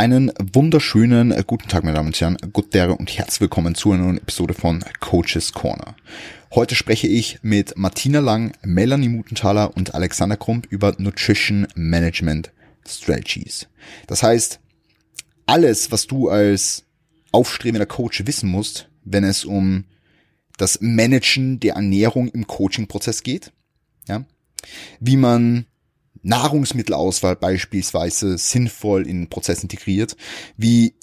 Einen wunderschönen äh, guten Tag, meine Damen und Herren, Guttere und herzlich willkommen zu einer neuen Episode von Coaches Corner. Heute spreche ich mit Martina Lang, Melanie Mutenthaler und Alexander Krump über Nutrition Management Strategies. Das heißt, alles, was du als aufstrebender Coach wissen musst, wenn es um das Managen der Ernährung im Coaching-Prozess geht, ja, wie man Nahrungsmittelauswahl beispielsweise sinnvoll in den Prozess integriert, wie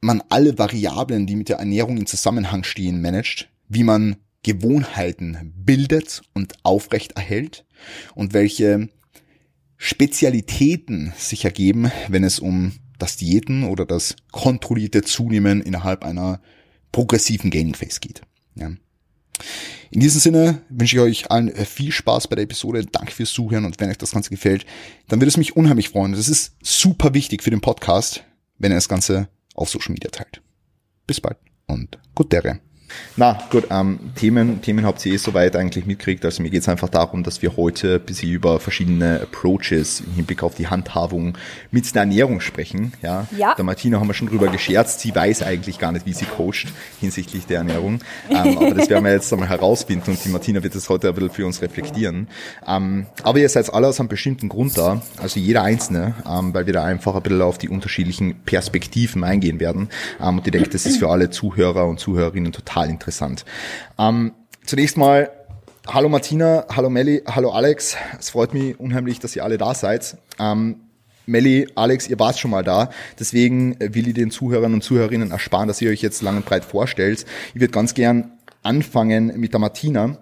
man alle Variablen, die mit der Ernährung in Zusammenhang stehen, managt, wie man Gewohnheiten bildet und aufrecht erhält und welche Spezialitäten sich ergeben, wenn es um das Diäten oder das kontrollierte Zunehmen innerhalb einer progressiven Gaining Phase geht. Ja. In diesem Sinne wünsche ich euch allen äh, viel Spaß bei der Episode. Danke fürs Zuhören und wenn euch das Ganze gefällt, dann würde es mich unheimlich freuen. Das ist super wichtig für den Podcast, wenn ihr das Ganze auf Social Media teilt. Bis bald und gut dere. Na gut, ähm, Themen, Themen habt ihr eh soweit eigentlich mitgekriegt. Also mir geht es einfach darum, dass wir heute ein bisschen über verschiedene Approaches im Hinblick auf die Handhabung mit der Ernährung sprechen. Ja, ja. Der Martina haben wir schon drüber gescherzt. Sie weiß eigentlich gar nicht, wie sie coacht hinsichtlich der Ernährung. Ähm, aber das werden wir jetzt einmal herausfinden und die Martina wird das heute ein bisschen für uns reflektieren. Ähm, aber ihr seid alle aus einem bestimmten Grund da, also jeder Einzelne, ähm, weil wir da einfach ein bisschen auf die unterschiedlichen Perspektiven eingehen werden. Ähm, und ich denke, das ist für alle Zuhörer und Zuhörerinnen total total interessant. Ähm, zunächst mal, hallo Martina, hallo Melli, hallo Alex. Es freut mich unheimlich, dass ihr alle da seid. Ähm, Melli, Alex, ihr wart schon mal da. Deswegen will ich den Zuhörern und Zuhörerinnen ersparen, dass ihr euch jetzt lang und breit vorstellt. Ich würde ganz gern anfangen mit der Martina.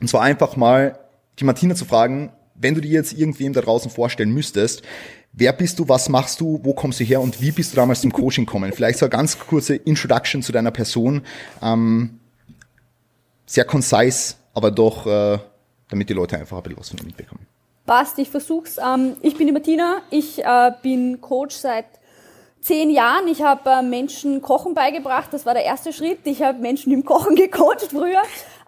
Und zwar einfach mal die Martina zu fragen, wenn du dir jetzt irgendwem da draußen vorstellen müsstest, Wer bist du, was machst du, wo kommst du her und wie bist du damals zum Coaching gekommen? Vielleicht so eine ganz kurze Introduction zu deiner Person. Ähm, sehr concise, aber doch, äh, damit die Leute einfach ein bisschen was von dir mitbekommen. Passt, ich versuch's. Ähm, ich bin die Martina, ich äh, bin Coach seit zehn Jahren. Ich habe äh, Menschen Kochen beigebracht, das war der erste Schritt. Ich habe Menschen im Kochen gecoacht früher.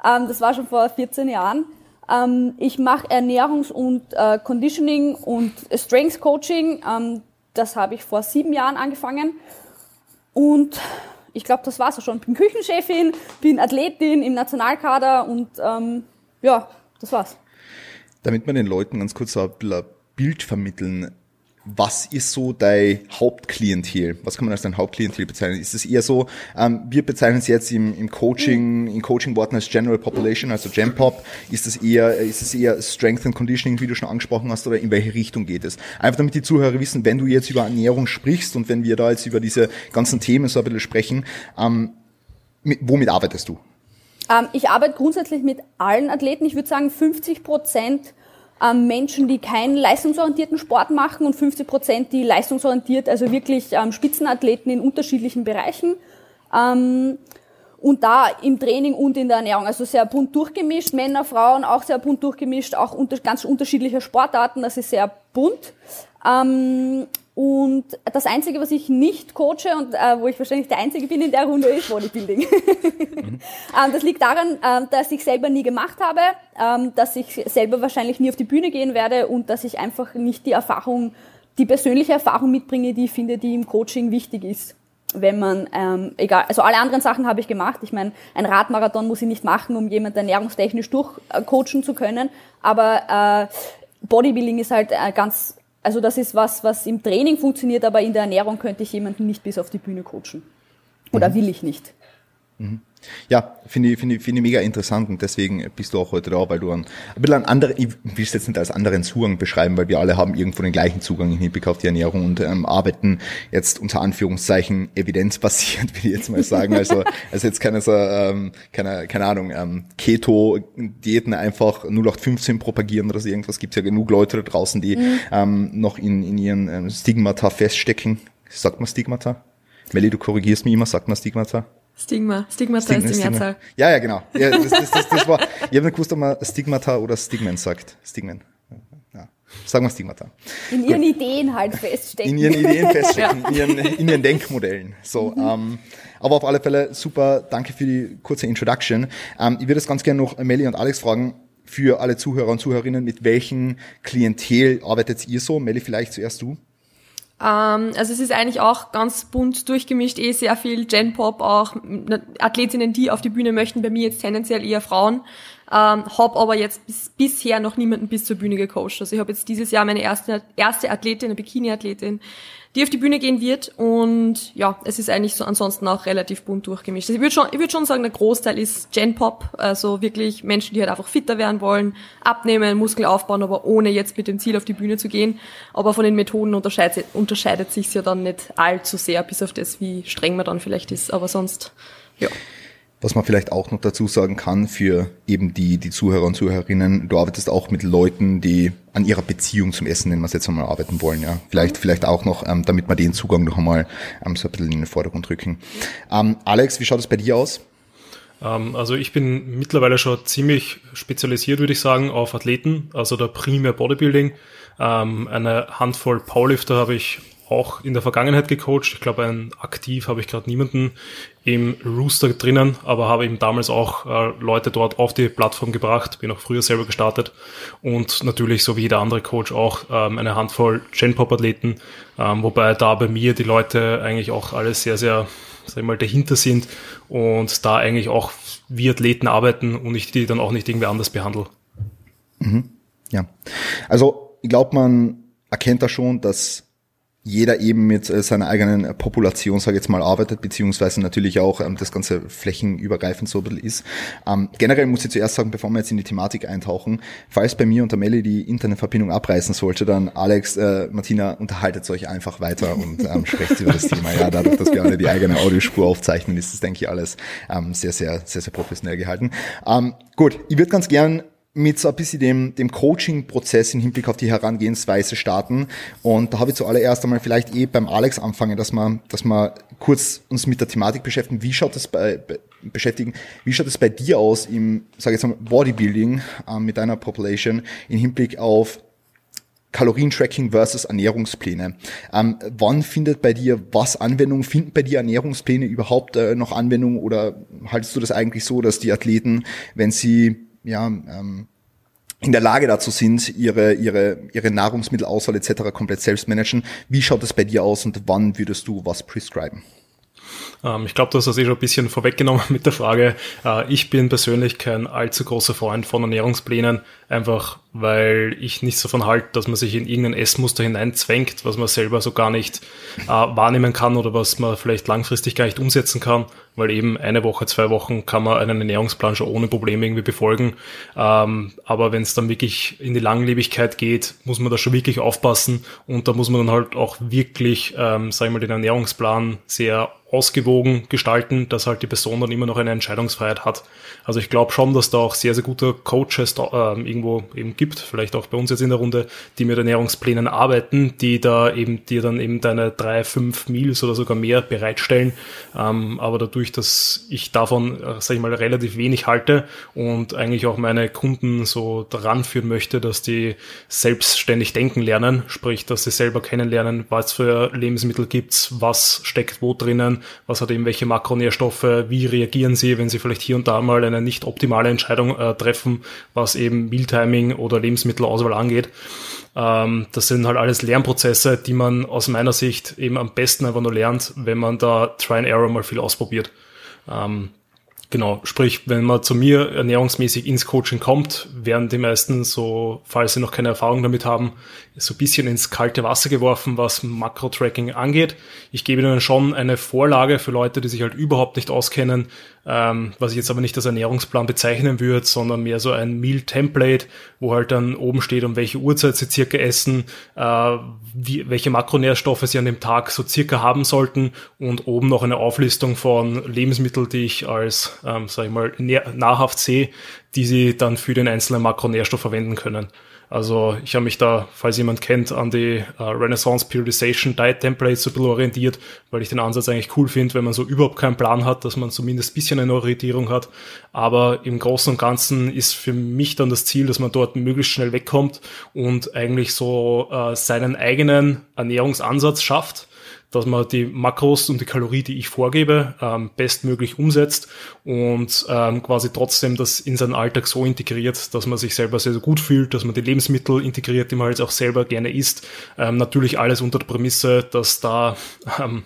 Ähm, das war schon vor 14 Jahren. Ähm, ich mache Ernährungs- und äh, Conditioning und Strengths Coaching. Ähm, das habe ich vor sieben Jahren angefangen. Und ich glaube, das war's auch schon. Bin Küchenchefin, bin Athletin im Nationalkader und ähm, ja, das war's. Damit wir den Leuten ganz kurz ein Bild vermitteln, was ist so dein Hauptklientel? Was kann man als dein Hauptklientel bezeichnen? Ist es eher so, ähm, wir bezeichnen es jetzt im, im Coaching, in Coaching-Worten als General Population, also GEMPOP. Ist es eher, ist es eher Strength and Conditioning, wie du schon angesprochen hast, oder in welche Richtung geht es? Einfach damit die Zuhörer wissen, wenn du jetzt über Ernährung sprichst und wenn wir da jetzt über diese ganzen Themen so ein bisschen sprechen, ähm, mit, womit arbeitest du? Ähm, ich arbeite grundsätzlich mit allen Athleten. Ich würde sagen, 50 Prozent ähm, Menschen, die keinen leistungsorientierten Sport machen und 50 Prozent, die leistungsorientiert, also wirklich ähm, Spitzenathleten in unterschiedlichen Bereichen. Ähm, und da im Training und in der Ernährung, also sehr bunt durchgemischt, Männer, Frauen auch sehr bunt durchgemischt, auch unter, ganz unterschiedliche Sportarten, das ist sehr bunt. Ähm, und das Einzige, was ich nicht coache und äh, wo ich wahrscheinlich der Einzige bin in der Runde, ist Bodybuilding. mhm. ähm, das liegt daran, äh, dass ich selber nie gemacht habe, ähm, dass ich selber wahrscheinlich nie auf die Bühne gehen werde und dass ich einfach nicht die Erfahrung, die persönliche Erfahrung mitbringe, die ich finde, die im Coaching wichtig ist. Wenn man, ähm, egal, also alle anderen Sachen habe ich gemacht. Ich meine, ein Radmarathon muss ich nicht machen, um jemanden ernährungstechnisch durchcoachen zu können. Aber äh, Bodybuilding ist halt äh, ganz also das ist was, was im Training funktioniert, aber in der Ernährung könnte ich jemanden nicht bis auf die Bühne coachen. Oder mhm. will ich nicht. Mhm. Ja, finde ich, finde ich, finde ich mega interessant und deswegen bist du auch heute da, weil du ein, ein bisschen einen anderen, ich will es jetzt nicht als anderen Zugang beschreiben, weil wir alle haben irgendwo den gleichen Zugang im Hinblick auf die Ernährung und ähm, arbeiten jetzt unter Anführungszeichen evidenzbasiert, will ich jetzt mal sagen. Also, also jetzt keine so, ähm, keine, keine Ahnung, ähm, Keto-Diäten einfach 0815 propagieren oder so irgendwas. Gibt ja genug Leute da draußen, die mhm. ähm, noch in, in ihren ähm, Stigmata feststecken. Sagt man Stigmata? Melly, du korrigierst mich immer, sagt man Stigmata? Stigma. Stigmata Stigma, ist die Mehrzahl. Ja, ja, genau. Ja, das, das, das, das war, ich habe nicht gewusst, ob man Stigmata oder Stigmen sagt. Stigmen. Ja. Sagen wir Stigmata. In ihren Gut. Ideen halt feststecken. In ihren Ideen feststecken, ja. in, ihren, in ihren Denkmodellen. So, mhm. ähm, aber auf alle Fälle super, danke für die kurze Introduction. Ähm, ich würde es ganz gerne noch Melly und Alex fragen, für alle Zuhörer und Zuhörerinnen, mit welchem Klientel arbeitet ihr so? Melly, vielleicht zuerst du. Ähm, also es ist eigentlich auch ganz bunt durchgemischt, eh sehr viel Gen-Pop, auch Athletinnen, die auf die Bühne möchten, bei mir jetzt tendenziell eher Frauen. Ähm, habe aber jetzt bis, bisher noch niemanden bis zur Bühne gecoacht. Also ich habe jetzt dieses Jahr meine erste, erste Athletin, eine Bikini-Athletin, die auf die Bühne gehen wird. Und ja, es ist eigentlich so ansonsten auch relativ bunt durchgemischt. Also ich würde schon, ich würde schon sagen, der Großteil ist Gen-Pop, also wirklich Menschen, die halt einfach fitter werden wollen, abnehmen, Muskel aufbauen, aber ohne jetzt mit dem Ziel auf die Bühne zu gehen. Aber von den Methoden unterscheidet, unterscheidet sich ja dann nicht allzu sehr, bis auf das, wie streng man dann vielleicht ist. Aber sonst, ja. Was man vielleicht auch noch dazu sagen kann für eben die, die Zuhörer und Zuhörerinnen, du arbeitest auch mit Leuten, die an ihrer Beziehung zum Essen, nennen wir es jetzt einmal, arbeiten wollen. Ja, Vielleicht, vielleicht auch noch, ähm, damit wir den Zugang noch einmal ähm, so ein bisschen in den Vordergrund rücken. Ähm, Alex, wie schaut es bei dir aus? Ähm, also ich bin mittlerweile schon ziemlich spezialisiert, würde ich sagen, auf Athleten, also der primär Bodybuilding. Ähm, eine Handvoll Powerlifter habe ich auch in der Vergangenheit gecoacht. Ich glaube, ein aktiv habe ich gerade niemanden im Rooster drinnen, aber habe eben damals auch äh, Leute dort auf die Plattform gebracht, bin auch früher selber gestartet und natürlich so wie jeder andere Coach auch ähm, eine Handvoll Gen-Pop-Athleten, ähm, wobei da bei mir die Leute eigentlich auch alle sehr, sehr, sag ich mal, dahinter sind und da eigentlich auch wie Athleten arbeiten und ich die dann auch nicht irgendwie anders behandle. Mhm. Ja, also ich glaube, man erkennt da schon, dass jeder eben mit äh, seiner eigenen Population, sage ich jetzt mal, arbeitet, beziehungsweise natürlich auch ähm, das ganze flächenübergreifend so ein bisschen ist. Ähm, generell muss ich zuerst sagen, bevor wir jetzt in die Thematik eintauchen, falls bei mir und der Melli die Internetverbindung abreißen sollte, dann Alex, äh, Martina, unterhaltet euch einfach weiter und ähm, sprecht über das Thema. Ja, dadurch, dass wir alle die eigene Audiospur aufzeichnen, ist das, denke ich, alles ähm, sehr, sehr, sehr, sehr professionell gehalten. Ähm, gut, ich würde ganz gern mit so ein bisschen dem, dem Coaching-Prozess im Hinblick auf die Herangehensweise starten. Und da habe ich zuallererst einmal vielleicht eh beim Alex anfangen, dass wir, dass wir kurz uns mit der Thematik beschäftigen. Wie schaut das bei, bei beschäftigen, wie schaut es bei dir aus im, sage jetzt mal, Bodybuilding äh, mit deiner Population im Hinblick auf Kalorientracking versus Ernährungspläne. Ähm, wann findet bei dir was Anwendung? Finden bei dir Ernährungspläne überhaupt äh, noch Anwendung oder haltest du das eigentlich so, dass die Athleten, wenn sie ja, ähm, in der Lage dazu sind, ihre, ihre, ihre Nahrungsmittelauswahl etc. komplett selbst managen. Wie schaut es bei dir aus und wann würdest du was prescriben? Ähm, ich glaube, du hast das eh schon ein bisschen vorweggenommen mit der Frage. Äh, ich bin persönlich kein allzu großer Freund von Ernährungsplänen, einfach weil ich nicht so von halte, dass man sich in irgendein Essmuster hineinzwängt, was man selber so gar nicht äh, wahrnehmen kann oder was man vielleicht langfristig gar nicht umsetzen kann, weil eben eine Woche, zwei Wochen kann man einen Ernährungsplan schon ohne Probleme irgendwie befolgen. Ähm, aber wenn es dann wirklich in die Langlebigkeit geht, muss man da schon wirklich aufpassen und da muss man dann halt auch wirklich, ähm, sag ich mal, den Ernährungsplan sehr ausgewogen gestalten, dass halt die Person dann immer noch eine Entscheidungsfreiheit hat. Also ich glaube schon, dass da auch sehr, sehr gute Coaches da, ähm, irgendwo eben gibt, vielleicht auch bei uns jetzt in der Runde, die mit Ernährungsplänen arbeiten, die da eben dir dann eben deine drei, fünf Meals oder sogar mehr bereitstellen. Ähm, aber dadurch, dass ich davon, äh, sag ich mal, relativ wenig halte und eigentlich auch meine Kunden so daran führen möchte, dass die selbstständig denken lernen, sprich, dass sie selber kennenlernen, was für Lebensmittel gibt's, was steckt wo drinnen, was hat eben welche Makronährstoffe, wie reagieren sie, wenn sie vielleicht hier und da mal eine nicht optimale Entscheidung äh, treffen, was eben Mealtiming oder Lebensmittelauswahl angeht. Ähm, das sind halt alles Lernprozesse, die man aus meiner Sicht eben am besten einfach nur lernt, wenn man da Try and Error mal viel ausprobiert. Ähm, Genau, sprich, wenn man zu mir ernährungsmäßig ins Coaching kommt, werden die meisten so, falls sie noch keine Erfahrung damit haben, so ein bisschen ins kalte Wasser geworfen, was Makro-Tracking angeht. Ich gebe ihnen schon eine Vorlage für Leute, die sich halt überhaupt nicht auskennen, ähm, was ich jetzt aber nicht als Ernährungsplan bezeichnen würde, sondern mehr so ein Meal-Template, wo halt dann oben steht, um welche Uhrzeit sie circa essen, äh, wie, welche Makronährstoffe sie an dem Tag so circa haben sollten und oben noch eine Auflistung von Lebensmitteln, die ich als, ähm, sag ich mal, nahrhaft sehe, die sie dann für den einzelnen Makronährstoff verwenden können. Also ich habe mich da, falls jemand kennt, an die uh, Renaissance Periodization Diet Templates so ein bisschen orientiert, weil ich den Ansatz eigentlich cool finde, wenn man so überhaupt keinen Plan hat, dass man zumindest ein bisschen eine Orientierung hat. Aber im Großen und Ganzen ist für mich dann das Ziel, dass man dort möglichst schnell wegkommt und eigentlich so uh, seinen eigenen Ernährungsansatz schafft dass man die Makros und die Kalorie, die ich vorgebe, ähm, bestmöglich umsetzt und ähm, quasi trotzdem das in seinen Alltag so integriert, dass man sich selber sehr, sehr gut fühlt, dass man die Lebensmittel integriert, die man jetzt auch selber gerne isst. Ähm, natürlich alles unter der Prämisse, dass da ähm,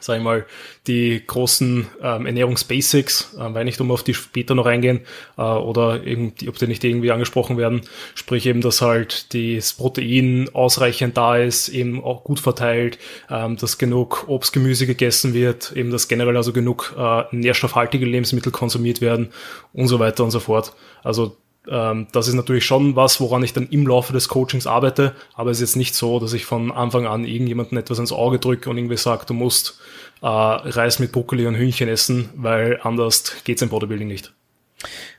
sag ich mal, die großen ähm, Ernährungsbasics, äh, weil nicht um auf die später noch eingehen, äh, oder irgendwie, ob die nicht irgendwie angesprochen werden, sprich eben, dass halt das Protein ausreichend da ist, eben auch gut verteilt, ähm, dass genug Obst, Gemüse gegessen wird, eben dass generell also genug äh, nährstoffhaltige Lebensmittel konsumiert werden und so weiter und so fort. Also ähm, das ist natürlich schon was, woran ich dann im Laufe des Coachings arbeite, aber es ist jetzt nicht so, dass ich von Anfang an irgendjemandem etwas ins Auge drücke und irgendwie sage, du musst äh, Reis mit Brokkoli und Hühnchen essen, weil anders geht's im Bodybuilding nicht.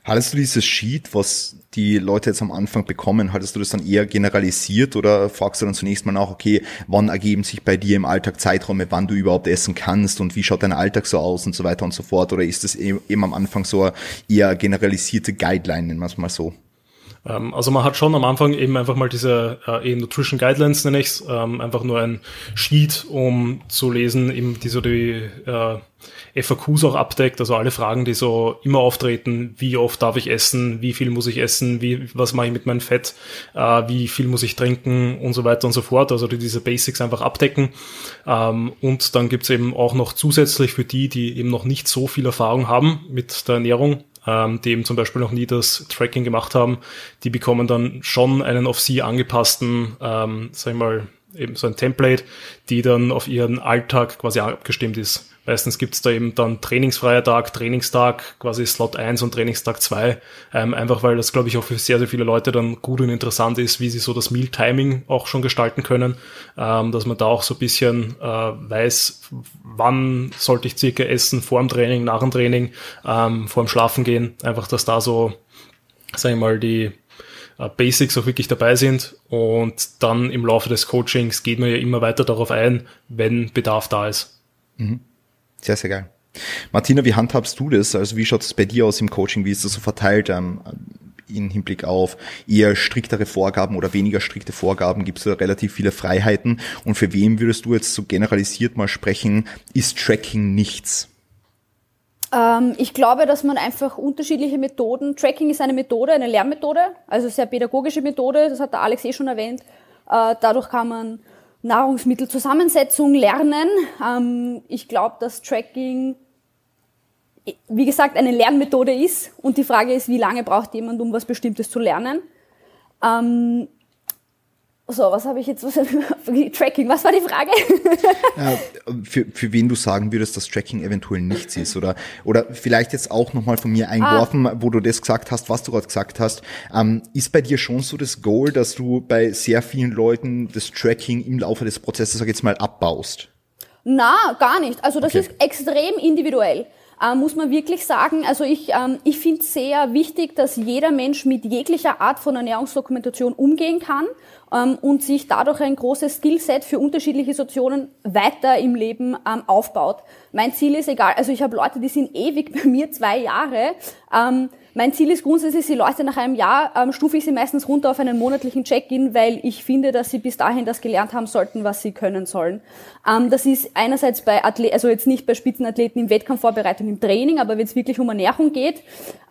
Hattest du dieses Sheet, was die Leute jetzt am Anfang bekommen, hattest du das dann eher generalisiert oder fragst du dann zunächst mal nach, okay, wann ergeben sich bei dir im Alltag Zeiträume, wann du überhaupt essen kannst und wie schaut dein Alltag so aus und so weiter und so fort? Oder ist das e-, eben am Anfang so eher generalisierte Guideline, nennen wir es mal so? Ähm, also man hat schon am Anfang eben einfach mal diese äh, Nutrition Guidelines, nenne ich ähm, einfach nur ein Sheet, um zu lesen, eben die so die äh, FAQs auch abdeckt, also alle Fragen, die so immer auftreten, wie oft darf ich essen, wie viel muss ich essen, wie, was mache ich mit meinem Fett, äh, wie viel muss ich trinken und so weiter und so fort, also die diese Basics einfach abdecken. Ähm, und dann gibt's eben auch noch zusätzlich für die, die eben noch nicht so viel Erfahrung haben mit der Ernährung, ähm, die eben zum Beispiel noch nie das Tracking gemacht haben, die bekommen dann schon einen auf sie angepassten, ähm, sag ich mal, eben so ein Template, die dann auf ihren Alltag quasi abgestimmt ist. Meistens gibt's da eben dann trainingsfreier Tag, Trainingstag, quasi Slot 1 und Trainingstag 2. Ähm, einfach weil das, glaube ich, auch für sehr, sehr viele Leute dann gut und interessant ist, wie sie so das Meal-Timing auch schon gestalten können. Ähm, dass man da auch so ein bisschen äh, weiß, wann sollte ich circa essen, vor dem Training, nach dem Training, ähm, vor dem Schlafen gehen. Einfach, dass da so, sag ich mal, die äh, Basics auch wirklich dabei sind und dann im Laufe des Coachings geht man ja immer weiter darauf ein, wenn Bedarf da ist. Mhm. Sehr, sehr geil. Martina, wie handhabst du das? Also wie schaut es bei dir aus im Coaching? Wie ist das so verteilt ähm, in Hinblick auf eher striktere Vorgaben oder weniger strikte Vorgaben? Gibt es da relativ viele Freiheiten? Und für wen würdest du jetzt so generalisiert mal sprechen, ist Tracking nichts? Ähm, ich glaube, dass man einfach unterschiedliche Methoden, Tracking ist eine Methode, eine Lernmethode, also sehr pädagogische Methode, das hat der Alex eh schon erwähnt. Äh, dadurch kann man Nahrungsmittelzusammensetzung lernen. Ähm, ich glaube, dass Tracking, wie gesagt, eine Lernmethode ist. Und die Frage ist, wie lange braucht jemand, um was Bestimmtes zu lernen? So, was habe ich jetzt? Was, Tracking, was war die Frage? Ja, für, für wen du sagen würdest, dass Tracking eventuell nichts ist oder oder vielleicht jetzt auch nochmal von mir eingeworfen, ah. wo du das gesagt hast, was du gerade gesagt hast, ähm, ist bei dir schon so das Goal, dass du bei sehr vielen Leuten das Tracking im Laufe des Prozesses, sag ich jetzt mal, abbaust? Na, gar nicht. Also das okay. ist extrem individuell äh, muss man wirklich sagen, also ich, ähm, ich finde sehr wichtig, dass jeder Mensch mit jeglicher Art von Ernährungsdokumentation umgehen kann ähm, und sich dadurch ein großes Skillset für unterschiedliche Situationen weiter im Leben ähm, aufbaut. Mein Ziel ist egal, also ich habe Leute, die sind ewig bei mir, zwei Jahre. Ähm, mein Ziel ist grundsätzlich, die Leute nach einem Jahr ähm, stufe ich sie meistens runter auf einen monatlichen Check-in, weil ich finde, dass sie bis dahin das gelernt haben sollten, was sie können sollen. Ähm, das ist einerseits bei Athleten, also jetzt nicht bei Spitzenathleten im Wettkampfvorbereitung im Training, aber wenn es wirklich um Ernährung geht,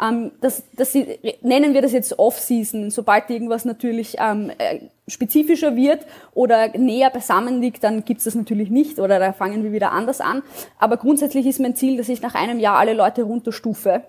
ähm, das, das sie, nennen wir das jetzt Off-Season. Sobald irgendwas natürlich ähm, äh, spezifischer wird oder näher beisammen liegt, dann gibt's das natürlich nicht oder da fangen wir wieder anders an. Aber grundsätzlich ist mein Ziel, dass ich nach einem Jahr alle Leute runterstufe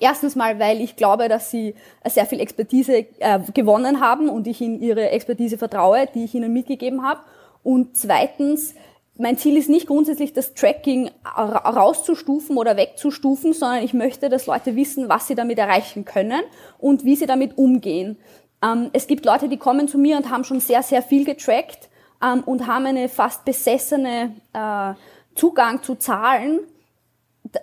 Erstens mal, weil ich glaube, dass sie sehr viel Expertise äh, gewonnen haben und ich in ihre Expertise vertraue, die ich ihnen mitgegeben habe. Und zweitens, mein Ziel ist nicht grundsätzlich das Tracking rauszustufen oder wegzustufen, sondern ich möchte, dass Leute wissen, was sie damit erreichen können und wie sie damit umgehen. Ähm, es gibt Leute, die kommen zu mir und haben schon sehr, sehr viel getrackt ähm, und haben eine fast besessene äh, Zugang zu Zahlen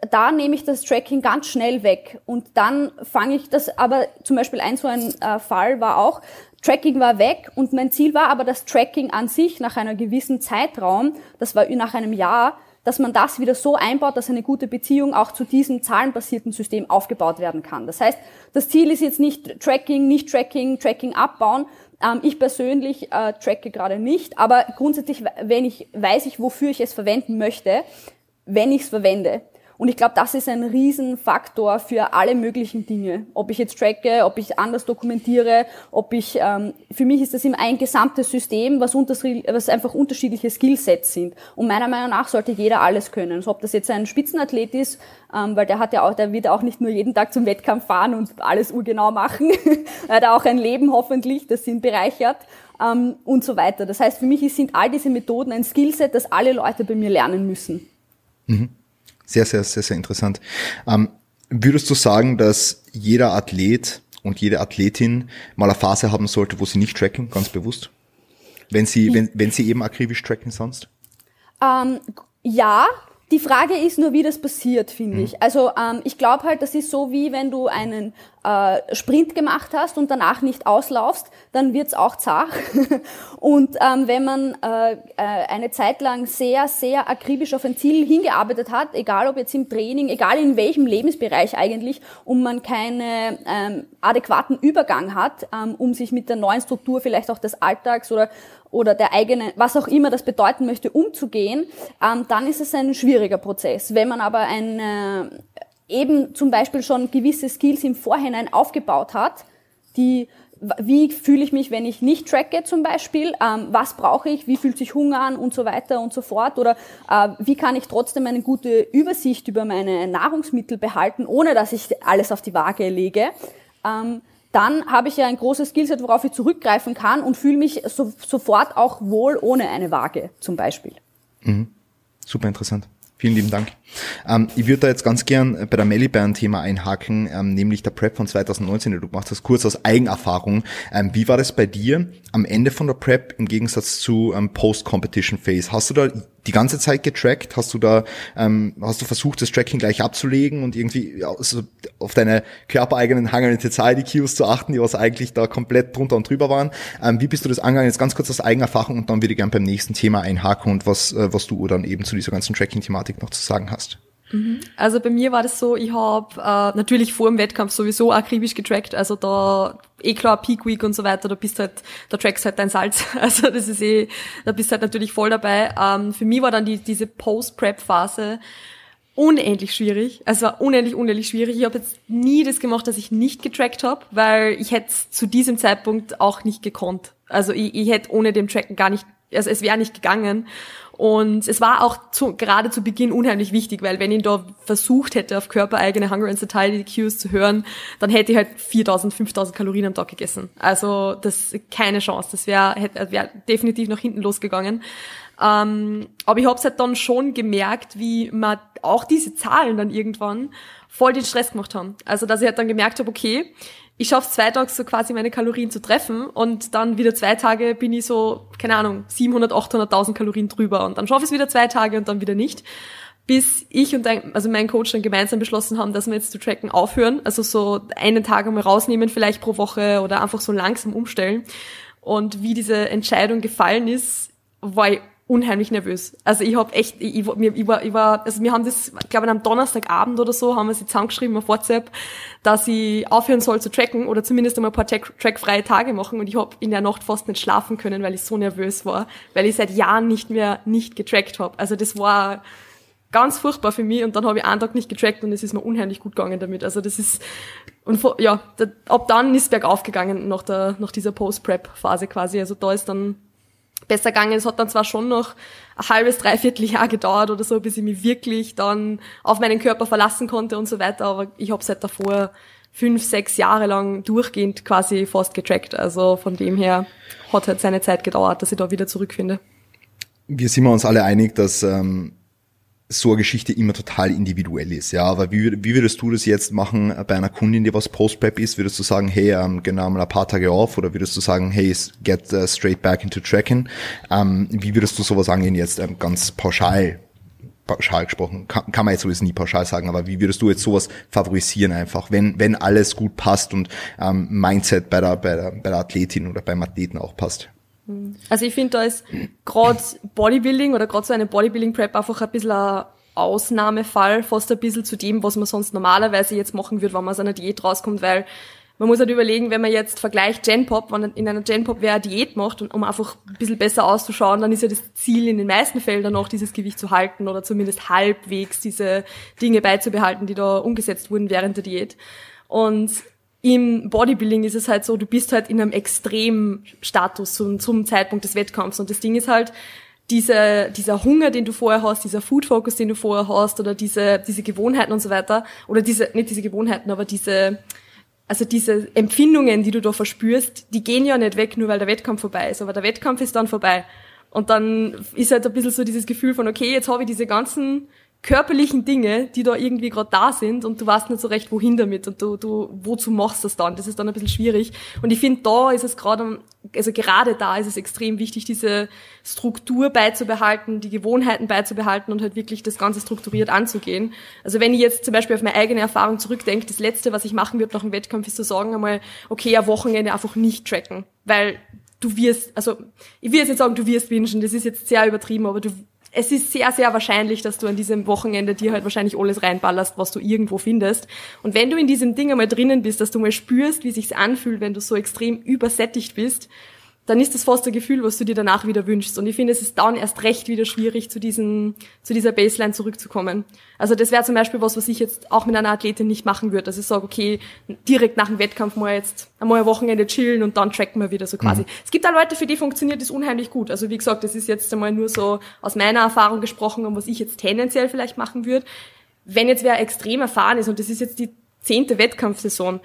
da nehme ich das Tracking ganz schnell weg und dann fange ich das, aber zum Beispiel ein so ein äh, Fall war auch, Tracking war weg und mein Ziel war aber das Tracking an sich nach einer gewissen Zeitraum, das war nach einem Jahr, dass man das wieder so einbaut, dass eine gute Beziehung auch zu diesem zahlenbasierten System aufgebaut werden kann. Das heißt, das Ziel ist jetzt nicht Tracking, nicht Tracking, Tracking abbauen, Ähm, ich persönlich äh, tracke gerade nicht, aber grundsätzlich, wenn ich weiß ich, wofür ich es verwenden möchte, wenn ich es verwende. Und ich glaube, das ist ein Riesenfaktor für alle möglichen Dinge. Ob ich jetzt tracke, ob ich anders dokumentiere, ob ich, ähm, für mich ist das immer ein gesamtes System, was, was einfach unterschiedliche Skillsets sind. Und meiner Meinung nach sollte jeder alles können. Also ob das jetzt ein Spitzenathlet ist, ähm, weil der hat ja auch, der wird auch nicht nur jeden Tag zum Wettkampf fahren und alles urgenau machen. er hat auch ein Leben hoffentlich, das ihn bereichert. Ähm, und so weiter. Das heißt, für mich sind all diese Methoden ein Skillset, das alle Leute bei mir lernen müssen. Mhm. Sehr, sehr, sehr, sehr interessant. Ähm, würdest du sagen, dass jeder Athlet und jede Athletin mal eine Phase haben sollte, wo sie nicht tracken, ganz bewusst? Wenn sie, wenn, wenn sie eben akribisch tracken sonst? Ähm, ja, die Frage ist nur, wie das passiert, finde mhm. ich. Also ähm, ich glaube halt, das ist so wie wenn du einen äh, Sprint gemacht hast und danach nicht auslaufst, dann wird's auch zart. und ähm, wenn man äh, äh, eine Zeit lang sehr, sehr akribisch auf ein Ziel hingearbeitet hat, egal ob jetzt im Training, egal in welchem Lebensbereich eigentlich, und man keinen ähm, adäquaten Übergang hat, ähm, um sich mit der neuen Struktur vielleicht auch des Alltags oder oder der eigene, was auch immer das bedeuten möchte, umzugehen, ähm, dann ist es ein schwieriger Prozess. Wenn man aber ein, äh, eben zum Beispiel schon gewisse Skills im Vorhinein aufgebaut hat, die wie fühle ich mich, wenn ich nicht tracke zum Beispiel, ähm, was brauche ich, wie fühlt sich Hunger an und so weiter und so fort oder äh, wie kann ich trotzdem eine gute Übersicht über meine Nahrungsmittel behalten, ohne dass ich alles auf die Waage lege. Ähm, dann habe ich ja ein großes Skillset, worauf ich zurückgreifen kann und fühle mich so, sofort auch wohl ohne eine Waage zum Beispiel. Mhm. Super interessant. Vielen lieben Dank. Ähm, ich würde da jetzt ganz gern bei der Meliband-Thema einhaken, ähm, nämlich der Prep von 2019, die du gemacht hast, kurz aus Eigenerfahrung. Ähm, wie war das bei dir am Ende von der Prep im Gegensatz zu ähm, Post-Competition Phase? Hast du da die ganze Zeit getrackt? Hast du da, ähm, hast du versucht, das Tracking gleich abzulegen und irgendwie also auf deine körpereigenen Satiety Cues zu achten, die was eigentlich da komplett drunter und drüber waren? Ähm, wie bist du das angegangen? Jetzt ganz kurz aus Eigenerfahrung und dann würde ich gerne beim nächsten Thema einhaken und was, äh, was du dann eben zu dieser ganzen Tracking-Thematik noch zu sagen hast. Mhm. Also bei mir war das so, ich habe äh, natürlich vor dem Wettkampf sowieso akribisch getrackt, also da eh klar Peak Week und so weiter, da bist halt, da trackst halt dein Salz, also das ist eh, da bist halt natürlich voll dabei. Ähm, für mich war dann die, diese Post-Prep-Phase unendlich schwierig, also war unendlich, unendlich schwierig. Ich habe jetzt nie das gemacht, dass ich nicht getrackt habe, weil ich hätte zu diesem Zeitpunkt auch nicht gekonnt. Also ich, ich hätte ohne dem Tracken gar nicht, also es wäre nicht gegangen. Und es war auch zu, gerade zu Beginn unheimlich wichtig, weil wenn ich da versucht hätte, auf körpereigene Hunger and Satiety Cues zu hören, dann hätte ich halt 4000, 5000 Kalorien am Tag gegessen. Also das keine Chance. Das wäre wär definitiv nach hinten losgegangen. Ähm, aber ich habe es halt dann schon gemerkt, wie man auch diese Zahlen dann irgendwann voll den Stress gemacht haben. Also dass ich halt dann gemerkt habe, okay, ich schaffe es zwei Tage so quasi meine Kalorien zu treffen und dann wieder zwei Tage bin ich so, keine Ahnung, 700, 800.000 Kalorien drüber und dann schaffe ich es wieder zwei Tage und dann wieder nicht. Bis ich und ein, also mein Coach dann gemeinsam beschlossen haben, dass wir jetzt zu tracken aufhören. Also so einen Tag einmal rausnehmen vielleicht pro Woche oder einfach so langsam umstellen. Und wie diese Entscheidung gefallen ist, war ich unheimlich nervös. Also ich habe echt, ich, ich, ich, war, ich war, also wir haben das, ich glaube am Donnerstagabend oder so, haben wir sie zusammengeschrieben auf WhatsApp, dass ich aufhören soll zu tracken oder zumindest einmal ein paar track, trackfreie Tage machen und ich habe in der Nacht fast nicht schlafen können, weil ich so nervös war, weil ich seit Jahren nicht mehr nicht getrackt habe. Also das war ganz furchtbar für mich und dann habe ich einen Tag nicht getrackt und es ist mir unheimlich gut gegangen damit. Also das ist und ja, ab dann ist es bergauf gegangen nach der nach dieser Post-Prep-Phase quasi. Also da ist dann besser gegangen. Es hat dann zwar schon noch ein halbes, dreiviertel Jahr gedauert oder so, bis ich mich wirklich dann auf meinen Körper verlassen konnte und so weiter, aber ich habe seit davor fünf, sechs Jahre lang durchgehend quasi fast getrackt. Also von dem her hat halt seine Zeit gedauert, dass ich da wieder zurückfinde. Wir sind uns alle einig, dass ähm, so eine Geschichte immer total individuell ist, ja. Aber wie, wie würdest du das jetzt machen bei einer Kundin, die was Post-Prep ist? Würdest du sagen, hey, ähm, genau mal ein paar Tage auf oder würdest du sagen, hey, get uh, straight back into tracking? Ähm, wie würdest du sowas angehen jetzt ähm, ganz pauschal? Pauschal gesprochen, kann, kann man jetzt sowieso nie pauschal sagen, aber wie würdest du jetzt sowas favorisieren einfach, wenn, wenn alles gut passt und ähm, Mindset bei der, bei der, bei der Athletin oder beim Athleten auch passt? Also ich finde, da ist gerade Bodybuilding oder gerade so eine Bodybuilding-Prep einfach ein bisschen ein Ausnahmefall, fast ein bisschen zu dem, was man sonst normalerweise jetzt machen würde, wenn man aus einer Diät rauskommt, weil man muss halt überlegen, wenn man jetzt vergleicht Genpop, wenn in einer Genpop wer eine Diät macht, um einfach ein bisschen besser auszuschauen, dann ist ja das Ziel in den meisten Fällen dann auch dieses Gewicht zu halten oder zumindest halbwegs diese Dinge beizubehalten, die da umgesetzt wurden während der Diät. Und im Bodybuilding ist es halt so, du bist halt in einem extremen Status zum, zum Zeitpunkt des Wettkampfs. Und das Ding ist halt, diese, dieser Hunger, den du vorher hast, dieser Food Focus, den du vorher hast, oder diese, diese Gewohnheiten und so weiter, oder diese, nicht diese Gewohnheiten, aber diese, also diese Empfindungen, die du da verspürst, die gehen ja nicht weg, nur weil der Wettkampf vorbei ist, aber der Wettkampf ist dann vorbei. Und dann ist halt ein bisschen so dieses Gefühl von, okay, jetzt habe ich diese ganzen körperlichen Dinge, die da irgendwie gerade da sind und du weißt nicht so recht, wohin damit und du, du wozu machst das dann? Das ist dann ein bisschen schwierig. Und ich finde, da ist es gerade, also gerade da ist es extrem wichtig, diese Struktur beizubehalten, die Gewohnheiten beizubehalten und halt wirklich das Ganze strukturiert anzugehen. Also wenn ich jetzt zum Beispiel auf meine eigene Erfahrung zurückdenke, das Letzte, was ich machen würde nach dem Wettkampf, ist zu sagen einmal, okay, ein Wochenende einfach nicht tracken, weil du wirst, also ich will jetzt nicht sagen, du wirst wünschen, das ist jetzt sehr übertrieben, aber du es ist sehr, sehr wahrscheinlich, dass du an diesem Wochenende dir halt wahrscheinlich alles reinballerst, was du irgendwo findest. Und wenn du in diesem Ding einmal drinnen bist, dass du mal spürst, wie sich's anfühlt, wenn du so extrem übersättigt bist, dann ist das fast ein Gefühl, was du dir danach wieder wünschst. Und ich finde, es ist dann erst recht wieder schwierig, zu, diesen, zu dieser Baseline zurückzukommen. Also das wäre zum Beispiel was, was ich jetzt auch mit einer Athletin nicht machen würde, dass ich sage, okay, direkt nach dem Wettkampf mal jetzt einmal ein Wochenende chillen und dann tracken wir wieder so quasi. Mhm. Es gibt auch Leute, für die funktioniert das unheimlich gut. Also wie gesagt, das ist jetzt einmal nur so aus meiner Erfahrung gesprochen und was ich jetzt tendenziell vielleicht machen würde. Wenn jetzt wer extrem erfahren ist und das ist jetzt die zehnte Wettkampfsaison,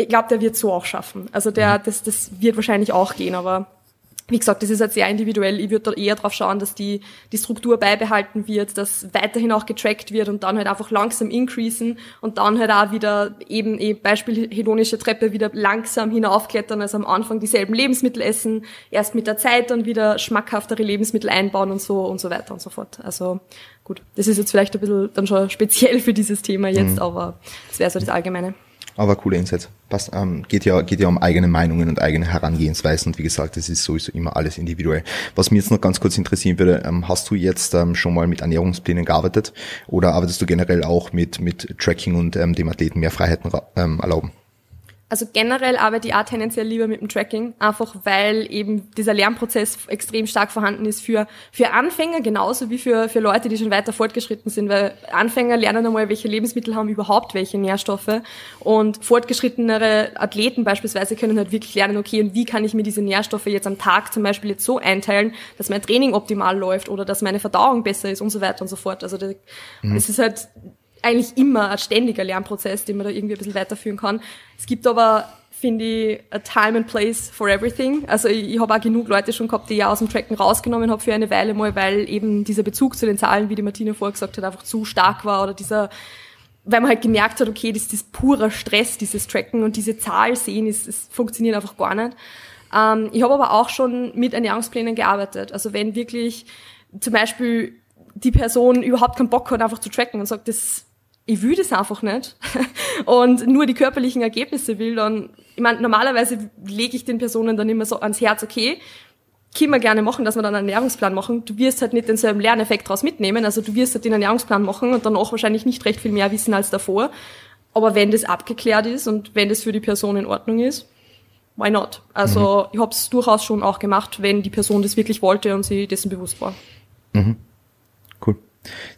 ich glaube, der wird so auch schaffen. Also der, mhm. das, das wird wahrscheinlich auch gehen, aber wie gesagt, das ist halt sehr individuell. Ich würde da eher darauf schauen, dass die, die Struktur beibehalten wird, dass weiterhin auch getrackt wird und dann halt einfach langsam increasen und dann halt auch wieder eben, eben Beispiel hedonische Treppe wieder langsam hinaufklettern, also am Anfang dieselben Lebensmittel essen, erst mit der Zeit dann wieder schmackhaftere Lebensmittel einbauen und so und so weiter und so fort. Also gut, das ist jetzt vielleicht ein bisschen dann schon speziell für dieses Thema jetzt, mhm. aber das wäre so das Allgemeine. Aber coole Insights. Passt, ähm, geht ja, geht ja um eigene Meinungen und eigene Herangehensweisen und wie gesagt, das ist sowieso immer alles individuell. Was mich jetzt noch ganz kurz interessieren würde, ähm, hast du jetzt ähm, schon mal mit Ernährungsplänen gearbeitet oder arbeitest du generell auch mit, mit Tracking und ähm, dem Athleten mehr Freiheiten ähm, erlauben? Also generell arbeite ich auch tendenziell lieber mit dem Tracking, einfach weil eben dieser Lernprozess extrem stark vorhanden ist für, für Anfänger genauso wie für, für Leute, die schon weiter fortgeschritten sind, weil Anfänger lernen einmal, welche Lebensmittel haben überhaupt welche Nährstoffe und fortgeschrittenere Athleten beispielsweise können halt wirklich lernen, okay, und wie kann ich mir diese Nährstoffe jetzt am Tag zum Beispiel jetzt so einteilen, dass mein Training optimal läuft oder dass meine Verdauung besser ist und so weiter und so fort. Also das, mhm. es ist halt eigentlich immer ein ständiger Lernprozess, den man da irgendwie ein bisschen weiterführen kann. Es gibt aber, finde ich, a time and place for everything. Also ich, ich habe auch genug Leute schon gehabt, die ich aus dem Tracken rausgenommen habe für eine Weile mal, weil eben dieser Bezug zu den Zahlen, wie die Martina vorgesagt hat, einfach zu stark war oder dieser weil man halt gemerkt hat, okay, das ist purer Stress, dieses Tracken und diese Zahl sehen, ist, es funktioniert einfach gar nicht. Ähm, ich habe aber auch schon mit Ernährungsplänen gearbeitet. Also wenn wirklich zum Beispiel die Person überhaupt keinen Bock hat, einfach zu tracken und sagt, das ich will das einfach nicht und nur die körperlichen Ergebnisse will, dann, ich meine, normalerweise lege ich den Personen dann immer so ans Herz, okay, können wir gerne machen, dass wir dann einen Ernährungsplan machen. Du wirst halt nicht denselben Lerneffekt daraus mitnehmen, also du wirst halt den Ernährungsplan machen und dann auch wahrscheinlich nicht recht viel mehr wissen als davor. Aber wenn das abgeklärt ist und wenn das für die Person in Ordnung ist, why not? Also mhm. ich habe es durchaus schon auch gemacht, wenn die Person das wirklich wollte und sie dessen bewusst war. Mhm.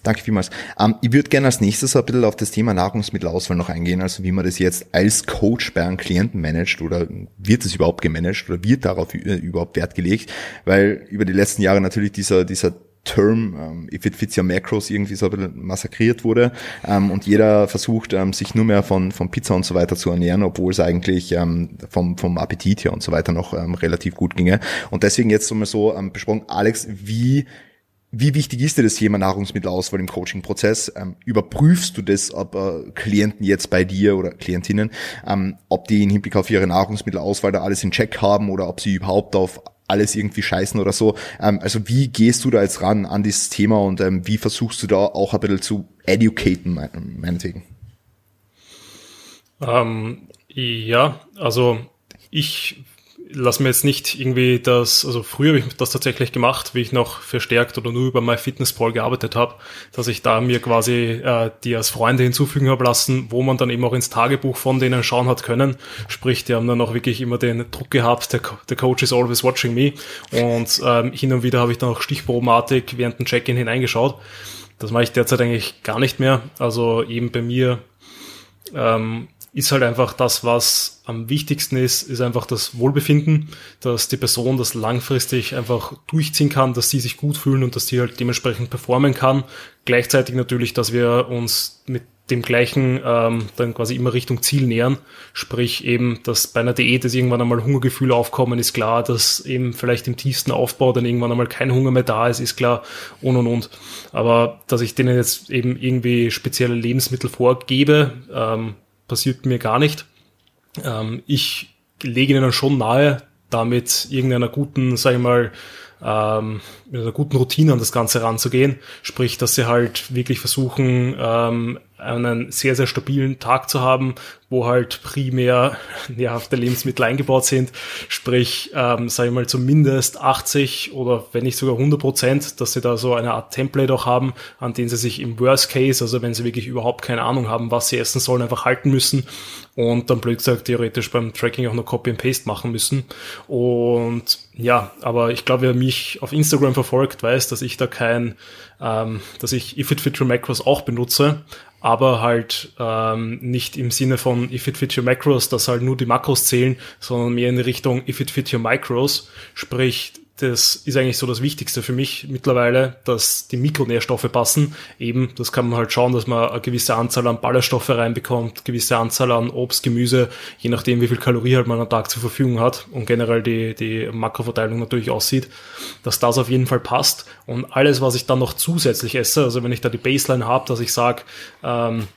Danke vielmals. Ähm, ich würde gerne als nächstes ein bisschen auf das Thema Nahrungsmittelauswahl noch eingehen, also wie man das jetzt als Coach bei einem Klienten managt oder wird es überhaupt gemanagt oder wird darauf überhaupt Wert gelegt, weil über die letzten Jahre natürlich dieser, dieser Term, ähm, if it fits your macros, irgendwie so ein bisschen massakriert wurde ähm, und jeder versucht, ähm, sich nur mehr von, von Pizza und so weiter zu ernähren, obwohl es eigentlich ähm, vom, vom Appetit her und so weiter noch ähm, relativ gut ginge. Und deswegen jetzt so mal so ähm, besprochen, Alex, wie wie wichtig ist dir das Thema Nahrungsmittelauswahl im Coaching-Prozess? Ähm, überprüfst du das, ob äh, Klienten jetzt bei dir oder Klientinnen, ähm, ob die in Hinblick auf ihre Nahrungsmittelauswahl da alles in Check haben oder ob sie überhaupt auf alles irgendwie scheißen oder so. Ähm, also wie gehst du da jetzt ran an dieses Thema und ähm, wie versuchst du da auch ein bisschen zu educaten, meinetwegen? Ähm, ja, also ich lass mir jetzt nicht irgendwie das, also früher habe ich das tatsächlich gemacht, wie ich noch verstärkt oder nur über MyFitnessPal gearbeitet habe, dass ich da mir quasi äh, die als Freunde hinzufügen habe lassen, wo man dann eben auch ins Tagebuch von denen schauen hat können. Sprich, die haben dann auch wirklich immer den Druck gehabt, der, der Coach is always watching me. Und ähm, hin und wieder habe ich dann auch stichprobenartig während dem Check-in hineingeschaut. Das mache ich derzeit eigentlich gar nicht mehr. Also eben bei mir ähm, ist halt einfach das, was am wichtigsten ist, ist einfach das Wohlbefinden, dass die Person das langfristig einfach durchziehen kann, dass sie sich gut fühlen und dass sie halt dementsprechend performen kann. Gleichzeitig natürlich, dass wir uns mit dem gleichen ähm, dann quasi immer Richtung Ziel nähern. Sprich eben, dass bei einer Diät dass irgendwann einmal Hungergefühle aufkommen, ist klar, dass eben vielleicht im tiefsten Aufbau dann irgendwann einmal kein Hunger mehr da ist, ist klar und und und. Aber dass ich denen jetzt eben irgendwie spezielle Lebensmittel vorgebe, ähm, passiert mir gar nicht. Ähm, ich lege ihnen schon nahe, damit irgendeiner guten, sag ich mal, ähm, mit einer guten Routine an das Ganze ranzugehen. Sprich, dass sie halt wirklich versuchen, ähm, einen sehr, sehr stabilen Tag zu haben, wo halt primär nährhafte Lebensmittel eingebaut sind. Sprich, ähm, sage ich mal, zumindest 80 oder wenn nicht sogar 100 Prozent, dass sie da so eine Art Template auch haben, an den sie sich im Worst Case, also wenn sie wirklich überhaupt keine Ahnung haben, was sie essen sollen, einfach halten müssen und dann blöd gesagt theoretisch beim Tracking auch noch Copy and Paste machen müssen. Und ja, aber ich glaube, wer mich auf Instagram verfolgt, weiß, dass ich da kein, ähm, dass ich If It Fit Your Macros auch benutze, aber halt ähm, nicht im Sinne von If It Fit Your Macros, dass halt nur die Makros zählen, sondern mehr in Richtung If It Fit Your Micros, sprich das ist eigentlich so das Wichtigste für mich mittlerweile, dass die Mikronährstoffe passen. Eben, das kann man halt schauen, dass man eine gewisse Anzahl an Ballaststoffe reinbekommt, gewisse Anzahl an Obst, Gemüse, je nachdem, wie viel Kalorie halt man am Tag zur Verfügung hat und generell die, die Makroverteilung natürlich aussieht, dass das auf jeden Fall passt. Und alles, was ich dann noch zusätzlich esse, also wenn ich da die Baseline habe, dass ich sage, ähm,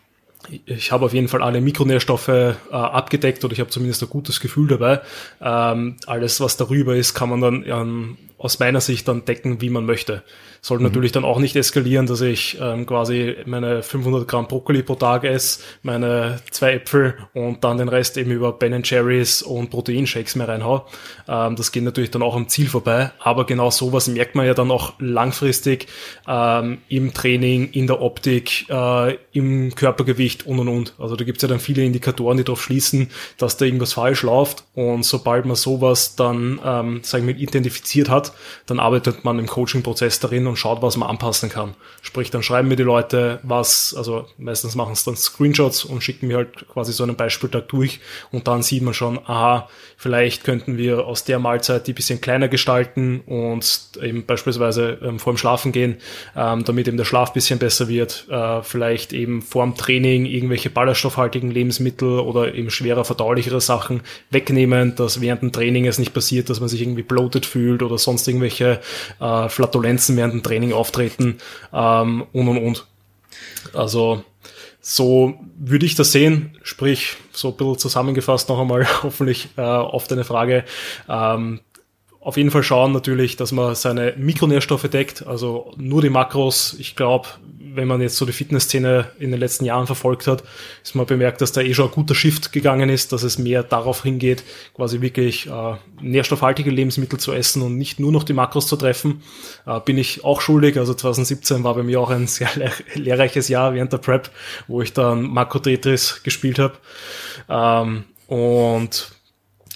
ich habe auf jeden Fall alle Mikronährstoffe äh, abgedeckt oder ich habe zumindest ein gutes Gefühl dabei. Ähm, alles, was darüber ist, kann man dann ähm, aus meiner Sicht dann decken, wie man möchte. Soll mhm. natürlich dann auch nicht eskalieren, dass ich ähm, quasi meine 500 Gramm Brokkoli pro Tag esse, meine zwei Äpfel und dann den Rest eben über Ben Jerry's und Proteinshakes mehr reinhau. Ähm, das geht natürlich dann auch am Ziel vorbei. Aber genau sowas merkt man ja dann auch langfristig ähm, im Training, in der Optik, äh, im Körpergewicht und und und. Also da gibt's ja dann viele Indikatoren, die darauf schließen, dass da irgendwas falsch läuft. Und sobald man sowas dann, ähm, sagen wir, identifiziert hat, dann arbeitet man im Coaching-Prozess darin und schaut, was man anpassen kann. Sprich, dann schreiben mir die Leute was, also meistens machen es dann Screenshots und schicken mir halt quasi so einen Beispieltag durch und dann sieht man schon, aha, vielleicht könnten wir aus der Mahlzeit die bisschen kleiner gestalten und eben beispielsweise ähm, vor dem Schlafen gehen, ähm, damit eben der Schlaf bisschen besser wird, äh, vielleicht eben vorm Training irgendwelche ballaststoffhaltigen Lebensmittel oder eben schwerer verdaulichere Sachen wegnehmen, dass während dem Training es nicht passiert, dass man sich irgendwie bloated fühlt oder sonst irgendwelche äh, Flatulenzen während dem Training auftreten ähm, und und und. Also so würde ich das sehen, sprich so ein bisschen zusammengefasst noch einmal hoffentlich äh, auf deine Frage. Ähm, auf jeden Fall schauen natürlich, dass man seine Mikronährstoffe deckt, also nur die Makros. Ich glaube, wenn man jetzt so die Fitnessszene in den letzten Jahren verfolgt hat, ist man bemerkt, dass da eh schon ein guter Shift gegangen ist, dass es mehr darauf hingeht, quasi wirklich äh, nährstoffhaltige Lebensmittel zu essen und nicht nur noch die Makros zu treffen. Äh, bin ich auch schuldig. Also 2017 war bei mir auch ein sehr lehr lehrreiches Jahr während der Prep, wo ich dann Makro Tetris gespielt habe. Ähm, und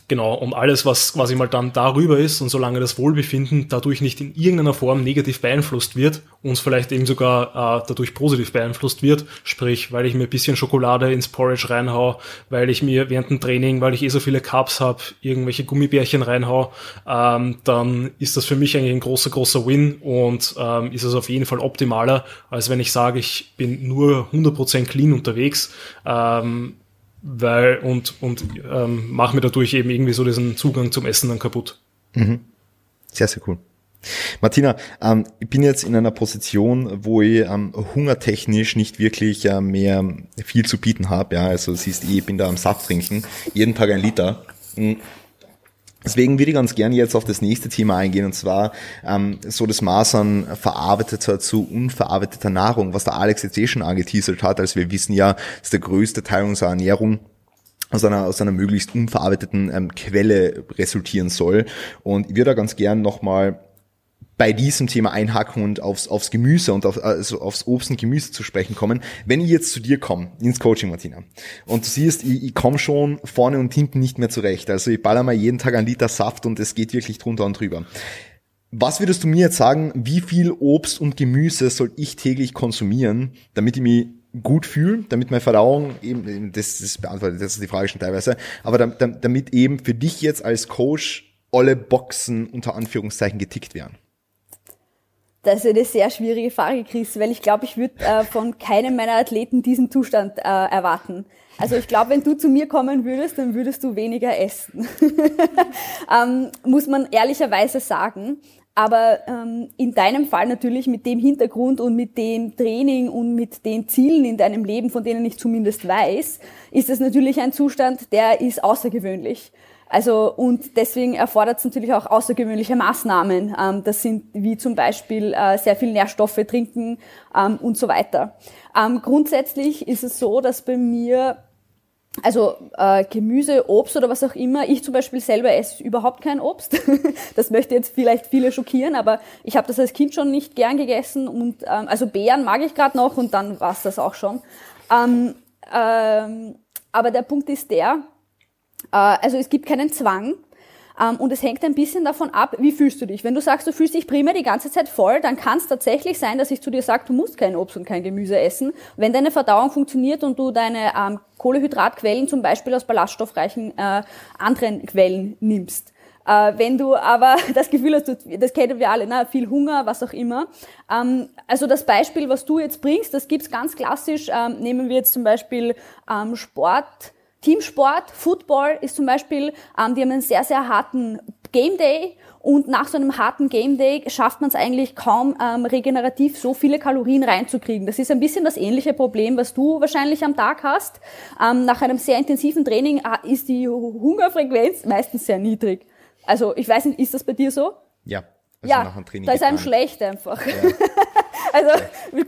Genau, und alles, was quasi mal dann darüber ist und solange das Wohlbefinden dadurch nicht in irgendeiner Form negativ beeinflusst wird, uns vielleicht eben sogar äh, dadurch positiv beeinflusst wird, sprich, weil ich mir ein bisschen Schokolade ins Porridge reinhau, weil ich mir während dem Training, weil ich eh so viele Carbs habe, irgendwelche Gummibärchen reinhau, ähm, dann ist das für mich eigentlich ein großer, großer Win und ähm, ist es auf jeden Fall optimaler, als wenn ich sage, ich bin nur 100% clean unterwegs. Ähm, weil und, und ähm, mache mir dadurch eben irgendwie so diesen Zugang zum Essen dann kaputt. Mhm. Sehr, sehr cool. Martina, ähm, ich bin jetzt in einer Position, wo ich ähm, hungertechnisch nicht wirklich äh, mehr viel zu bieten habe. Ja, also siehst, ich bin da am Saft trinken, jeden Tag ein Liter. Mhm. Deswegen würde ich ganz gerne jetzt auf das nächste Thema eingehen und zwar ähm, so das Maß an verarbeiteter zu unverarbeiteter Nahrung, was der Alex jetzt eh schon angeteasert hat. Also wir wissen ja, dass der größte Teil unserer Ernährung aus einer, aus einer möglichst unverarbeiteten ähm, Quelle resultieren soll. Und ich würde da ganz gern nochmal bei diesem Thema einhaken und aufs, aufs Gemüse und auf, also aufs Obst und Gemüse zu sprechen kommen. Wenn ich jetzt zu dir komme, ins Coaching, Martina, und du siehst, ich, ich komme schon vorne und hinten nicht mehr zurecht. Also ich baller mal jeden Tag einen Liter Saft und es geht wirklich drunter und drüber. Was würdest du mir jetzt sagen, wie viel Obst und Gemüse soll ich täglich konsumieren, damit ich mich gut fühle, damit meine Verdauung eben, das, das beantwortet das ist die Frage schon teilweise, aber damit eben für dich jetzt als Coach alle Boxen unter Anführungszeichen getickt werden? Das ist eine sehr schwierige Frage, Chris, weil ich glaube, ich würde äh, von keinem meiner Athleten diesen Zustand äh, erwarten. Also ich glaube, wenn du zu mir kommen würdest, dann würdest du weniger essen. ähm, muss man ehrlicherweise sagen. Aber ähm, in deinem Fall natürlich mit dem Hintergrund und mit dem Training und mit den Zielen in deinem Leben, von denen ich zumindest weiß, ist es natürlich ein Zustand, der ist außergewöhnlich. Also und deswegen erfordert es natürlich auch außergewöhnliche Maßnahmen. Ähm, das sind wie zum Beispiel äh, sehr viel Nährstoffe trinken ähm, und so weiter. Ähm, grundsätzlich ist es so, dass bei mir also äh, Gemüse, Obst oder was auch immer. Ich zum Beispiel selber esse überhaupt kein Obst. das möchte jetzt vielleicht viele schockieren, aber ich habe das als Kind schon nicht gern gegessen und ähm, also Beeren mag ich gerade noch und dann war's das auch schon. Ähm, ähm, aber der Punkt ist der, also es gibt keinen Zwang. Ähm, und es hängt ein bisschen davon ab, wie fühlst du dich. Wenn du sagst, du fühlst dich prima die ganze Zeit voll, dann kann es tatsächlich sein, dass ich zu dir sage, du musst kein Obst und kein Gemüse essen. Wenn deine Verdauung funktioniert und du deine ähm, Kohlehydratquellen zum Beispiel aus ballaststoffreichen äh, anderen Quellen nimmst. Äh, wenn du aber das Gefühl hast, du, das kennen wir alle, ne, viel Hunger, was auch immer. Ähm, also das Beispiel, was du jetzt bringst, das gibt's ganz klassisch. Ähm, nehmen wir jetzt zum Beispiel ähm, Sport Teamsport, Football ist zum Beispiel, ähm, die haben einen sehr, sehr harten Game Day und nach so einem harten Game Day schafft man es eigentlich kaum ähm, regenerativ so viele Kalorien reinzukriegen. Das ist ein bisschen das ähnliche Problem, was du wahrscheinlich am Tag hast. Ähm, nach einem sehr intensiven Training äh, ist die Hungerfrequenz meistens sehr niedrig. Also ich weiß nicht, ist das bei dir so? Ja. Also ja, da ist einem schlecht einfach. Ja. Also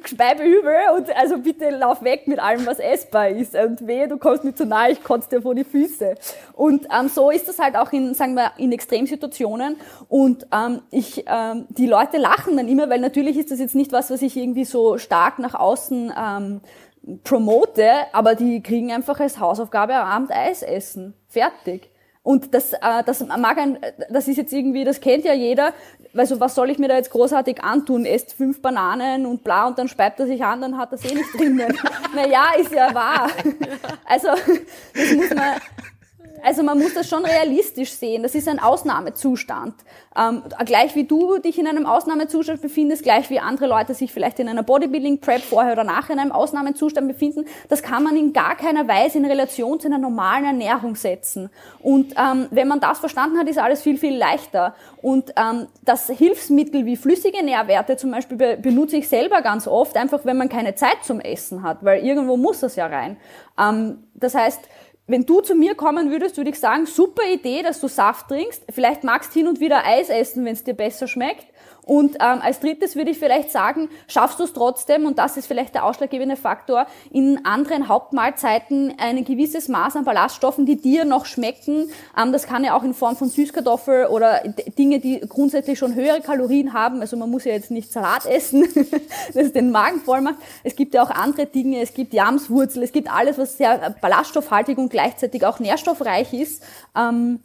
Speibeübel und also bitte lauf weg mit allem, was essbar ist. Und wehe, du kommst mir zu nahe, ich kotze dir vor die Füße. Und ähm, so ist das halt auch in, sagen wir, in Extremsituationen. Und ähm, ich, ähm, die Leute lachen dann immer, weil natürlich ist das jetzt nicht was, was ich irgendwie so stark nach außen ähm, promote, aber die kriegen einfach als Hausaufgabe am Abend Eis essen. Fertig. Und das, äh, das mag ein, das ist jetzt irgendwie, das kennt ja jeder. Also was soll ich mir da jetzt großartig antun? Esst fünf Bananen und bla und dann speibt er sich an, dann hat er eh nicht drinnen. naja, ist ja wahr. Also das muss man, also man muss das schon realistisch sehen. Das ist ein Ausnahmezustand. Ähm, gleich wie du dich in einem Ausnahmezustand befindest, gleich wie andere Leute sich vielleicht in einer Bodybuilding-Prep vorher oder nachher in einem Ausnahmezustand befinden, das kann man in gar keiner Weise in Relation zu einer normalen Ernährung setzen. Und ähm, wenn man das verstanden hat, ist alles viel, viel leichter. Und ähm, das Hilfsmittel wie flüssige Nährwerte zum Beispiel be benutze ich selber ganz oft, einfach wenn man keine Zeit zum Essen hat, weil irgendwo muss das ja rein. Ähm, das heißt, wenn du zu mir kommen würdest, würde ich sagen, super Idee, dass du Saft trinkst. Vielleicht magst hin und wieder Eis essen, wenn es dir besser schmeckt. Und ähm, als drittes würde ich vielleicht sagen, schaffst du es trotzdem, und das ist vielleicht der ausschlaggebende Faktor, in anderen Hauptmahlzeiten ein gewisses Maß an Ballaststoffen, die dir noch schmecken. Ähm, das kann ja auch in Form von Süßkartoffel oder Dinge, die grundsätzlich schon höhere Kalorien haben. Also man muss ja jetzt nicht Salat essen, das den Magen voll macht. Es gibt ja auch andere Dinge, es gibt Jamswurzel, es gibt alles, was sehr ballaststoffhaltig und gleichzeitig auch nährstoffreich ist. Ähm,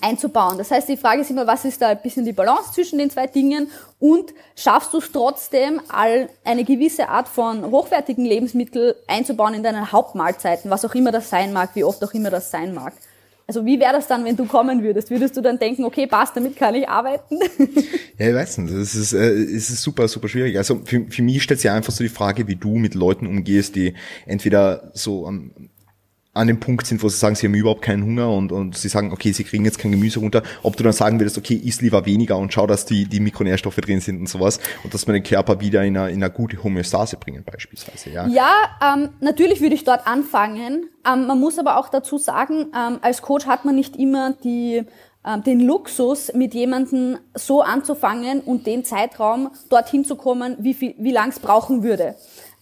einzubauen. Das heißt, die Frage ist immer, was ist da ein bisschen die Balance zwischen den zwei Dingen und schaffst du es trotzdem, all eine gewisse Art von hochwertigen Lebensmittel einzubauen in deinen Hauptmahlzeiten, was auch immer das sein mag, wie oft auch immer das sein mag. Also wie wäre das dann, wenn du kommen würdest? Würdest du dann denken, okay, passt, damit kann ich arbeiten? Ja, ich weiß nicht. Das ist, äh, es ist super, super schwierig. Also für, für mich stellt sich einfach so die Frage, wie du mit Leuten umgehst, die entweder so am an dem Punkt sind, wo sie sagen, sie haben überhaupt keinen Hunger und, und sie sagen, okay, sie kriegen jetzt kein Gemüse runter, ob du dann sagen würdest, okay, iss lieber weniger und schau, dass die, die Mikronährstoffe drin sind und sowas und dass man den Körper wieder in eine, in eine gute Homöostase bringen beispielsweise. Ja, ja ähm, natürlich würde ich dort anfangen. Ähm, man muss aber auch dazu sagen, ähm, als Coach hat man nicht immer die ähm, den Luxus, mit jemandem so anzufangen und den Zeitraum dorthin zu kommen, wie, viel, wie lang es brauchen würde.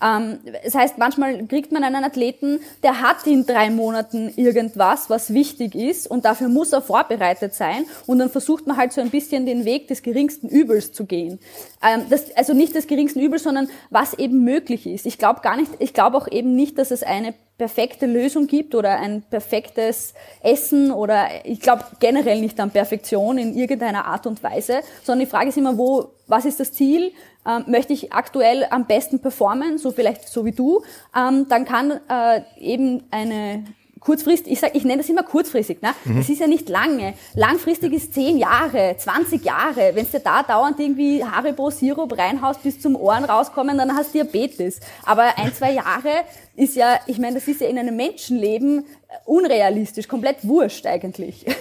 Ähm, das heißt, manchmal kriegt man einen Athleten, der hat in drei Monaten irgendwas, was wichtig ist und dafür muss er vorbereitet sein und dann versucht man halt so ein bisschen den Weg des geringsten Übels zu gehen. Ähm, das, also nicht des geringsten Übels, sondern was eben möglich ist. Ich glaube gar nicht, ich glaube auch eben nicht, dass es eine perfekte Lösung gibt oder ein perfektes Essen oder ich glaube generell nicht an Perfektion in irgendeiner Art und Weise, sondern die Frage ist immer, wo, was ist das Ziel? Ähm, möchte ich aktuell am besten performen, so vielleicht so wie du, ähm, dann kann äh, eben eine kurzfristig, ich sag, ich nenne das immer kurzfristig, ne? Mhm. Das ist ja nicht lange. Langfristig ist zehn Jahre, 20 Jahre. Wenn du da dauernd irgendwie Haribo Sirup reinhaust bis zum Ohren rauskommen, dann hast du Diabetes. Aber ein, zwei Jahre ist ja, ich meine, das ist ja in einem Menschenleben unrealistisch, komplett wurscht eigentlich.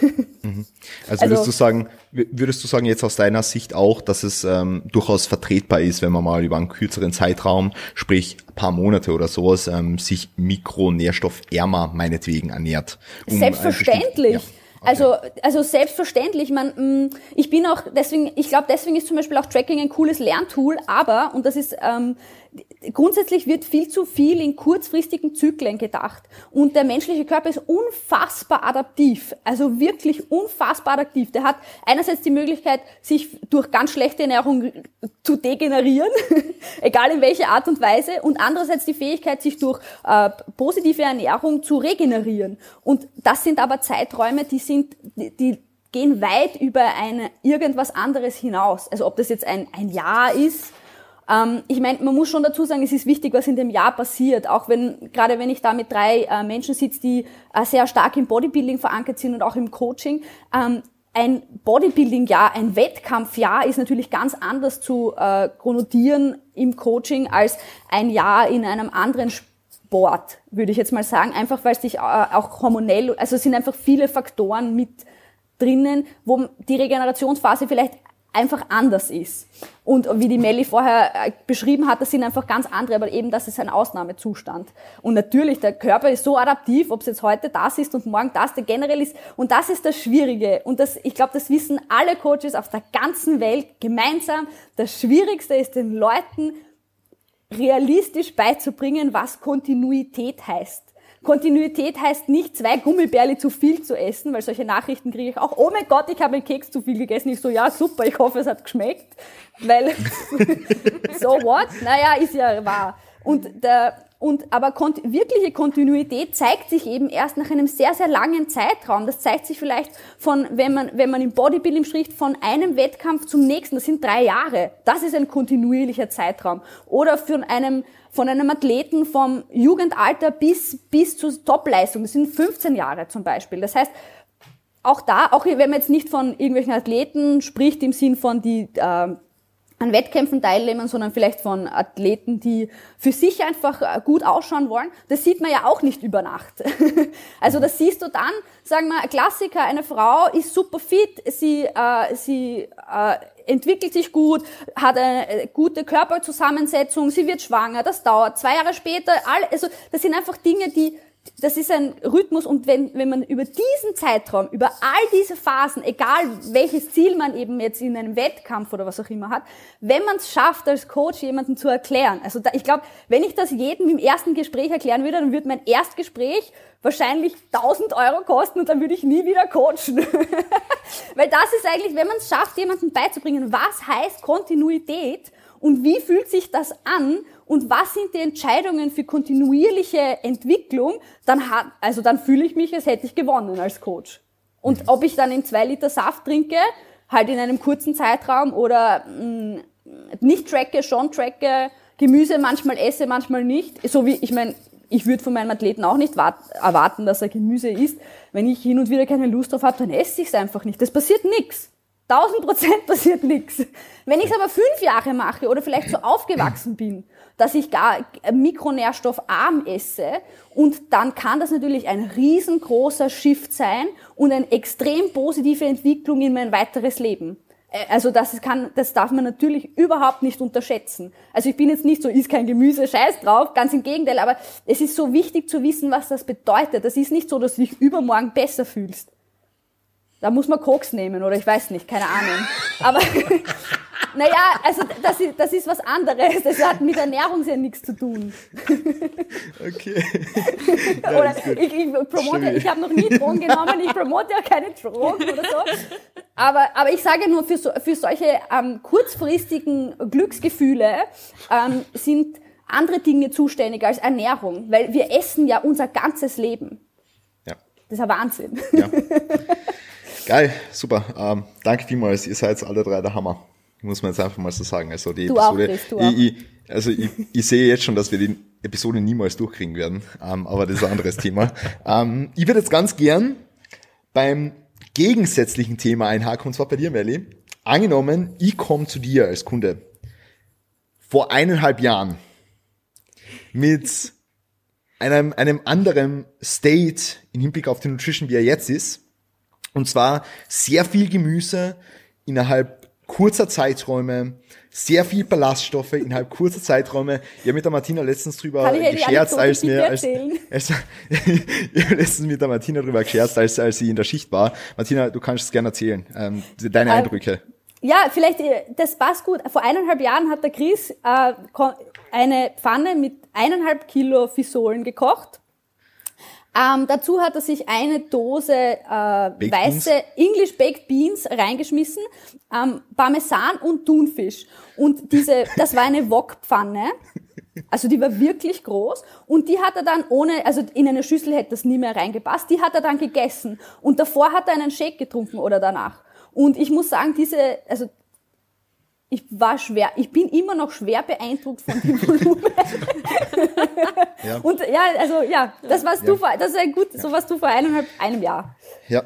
Mhm. Also würdest also, du sagen, würdest du sagen jetzt aus deiner Sicht auch, dass es ähm, durchaus vertretbar ist, wenn man mal über einen kürzeren Zeitraum, sprich ein paar Monate oder sowas, ähm, sich mikronährstoffärmer meinetwegen ernährt? Um Selbstverständlich. Ja. Okay. Also, also selbstverständlich, man, mm, ich bin auch deswegen, ich glaube, deswegen ist zum Beispiel auch Tracking ein cooles Lerntool, aber, und das ist ähm, grundsätzlich wird viel zu viel in kurzfristigen Zyklen gedacht. Und der menschliche Körper ist unfassbar adaptiv. Also wirklich unfassbar adaptiv. Der hat einerseits die Möglichkeit, sich durch ganz schlechte Ernährung zu degenerieren, egal in welcher Art und Weise. Und andererseits die Fähigkeit, sich durch äh, positive Ernährung zu regenerieren. Und das sind aber Zeiträume, die sind, die, die gehen weit über eine, irgendwas anderes hinaus. Also ob das jetzt ein, ein Jahr ist, ähm, ich meine, man muss schon dazu sagen, es ist wichtig, was in dem Jahr passiert. Auch wenn, gerade wenn ich da mit drei äh, Menschen sitze, die äh, sehr stark im Bodybuilding verankert sind und auch im Coaching, ähm, ein Bodybuilding-Jahr, ein Wettkampfjahr ist natürlich ganz anders zu äh, chronotieren im Coaching als ein Jahr in einem anderen Sport, würde ich jetzt mal sagen. Einfach weil es sich äh, auch hormonell, also es sind einfach viele Faktoren mit drinnen, wo die Regenerationsphase vielleicht einfach anders ist. Und wie die Melli vorher äh, beschrieben hat, das sind einfach ganz andere, aber eben das ist ein Ausnahmezustand. Und natürlich, der Körper ist so adaptiv, ob es jetzt heute das ist und morgen das, der generell ist. Und das ist das Schwierige. Und das, ich glaube, das wissen alle Coaches auf der ganzen Welt gemeinsam. Das Schwierigste ist den Leuten realistisch beizubringen, was Kontinuität heißt. Kontinuität heißt nicht, zwei Gummibärli zu viel zu essen, weil solche Nachrichten kriege ich auch. Oh mein Gott, ich habe einen Keks zu viel gegessen. Ich so, ja, super, ich hoffe, es hat geschmeckt. Weil, so what? Naja, ist ja wahr. Und der, und aber kont wirkliche Kontinuität zeigt sich eben erst nach einem sehr, sehr langen Zeitraum. Das zeigt sich vielleicht von, wenn man, wenn man im Bodybuilding spricht, von einem Wettkampf zum nächsten. Das sind drei Jahre. Das ist ein kontinuierlicher Zeitraum. Oder von einem, von einem Athleten vom Jugendalter bis, bis zur Topleistung. Das sind 15 Jahre zum Beispiel. Das heißt, auch da, auch wenn man jetzt nicht von irgendwelchen Athleten spricht im Sinn von die, äh, an Wettkämpfen teilnehmen, sondern vielleicht von Athleten, die für sich einfach äh, gut ausschauen wollen. Das sieht man ja auch nicht über Nacht. also das siehst du dann, sagen wir, ein Klassiker, eine Frau ist super fit, sie, äh, sie äh, entwickelt sich gut, hat eine äh, gute Körperzusammensetzung, sie wird schwanger, das dauert zwei Jahre später, all, also das sind einfach Dinge, die das ist ein Rhythmus und wenn, wenn man über diesen Zeitraum, über all diese Phasen, egal welches Ziel man eben jetzt in einem Wettkampf oder was auch immer hat, wenn man es schafft, als Coach jemanden zu erklären, also da, ich glaube, wenn ich das jedem im ersten Gespräch erklären würde, dann würde mein Erstgespräch wahrscheinlich 1000 Euro kosten und dann würde ich nie wieder coachen. Weil das ist eigentlich, wenn man es schafft, jemanden beizubringen, was heißt Kontinuität und wie fühlt sich das an und was sind die Entscheidungen für kontinuierliche Entwicklung, dann hat, also dann fühle ich mich, als hätte ich gewonnen als Coach. Und ob ich dann in zwei Liter Saft trinke, halt in einem kurzen Zeitraum oder mh, mm, nicht tracke, schon tracke, Gemüse manchmal esse, manchmal nicht. So wie, ich meine, ich würde von meinem Athleten auch nicht erwarten, dass er Gemüse isst. Wenn ich hin und wieder keine Lust drauf habe, dann esse ich es einfach nicht. Das passiert nichts. 1000 Prozent passiert nichts. Wenn ich es aber fünf Jahre mache oder vielleicht so aufgewachsen bin, dass ich gar mikronährstoffarm esse und dann kann das natürlich ein riesengroßer Shift sein und eine extrem positive Entwicklung in mein weiteres Leben. Also das kann, das darf man natürlich überhaupt nicht unterschätzen. Also ich bin jetzt nicht so, isst kein Gemüse, scheiß drauf, ganz im Gegenteil, aber es ist so wichtig zu wissen, was das bedeutet. Das ist nicht so, dass du dich übermorgen besser fühlst. Da muss man Koks nehmen oder ich weiß nicht, keine Ahnung. Aber Naja, also das ist, das ist was anderes. Das hat mit Ernährung sehr nichts zu tun. Okay. oder ich, ich promote, ich habe noch nie Drogen genommen, ich promote ja keine Drogen oder so. Aber, aber ich sage nur, für, so, für solche ähm, kurzfristigen Glücksgefühle ähm, sind andere Dinge zuständig als Ernährung, weil wir essen ja unser ganzes Leben. Ja. Das ist ein Wahnsinn. Ja. Geil, super. Ähm, danke vielmals. Ihr seid alle drei der Hammer. Muss man jetzt einfach mal so sagen. Also die Du auch, Episode. Chris, du auch. ich, ich, also ich, ich sehe jetzt schon, dass wir die Episode niemals durchkriegen werden. Ähm, aber das ist ein anderes Thema. Ähm, ich würde jetzt ganz gern beim gegensätzlichen Thema einhaken, und zwar bei dir, Melli. Angenommen, ich komme zu dir als Kunde vor eineinhalb Jahren mit einem, einem anderen State im Hinblick auf die Nutrition, wie er jetzt ist. Und zwar sehr viel Gemüse innerhalb kurzer Zeiträume, sehr viel Ballaststoffe innerhalb kurzer Zeiträume. Ich habe mit der Martina letztens drüber gescherzt, als mir, als, als, ich habe letztens mit der Martina drüber gescherzt, als, als sie in der Schicht war. Martina, du kannst es gerne erzählen, ähm, deine Ähm, Eindrücke. Ja, vielleicht, äh, das passt gut. Vor eineinhalb Jahren hat der Chris äh, eine Pfanne mit eineinhalb Kilo Fisolen gekocht. Ähm, dazu hat er sich eine Dose äh, weiße English Baked Beans reingeschmissen, ähm, Parmesan und Thunfisch. Und diese, das war eine Wokpfanne. Also die war wirklich groß und die hat er dann ohne, also in eine Schüssel hätte das nie mehr reingepasst, die hat er dann gegessen und davor hat er einen Shake getrunken oder danach. Und ich muss sagen, diese, also ich war schwer, ich bin immer noch schwer beeindruckt von dem Volumen. Ja. Und ja, also ja, das warst Ja. du vor, das ist ein gut, so warst du vor eineinhalb, einem Jahr. Ja,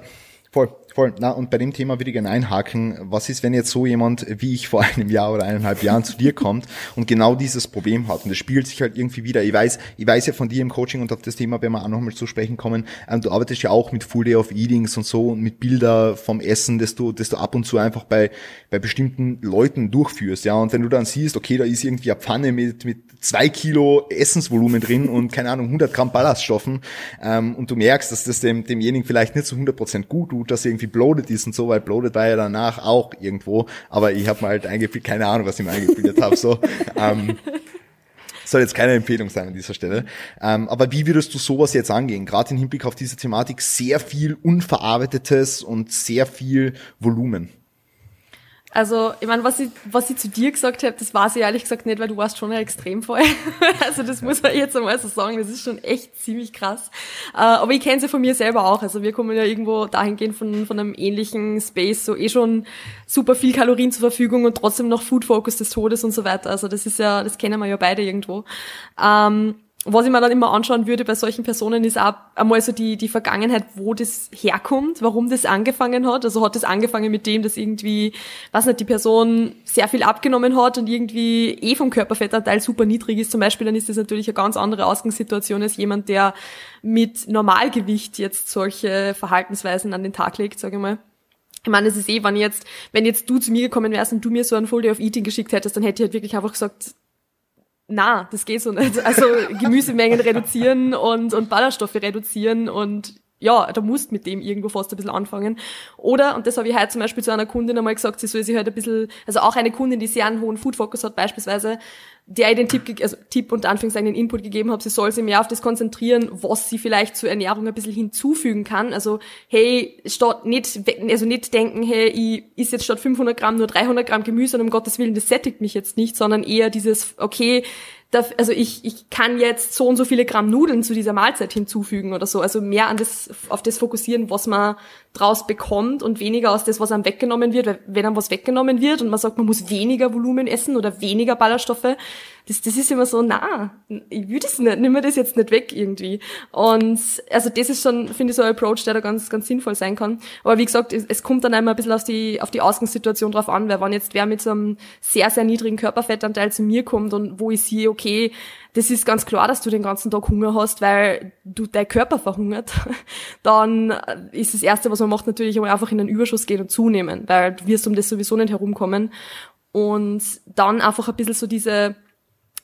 voll, voll. Na, und bei dem Thema würde ich gerne einhaken. Was ist, wenn jetzt so jemand wie ich vor einem Jahr oder eineinhalb Jahren zu dir kommt und genau dieses Problem hat? Und das spiegelt sich halt irgendwie wieder. Ich weiß, ich weiß ja von dir im Coaching und auf das Thema werden wir auch nochmal zu sprechen kommen. Ähm, du arbeitest ja auch mit Full Day of Eatings und so und mit Bilder vom Essen, das du, das du ab und zu einfach bei, bei bestimmten Leuten durchführst. Ja, und wenn du dann siehst, okay, da ist irgendwie eine Pfanne mit, mit zwei Kilo Essensvolumen drin und keine Ahnung, 100 Gramm Ballaststoffen, ähm, und du merkst, dass das dem, demjenigen vielleicht nicht zu 100% gut tut, dass er irgendwie bloated ist und so, weil bloated war ja danach auch irgendwo, aber ich habe mir halt eingebildet, keine Ahnung, was ich mir eingebildet habe, so, ähm, soll jetzt keine Empfehlung sein an dieser Stelle. Ähm, aber wie würdest du sowas jetzt angehen? Gerade im Hinblick auf diese Thematik sehr viel Unverarbeitetes und sehr viel Volumen. Also, ich meine, was ich, was ich zu dir gesagt habe, das weiß ich ehrlich gesagt nicht, weil du warst schon ein Extremfall. also das muss man jetzt einmal so sagen, das ist schon echt ziemlich krass. Äh, aber ich kenne sie von mir selber auch. Also wir kommen ja irgendwo dahingehend von, von einem ähnlichen Space, so eh schon super viel Kalorien zur Verfügung und trotzdem noch Food Focus des Todes und so weiter. Also das ist ja, das kennen wir ja beide irgendwo. Ähm, was ich mir dann immer anschauen würde bei solchen Personen ist auch einmal so die, die Vergangenheit, wo das herkommt, warum das angefangen hat. Also hat das angefangen mit dem, dass irgendwie, weiß nicht, die Person sehr viel abgenommen hat und irgendwie eh vom Körperfettanteil super niedrig ist zum Beispiel, dann ist das natürlich eine ganz andere Ausgangssituation als jemand, der mit Normalgewicht jetzt solche Verhaltensweisen an den Tag legt, sage ich mal. Ich meine, es ist eh, wenn jetzt, wenn jetzt du zu mir gekommen wärst und du mir so ein Day of Eating geschickt hättest, dann hätte ich halt wirklich einfach gesagt, na, das geht so nicht. Also Gemüsemengen reduzieren und, und Ballaststoffe reduzieren und ja, da musst mit dem irgendwo fast ein bisschen anfangen. Oder, und das habe ich heute zum Beispiel zu einer Kundin einmal gesagt, sie soll sich halt ein bisschen, also auch eine Kundin, die sehr einen hohen Food-Fokus hat beispielsweise, der ich den Tipp, also Tipp und Anführungszeichen den Input gegeben habe, sie soll sich mehr auf das konzentrieren, was sie vielleicht zur Ernährung ein bisschen hinzufügen kann. Also, hey, statt nicht, also nicht denken, hey, ich is jetzt statt 500 Gramm nur 300 Gramm Gemüse und um Gottes Willen, das sättigt mich jetzt nicht, sondern eher dieses, okay, also ich, ich kann jetzt so und so viele Gramm Nudeln zu dieser Mahlzeit hinzufügen oder so. Also mehr an das, auf das fokussieren, was man draus bekommt und weniger aus das, was einem weggenommen wird. Weil wenn einem was weggenommen wird und man sagt, man muss weniger Volumen essen oder weniger Ballaststoffe, das, das ist immer so, na, ich will das nicht, nimm mir das jetzt nicht weg irgendwie. Und also das ist schon, finde ich, so ein Approach, der da ganz, ganz sinnvoll sein kann. Aber wie gesagt, es, es kommt dann einmal ein bisschen auf die, auf die Ausgangssituation drauf an, weil wenn jetzt wer mit so einem sehr, sehr niedrigen Körperfettanteil zu mir kommt und wo ich sehe, okay, das ist ganz klar, dass du den ganzen Tag Hunger hast, weil du dein Körper verhungert, dann ist das Erste, was man macht, natürlich einfach in den Überschuss gehen und zunehmen, weil du wirst um das sowieso nicht herumkommen. Und dann einfach ein bisschen so diese,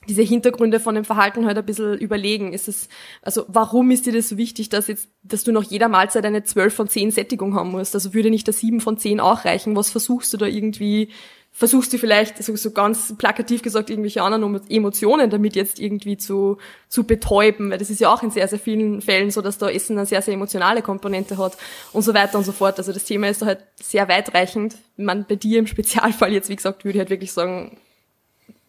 diese Hintergründe von dem Verhalten halt ein bisschen überlegen. Ist es, also warum ist dir das so wichtig, dass jetzt, dass du nach jeder Mahlzeit eine 12 von 10 Sättigung haben musst? Also würde nicht der 7 von 10 auch reichen? Was versuchst du da irgendwie versuchst du vielleicht, so, so ganz plakativ gesagt, irgendwelche anderen Emotionen damit jetzt irgendwie zu, zu betäuben, weil das ist ja auch in sehr, sehr vielen Fällen so, dass da Essen eine sehr, sehr emotionale Komponente hat und so weiter und so fort. Also das Thema ist da halt sehr weitreichend. Man bei dir im Spezialfall jetzt, wie gesagt, würde ich halt wirklich sagen,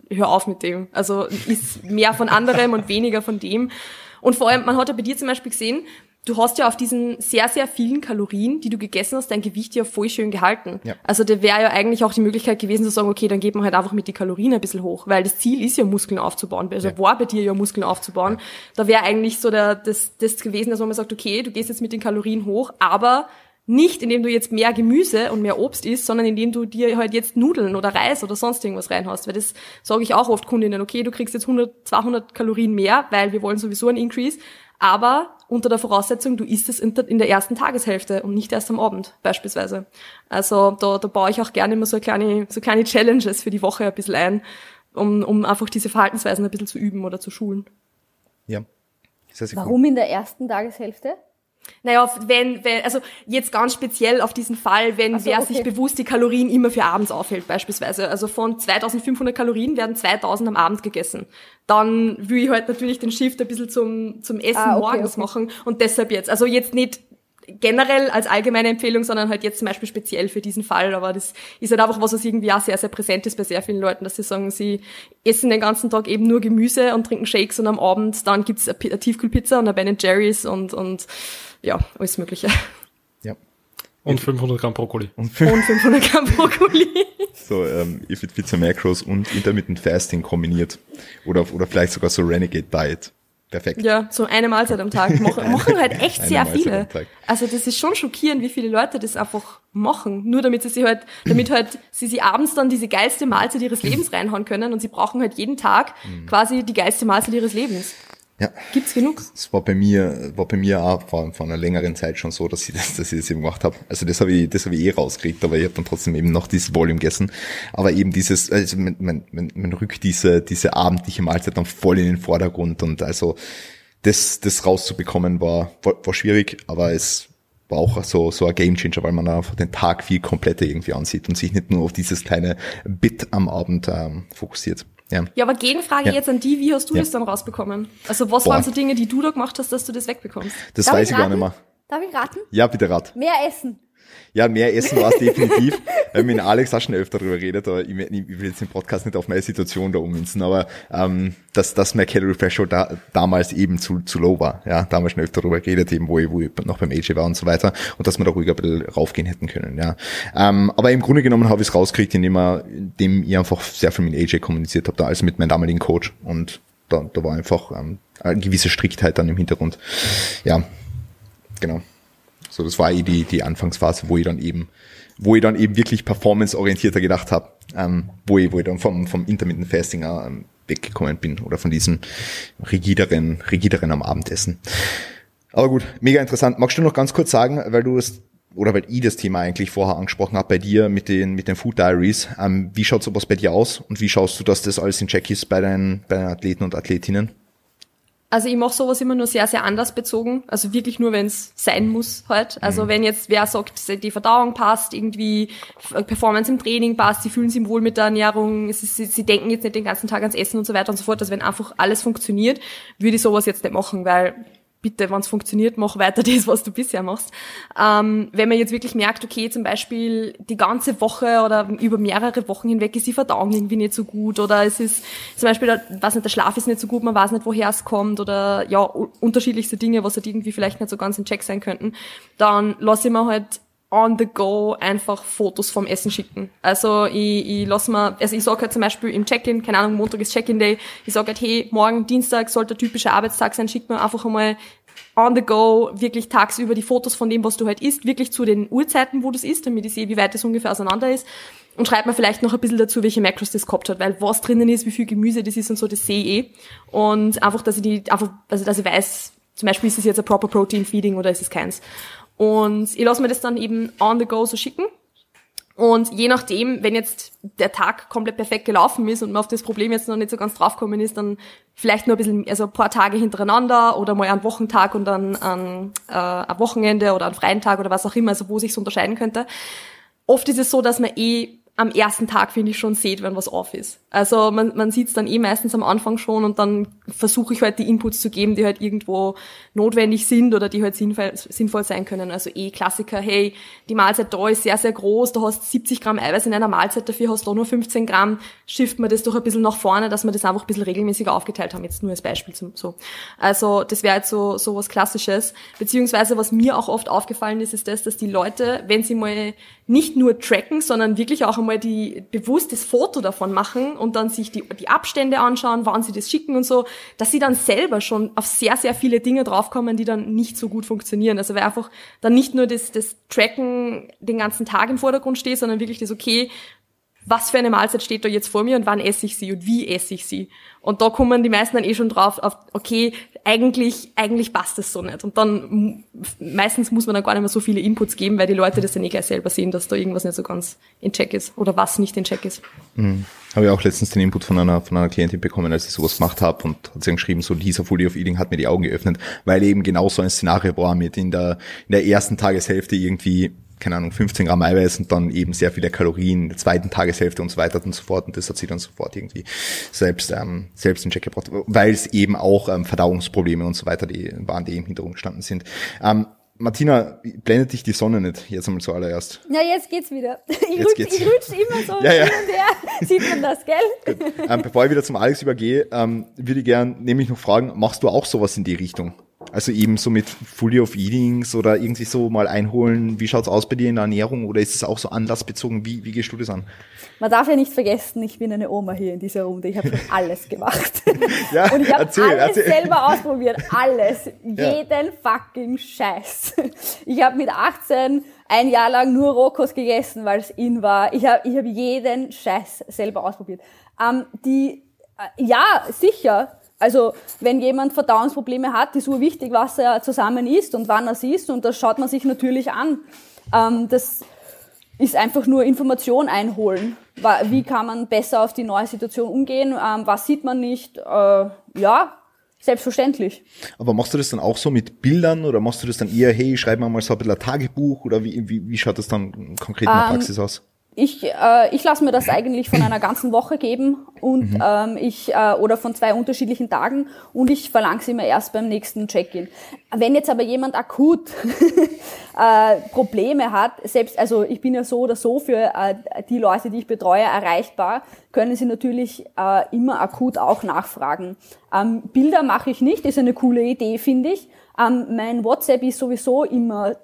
hör auf mit dem. Also ist mehr von anderem und weniger von dem. Und vor allem, man hat ja bei dir zum Beispiel gesehen, du hast ja auf diesen sehr, sehr vielen Kalorien, die du gegessen hast, dein Gewicht ja voll schön gehalten. Ja. Also da wäre ja eigentlich auch die Möglichkeit gewesen zu sagen, okay, dann geht man halt einfach mit die Kalorien ein bisschen hoch, weil das Ziel ist ja Muskeln aufzubauen, also ja. war bei dir ja Muskeln aufzubauen. Ja. Da wäre eigentlich so der, das, das gewesen, dass man sagt, okay, du gehst jetzt mit den Kalorien hoch, aber nicht, indem du jetzt mehr Gemüse und mehr Obst isst, sondern indem du dir halt jetzt Nudeln oder Reis oder sonst irgendwas reinhaust. Weil das sage ich auch oft Kundinnen, okay, du kriegst jetzt 100, 200 Kalorien mehr, weil wir wollen sowieso einen Increase, aber unter der Voraussetzung, du isst es in der ersten Tageshälfte und nicht erst am Abend beispielsweise. Also da, da baue ich auch gerne immer so kleine, so kleine Challenges für die Woche ein bisschen ein, um, um einfach diese Verhaltensweisen ein bisschen zu üben oder zu schulen. Ja. Warum in der ersten Tageshälfte? Naja, wenn, wenn, also jetzt ganz speziell auf diesen Fall, wenn so, wer okay. sich bewusst die Kalorien immer für abends aufhält, beispielsweise. Also von 2500 Kalorien werden 2000 am Abend gegessen. Dann will ich halt natürlich den Shift ein bisschen zum, zum Essen ah, okay, morgens okay. machen und deshalb jetzt. Also jetzt nicht generell als allgemeine Empfehlung, sondern halt jetzt zum Beispiel speziell für diesen Fall. Aber das ist halt einfach was, was irgendwie auch sehr, sehr präsent ist bei sehr vielen Leuten, dass sie sagen, sie essen den ganzen Tag eben nur Gemüse und trinken Shakes und am Abend dann gibt's eine Tiefkühlpizza und eine Ben Jerry's und, und ja, alles Mögliche. Ja. Und 500 Gramm Brokkoli. Und, 500 Gramm Brokkoli. so, ähm, If It Pizza Macros und Intermittent Fasting kombiniert. Oder, oder vielleicht sogar so Renegade Diet. Perfekt. Ja, so eine Mahlzeit am Tag. Machen, machen halt echt sehr viele. Also das ist schon schockierend, wie viele Leute das einfach machen. Nur damit sie sich halt, damit halt sie sie abends dann diese geilste Mahlzeit ihres Lebens reinhauen können und sie brauchen halt jeden Tag mhm. quasi die geilste Mahlzeit ihres Lebens. Ja. Gibt's genug? Es war bei mir, war bei mir auch vor, vor einer längeren Zeit schon so, dass ich das, dass ich das eben gemacht habe. Also das habe ich, das habe ich eh rausgekriegt, aber ich habe dann trotzdem eben noch dieses Volume gegessen. Aber eben dieses, also man, man, man, man rückt diese, diese abendliche Mahlzeit dann voll in den Vordergrund und also das, das rauszubekommen war, war, war schwierig, aber es war auch so, so ein Gamechanger, weil man einfach den Tag viel kompletter irgendwie ansieht und sich nicht nur auf dieses kleine Bit am Abend ähm, fokussiert. Ja. ja, aber Gegenfrage ja. jetzt an die, wie hast du ja. das dann rausbekommen? Also was Boah. waren so Dinge, die du da gemacht hast, dass du das wegbekommst? Das Darf weiß ich, ich gar nicht mehr. Darf ich raten? Ja, bitte rat. Mehr essen. Ja, mehr Essen war es definitiv. Wir haben mit Alex auch schon öfter darüber geredet, aber ich, will jetzt den Podcast nicht auf meine Situation da ummünzen, aber ähm, dass, dass mein Calorie Threshold da, damals eben zu, zu low war. Ja, damals schon öfter darüber geredet, eben wo ich, wo ich noch beim AJ war und so weiter und dass wir da ruhiger ein bisschen raufgehen hätten können. Ja, ähm, Aber im Grunde genommen habe ich es rausgekriegt, indem, er, indem ich einfach sehr viel mit AJ kommuniziert habe, da also mit meinem damaligen Coach und da, da war einfach ähm, eine gewisse Striktheit dann im Hintergrund. Ja, genau. So, das war eh die, die Anfangsphase, wo ich dann eben, wo ich dann eben wirklich performanceorientierter gedacht habe, ähm, wo ich, wo ich dann vom, vom Intermittent Fasting ähm, weggekommen bin oder von diesem rigideren, rigideren am Abendessen. Aber gut, mega interessant. Magst du noch ganz kurz sagen, weil du es oder weil ich das Thema eigentlich vorher angesprochen habe bei dir mit den mit den Food Diaries, ähm, wie schaut sowas bei dir aus und wie schaust du, dass das alles in Check ist bei deinen, bei deinen Athleten und Athletinnen? Also ich mache sowas immer nur sehr, sehr anders bezogen. Also wirklich nur, wenn es sein muss halt. Also mhm. wenn jetzt wer sagt, die Verdauung passt, irgendwie Performance im Training passt, sie fühlen sich wohl mit der Ernährung, sie, sie, sie denken jetzt nicht den ganzen Tag ans Essen und so weiter und so fort. Also wenn einfach alles funktioniert, würde ich sowas jetzt nicht machen, weil bitte, wenn es funktioniert, mach weiter das, was du bisher machst. Ähm, wenn man jetzt wirklich merkt, okay, zum Beispiel die ganze Woche oder über mehrere Wochen hinweg ist die Verdauung irgendwie nicht so gut oder es ist zum Beispiel, weiß nicht, der Schlaf ist nicht so gut, man weiß nicht, woher es kommt oder ja, unterschiedlichste Dinge, was halt irgendwie vielleicht nicht so ganz in Check sein könnten, dann lasse ich mir halt on the go einfach Fotos vom Essen schicken. Also ich, ich lass mal, also ich sage halt zum Beispiel im Check-in, keine Ahnung, Montag ist Check-in-Day, ich sage halt, hey, morgen Dienstag sollte der typische Arbeitstag sein, schick mir einfach einmal on the go, wirklich tagsüber die Fotos von dem, was du halt isst, wirklich zu den Uhrzeiten, wo du es isst, damit ich sehe, wie weit es ungefähr auseinander ist. Und schreib mir vielleicht noch ein bisschen dazu, welche Macros das gehabt hat, weil was drinnen ist, wie viel Gemüse das ist und so, das sehe ich eh. Und einfach, dass ich die, einfach, also dass ich weiß, zum Beispiel ist es jetzt ein proper Protein Feeding oder ist es keins. Und ich lasse mir das dann eben on the go so schicken. Und je nachdem, wenn jetzt der Tag komplett perfekt gelaufen ist und man auf das Problem jetzt noch nicht so ganz draufgekommen ist, dann vielleicht nur ein bisschen, also ein paar Tage hintereinander oder mal einen Wochentag und dann ein, äh, ein Wochenende oder einen freien Tag oder was auch immer, also wo sich unterscheiden könnte. Oft ist es so, dass man eh am ersten Tag, finde ich, schon seht, wenn was off ist. Also man, man sieht es dann eh meistens am Anfang schon und dann versuche ich halt die Inputs zu geben, die halt irgendwo notwendig sind oder die halt sinnvoll, sinnvoll sein können. Also eh Klassiker, hey, die Mahlzeit da ist sehr, sehr groß, du hast 70 Gramm Eiweiß in einer Mahlzeit, dafür hast du nur 15 Gramm, shift man das doch ein bisschen nach vorne, dass wir das einfach ein bisschen regelmäßiger aufgeteilt haben, jetzt nur als Beispiel zum, so. Also das wäre jetzt so, so was Klassisches. Beziehungsweise was mir auch oft aufgefallen ist, ist das, dass die Leute, wenn sie mal nicht nur tracken, sondern wirklich auch einmal die bewusstes Foto davon machen und dann sich die, die Abstände anschauen, wann sie das schicken und so, dass sie dann selber schon auf sehr, sehr viele Dinge draufkommen, die dann nicht so gut funktionieren. Also weil einfach dann nicht nur das, das Tracken den ganzen Tag im Vordergrund steht, sondern wirklich das, okay, was für eine Mahlzeit steht da jetzt vor mir und wann esse ich sie und wie esse ich sie. Und da kommen die meisten dann eh schon drauf, auf, okay, eigentlich, eigentlich passt das so nicht. Und dann meistens muss man dann gar nicht mehr so viele Inputs geben, weil die Leute das dann eh gleich selber sehen, dass da irgendwas nicht so ganz in Check ist oder was nicht in Check ist. Mhm. Habe ich auch letztens den Input von einer, von einer Klientin bekommen, als ich sowas gemacht habe und hat sie geschrieben, so dieser Fully of Eating hat mir die Augen geöffnet, weil eben genau so ein Szenario war mit in der, in der ersten Tageshälfte irgendwie keine Ahnung, 15 Gramm Eiweiß und dann eben sehr viele Kalorien in der zweiten Tageshälfte und so weiter und so fort. Und das hat sie dann sofort irgendwie selbst, ähm, selbst in Check gebracht, weil es eben auch ähm, Verdauungsprobleme und so weiter die waren, die im Hintergrund gestanden sind. Ähm, Martina, blendet dich die Sonne nicht jetzt einmal zuallererst? Ja, jetzt geht's wieder. Ich rutsch, ich rutsch immer so ja, ja. hin und her. Sieht man das, gell? Ähm, bevor ich wieder zum Alex übergehe, ähm, würde ich gern nämlich noch fragen, machst du auch sowas in die Richtung? Also eben so mit Fully of Eatings oder irgendwie so mal einholen, wie schaut's aus bei dir in der Ernährung oder ist es auch so anlassbezogen? Wie, wie gehst du das an? Man darf ja nicht vergessen, ich bin eine Oma hier in dieser Runde. Ich habe schon alles gemacht. ja, Und ich habe alles erzähl. selber ausprobiert. Alles. Ja. Jeden fucking Scheiß. Ich habe mit 18 ein Jahr lang nur Rohkost gegessen, weil es in war. Ich habe ich hab jeden Scheiß selber ausprobiert. Ähm, die, äh, ja, sicher also wenn jemand Verdauungsprobleme hat, ist so wichtig, was er zusammen isst und wann er es isst und das schaut man sich natürlich an. Ähm, das ist einfach nur Information einholen. Wie kann man besser auf die neue Situation umgehen? Ähm, was sieht man nicht? Äh, ja, selbstverständlich. Aber machst du das dann auch so mit Bildern oder machst du das dann eher, hey, schreib mal so ein bisschen ein Tagebuch oder wie, wie, wie schaut das dann konkret in der ähm, Praxis aus? Ich, äh, ich lasse mir das eigentlich von einer ganzen Woche geben und mhm. ähm, ich äh, oder von zwei unterschiedlichen Tagen und ich verlange sie immer erst beim nächsten Check-in. Wenn jetzt aber jemand akut äh, Probleme hat, selbst also ich bin ja so oder so für äh, die Leute, die ich betreue, erreichbar, können sie natürlich äh, immer akut auch nachfragen. Ähm, Bilder mache ich nicht, ist eine coole Idee, finde ich. Ähm, mein WhatsApp ist sowieso immer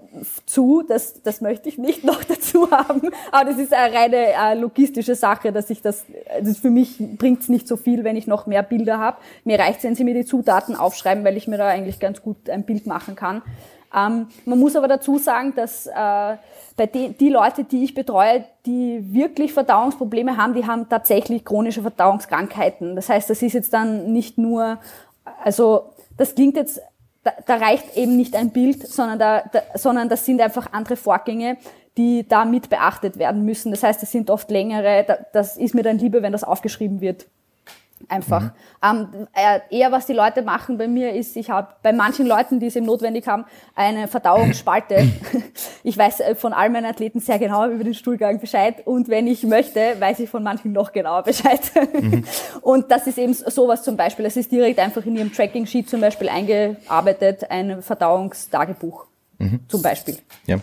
zu, das, das möchte ich nicht noch dazu haben. Aber das ist eine reine äh, logistische Sache, dass ich das, das für mich bringt es nicht so viel, wenn ich noch mehr Bilder habe. Mir reicht wenn Sie mir die Zutaten aufschreiben, weil ich mir da eigentlich ganz gut ein Bild machen kann. Ähm, man muss aber dazu sagen, dass äh, bei die, die Leute, die ich betreue, die wirklich Verdauungsprobleme haben, die haben tatsächlich chronische Verdauungskrankheiten. Das heißt, das ist jetzt dann nicht nur, also das klingt jetzt da, da reicht eben nicht ein Bild, sondern, da, da, sondern das sind einfach andere Vorgänge, die da mit beachtet werden müssen. Das heißt, das sind oft längere, da, das ist mir dann lieber, wenn das aufgeschrieben wird. Einfach. Mhm. Ähm, äh, eher was die Leute machen bei mir ist, ich habe bei manchen Leuten, die es eben notwendig haben, eine Verdauungsspalte. ich weiß äh, von all meinen Athleten sehr genau über den Stuhlgang Bescheid und wenn ich möchte, weiß ich von manchen noch genauer Bescheid. Mhm. Und das ist eben sowas zum Beispiel. Es ist direkt einfach in ihrem Tracking-Sheet zum Beispiel eingearbeitet, ein Verdauungstagebuch mhm. zum Beispiel. Ja.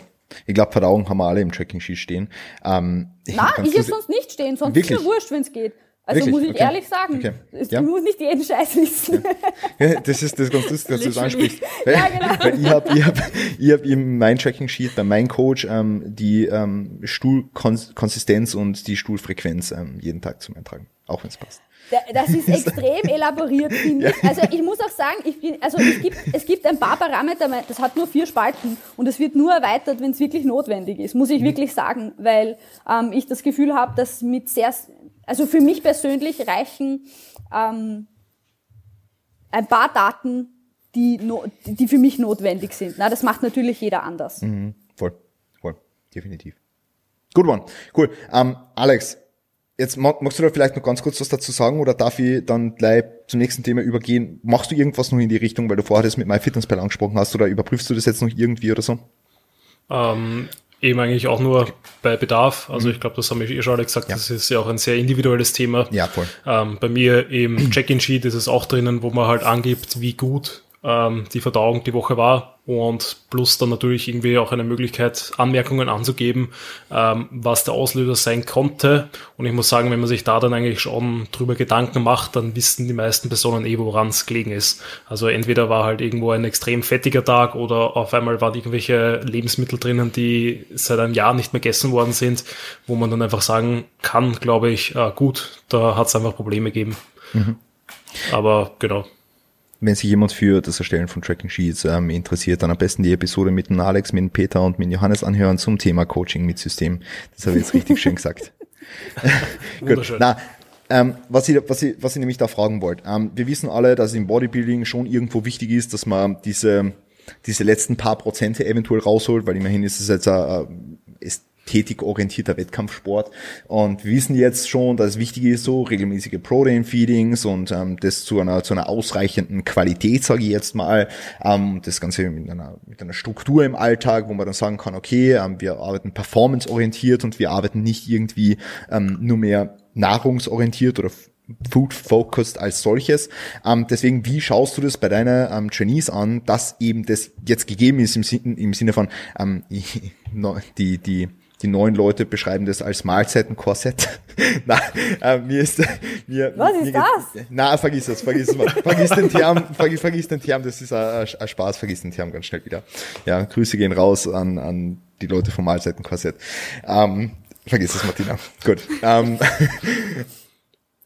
Ich glaube, Verdauung haben wir alle im Tracking-Sheet stehen. Ähm, Nein, ich habe sonst nicht stehen, sonst wirklich? ist mir wurscht, wenn es geht. Also Wirklich? muss ich okay. ehrlich sagen, okay. ja. du musst nicht jeden Scheiß wissen. Ja. das ist das ganz lustig, dass du das ansprichst. Weil, ja, genau. weil ich habe ich hab, ich hab im mein Tracking Sheet bei meinem Coach ähm, die ähm, Stuhlkonsistenz und die Stuhlfrequenz ähm, jeden Tag zum Eintragen, auch wenn es passt. Das ist extrem elaboriert, finde ich. Also ich muss auch sagen, ich bin, also es gibt, es gibt ein paar Parameter, das hat nur vier Spalten und es wird nur erweitert, wenn es wirklich notwendig ist, muss ich mhm. wirklich sagen, weil ähm, ich das Gefühl habe, dass mit sehr, also für mich persönlich reichen ähm, ein paar Daten, die, no, die für mich notwendig sind. Na, das macht natürlich jeder anders. Mhm, voll, voll, definitiv. Good one, cool. Ähm, Alex, jetzt magst du da vielleicht noch ganz kurz was dazu sagen oder darf ich dann gleich zum nächsten Thema übergehen? Machst du irgendwas noch in die Richtung, weil du vorher das mit MyFitnessPal angesprochen hast oder überprüfst du das jetzt noch irgendwie oder so? Ähm, eben eigentlich auch nur bei Bedarf. Also mhm. ich glaube, das haben wir eh schon alle gesagt, ja. das ist ja auch ein sehr individuelles Thema. Ja, voll. Ähm, bei mir im Check-in-Sheet ist es auch drinnen, wo man halt angibt, wie gut ähm, die Verdauung die Woche war und plus dann natürlich irgendwie auch eine Möglichkeit, Anmerkungen anzugeben, ähm, was der Auslöser sein konnte. Und ich muss sagen, wenn man sich da dann eigentlich schon drüber Gedanken macht, dann wissen die meisten Personen eh, woran es gelegen ist. Also entweder war halt irgendwo ein extrem fettiger Tag oder auf einmal waren irgendwelche Lebensmittel drinnen, die seit einem Jahr nicht mehr gegessen worden sind, wo man dann einfach sagen kann, glaube ich, äh, gut, da hat es einfach Probleme gegeben. Mhm. Aber genau wenn sich jemand für das Erstellen von Tracking Sheets ähm, interessiert, dann am besten die Episode mit dem Alex, mit dem Peter und mit dem Johannes anhören zum Thema Coaching mit System. Das habe ich jetzt richtig schön gesagt. Gut. Na, ähm, was, ich, was, ich, was ich nämlich da fragen wollte. Ähm, wir wissen alle, dass im Bodybuilding schon irgendwo wichtig ist, dass man diese, diese letzten paar Prozente eventuell rausholt, weil immerhin ist es jetzt ein, ist tätig-orientierter Wettkampfsport. Und wir wissen jetzt schon, dass es wichtig ist, so regelmäßige Protein-Feedings und ähm, das zu einer, zu einer ausreichenden Qualität, sage ich jetzt mal. Ähm, das Ganze mit einer, mit einer Struktur im Alltag, wo man dann sagen kann, okay, ähm, wir arbeiten performance-orientiert und wir arbeiten nicht irgendwie ähm, nur mehr nahrungsorientiert oder Food Focused als solches. Ähm, deswegen, wie schaust du das bei deiner ähm, Trainees an, dass eben das jetzt gegeben ist im, im Sinne von ähm, die, die die neuen Leute beschreiben das als Mahlzeitenkorsett. na, äh, mir ist mir, Was ist mir, das? Na, vergiss das, vergiss es mal. Vergiss den Term, vergiss, vergiss den Term, das ist ein, ein Spaß, vergiss den Term ganz schnell wieder. Ja, Grüße gehen raus an, an die Leute vom Mahlzeitenkorsett. Ähm, vergiss es, Martina. Gut. Ähm,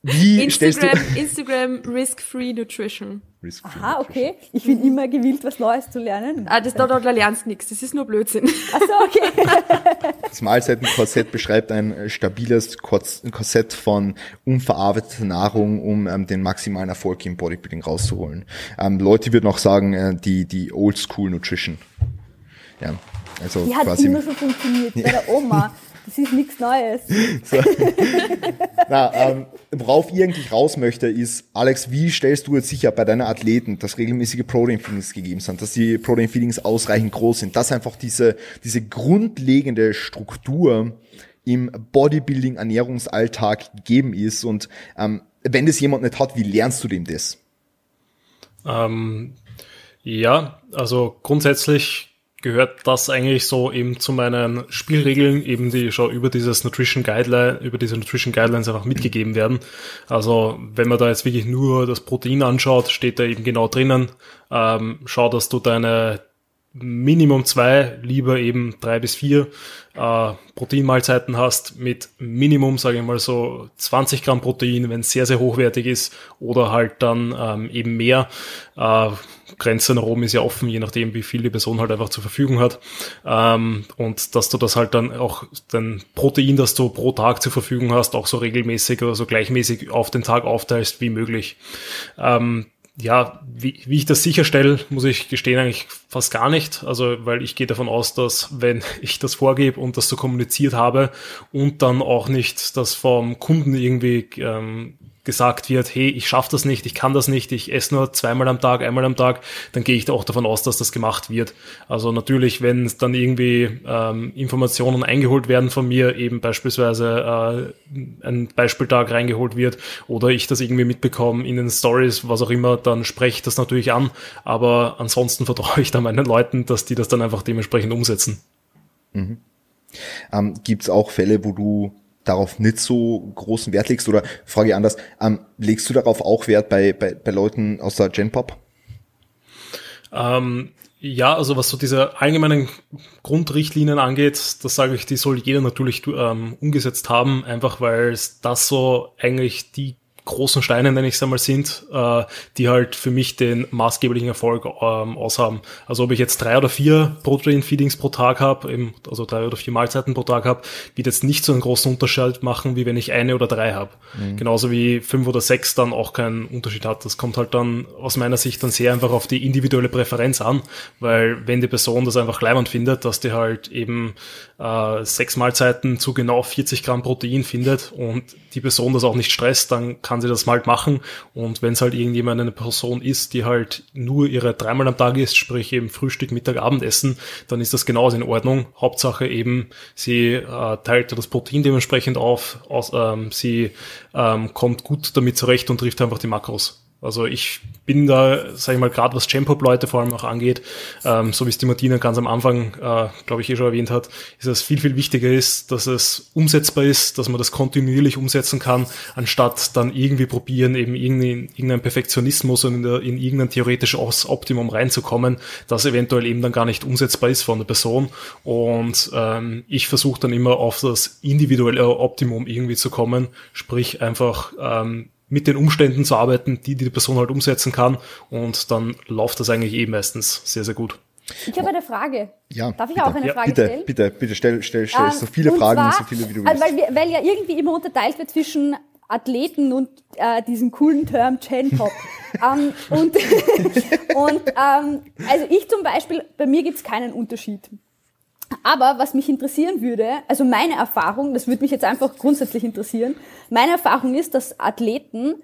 wie Instagram, Instagram Risk-Free Nutrition. Risk Aha, okay. Ich bin immer gewillt, was Neues zu lernen. Ah, das, da, da lernst du nichts. Das ist nur Blödsinn. Ach so, okay. Das Mahlzeitenkorsett beschreibt ein stabiles Korsett von unverarbeiteter Nahrung, um ähm, den maximalen Erfolg im Bodybuilding rauszuholen. Ähm, Leute würden auch sagen, äh, die, die Old School Nutrition. Ja. Also die hat quasi immer schon funktioniert bei der Oma. Das ist nichts Neues. So. Na, ähm, worauf ich eigentlich raus möchte, ist, Alex, wie stellst du jetzt sicher bei deinen Athleten, dass regelmäßige Protein-Feedings gegeben sind, dass die Protein-Feedings ausreichend groß sind, dass einfach diese, diese grundlegende Struktur im Bodybuilding-Ernährungsalltag gegeben ist und ähm, wenn das jemand nicht hat, wie lernst du dem das? Ähm, ja, also grundsätzlich gehört das eigentlich so eben zu meinen Spielregeln, eben die schon über dieses Nutrition Guideline, über diese Nutrition Guidelines einfach mitgegeben werden. Also wenn man da jetzt wirklich nur das Protein anschaut, steht da eben genau drinnen, ähm, schau, dass du deine Minimum zwei, lieber eben drei bis vier äh, Proteinmahlzeiten hast mit Minimum, sage ich mal so 20 Gramm Protein, wenn es sehr, sehr hochwertig ist oder halt dann ähm, eben mehr. Äh, Grenze nach oben ist ja offen, je nachdem, wie viel die Person halt einfach zur Verfügung hat. Ähm, und dass du das halt dann auch dein Protein, das du pro Tag zur Verfügung hast, auch so regelmäßig oder so gleichmäßig auf den Tag aufteilst wie möglich. Ähm, ja, wie, wie ich das sicherstelle, muss ich gestehen, eigentlich fast gar nicht. Also, weil ich gehe davon aus, dass wenn ich das vorgebe und das so kommuniziert habe und dann auch nicht das vom Kunden irgendwie ähm, gesagt wird, hey, ich schaffe das nicht, ich kann das nicht, ich esse nur zweimal am Tag, einmal am Tag, dann gehe ich auch davon aus, dass das gemacht wird. Also natürlich, wenn dann irgendwie ähm, Informationen eingeholt werden von mir, eben beispielsweise äh, ein Beispieltag reingeholt wird oder ich das irgendwie mitbekomme in den Stories, was auch immer, dann spreche ich das natürlich an. Aber ansonsten vertraue ich da meinen Leuten, dass die das dann einfach dementsprechend umsetzen. Mhm. Ähm, Gibt es auch Fälle, wo du darauf nicht so großen Wert legst? Oder frage anders, ähm, legst du darauf auch Wert bei, bei, bei Leuten aus der Genpop? Ähm, ja, also was so diese allgemeinen Grundrichtlinien angeht, das sage ich, die soll jeder natürlich ähm, umgesetzt haben, einfach weil das so eigentlich die großen Steine, nenne ich es einmal, sind, äh, die halt für mich den maßgeblichen Erfolg ähm, aushaben. Also ob ich jetzt drei oder vier Protein-Feedings pro Tag habe, also drei oder vier Mahlzeiten pro Tag habe, wird jetzt nicht so einen großen Unterschied machen, wie wenn ich eine oder drei habe. Mhm. Genauso wie fünf oder sechs dann auch keinen Unterschied hat. Das kommt halt dann aus meiner Sicht dann sehr einfach auf die individuelle Präferenz an, weil wenn die Person das einfach leibend findet, dass die halt eben äh, sechs Mahlzeiten zu genau 40 Gramm Protein findet und die Person das auch nicht stresst, dann kann kann sie das mal halt machen. Und wenn es halt irgendjemand eine Person ist, die halt nur ihre dreimal am Tag isst, sprich eben Frühstück, Mittag, Abendessen, dann ist das genauso in Ordnung. Hauptsache eben, sie äh, teilt das Protein dementsprechend auf, aus, ähm, sie ähm, kommt gut damit zurecht und trifft einfach die Makros. Also ich bin da, sage ich mal, gerade was Champop-Leute vor allem auch angeht, ähm, so wie es die Martina ganz am Anfang, äh, glaube ich, eh schon erwähnt hat, ist es viel, viel wichtiger ist, dass es umsetzbar ist, dass man das kontinuierlich umsetzen kann, anstatt dann irgendwie probieren, eben irgendeinen, irgendeinen Perfektionismus und in, der, in irgendein theoretisches Optimum reinzukommen, das eventuell eben dann gar nicht umsetzbar ist von der Person. Und ähm, ich versuche dann immer auf das individuelle Optimum irgendwie zu kommen, sprich einfach ähm, mit den Umständen zu arbeiten, die die Person halt umsetzen kann. Und dann läuft das eigentlich eh meistens sehr, sehr gut. Ich habe eine Frage. Ja, Darf ich bitte. auch eine ja, Frage bitte, stellen? Bitte, bitte, stell, stell, stell Ähm, so viele und Fragen, zwar, so viele wie du äh, willst. Weil, wir, weil ja irgendwie immer unterteilt wird zwischen Athleten und äh, diesen coolen Term Gen-Pop. ähm, und und ähm, also ich zum Beispiel, bei mir gibt's keinen Unterschied. Aber was mich interessieren würde, also meine Erfahrung, das würde mich jetzt einfach grundsätzlich interessieren, meine Erfahrung ist, dass Athleten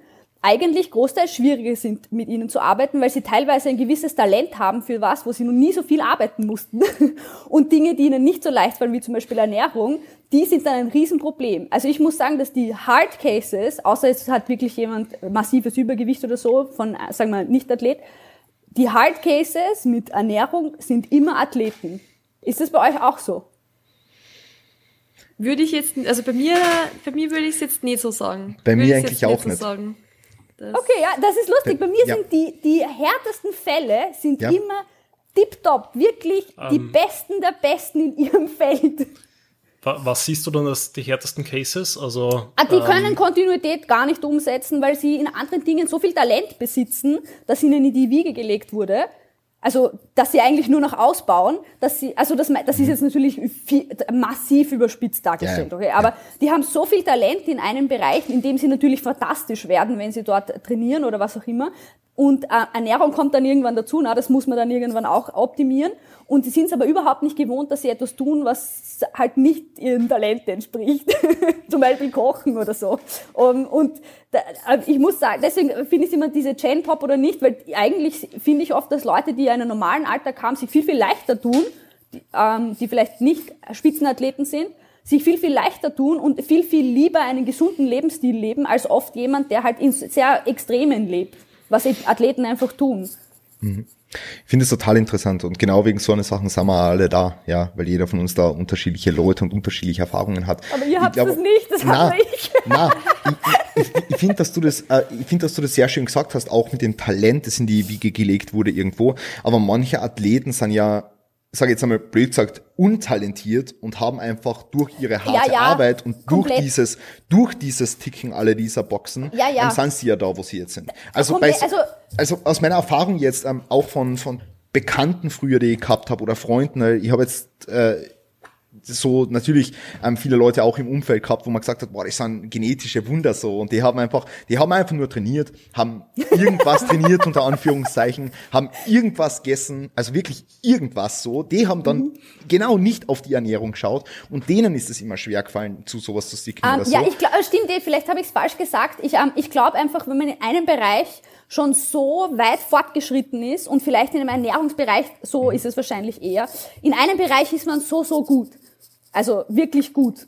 eigentlich großteils schwieriger sind, mit ihnen zu arbeiten, weil sie teilweise ein gewisses Talent haben für was, wo sie noch nie so viel arbeiten mussten. Und Dinge, die ihnen nicht so leicht fallen, wie zum Beispiel Ernährung, die sind dann ein Riesenproblem. Also ich muss sagen, dass die Hard Cases, außer es hat wirklich jemand massives Übergewicht oder so, von, sagen wir, Nicht-Athlet, die Hard Cases mit Ernährung sind immer Athleten. Ist das bei euch auch so? Würde ich jetzt, also bei mir, bei mir würde ich es jetzt nicht so sagen. Bei würde mir eigentlich auch so nicht. Sagen. Das- Okay, ja, das ist lustig. Bei mir Ja. sind die, die härtesten Fälle sind Ja. immer tipptopp. Wirklich die Ähm. Besten der Besten in ihrem Feld. Wa- Was siehst du dann als die härtesten Cases? Also Ah, die ähm, können Kontinuität gar nicht umsetzen, weil sie in anderen Dingen so viel Talent besitzen, dass ihnen in die Wiege gelegt wurde. Also, dass sie eigentlich nur noch ausbauen, dass sie, also das, das ist jetzt natürlich viel, massiv überspitzt dargestellt, okay? Aber die haben so viel Talent in einem Bereich, in dem sie natürlich fantastisch werden, wenn sie dort trainieren oder was auch immer. Und äh, Ernährung kommt dann irgendwann dazu, na, das muss man dann irgendwann auch optimieren. Und sie sind es aber überhaupt nicht gewohnt, dass sie etwas tun, was halt nicht ihrem Talent entspricht. Zum Beispiel Kochen oder so. Um, und da, äh, ich muss sagen, deswegen finde ich immer diese Chain Pop oder nicht, weil eigentlich finde ich oft, dass Leute, die einen normalen Alltag haben, sich viel, viel leichter tun, die, ähm, die vielleicht nicht Spitzenathleten sind, sich viel, viel leichter tun und viel, viel lieber einen gesunden Lebensstil leben, als oft jemand, der halt in sehr Extremen lebt, was Athleten einfach tun. Ich finde es total interessant und genau wegen so einer Sachen sind wir alle da, ja, weil jeder von uns da unterschiedliche Leute und unterschiedliche Erfahrungen hat. Aber ihr habt das nicht, das na, habe ich. Na, ich, ich, ich finde, dass du das, äh, ich finde, dass du das sehr schön gesagt hast, auch mit dem Talent, das in die Wiege gelegt wurde irgendwo. Aber manche Athleten sind ja, sage jetzt einmal blöd gesagt, untalentiert und haben einfach durch ihre harte ja, Arbeit und durch komplett. dieses, durch dieses Ticken alle dieser Boxen, Ja, ja. ähm, sind sie ja da, wo sie jetzt sind. Also, bei, also- also aus meiner Erfahrung jetzt ähm, auch von von Bekannten früher, die ich gehabt habe oder Freunden, äh, ich habe jetzt äh, so natürlich ähm, viele Leute auch im Umfeld gehabt, wo man gesagt hat, boah, das sind genetische Wunder so und die haben einfach, die haben einfach nur trainiert, haben irgendwas trainiert unter Anführungszeichen, haben irgendwas gegessen, also wirklich irgendwas so. Die haben dann Mhm. genau nicht auf die Ernährung geschaut und denen ist es immer schwer gefallen, zu sowas zu sticken Ähm, oder so. Ja, ich glaube, stimmt, eh, vielleicht habe ich es falsch gesagt. Ich, ähm, ich glaube einfach, wenn man in einem Bereich schon so weit fortgeschritten ist und vielleicht in einem Ernährungsbereich, so ist es wahrscheinlich eher, in einem Bereich ist man so, so gut. Also wirklich gut.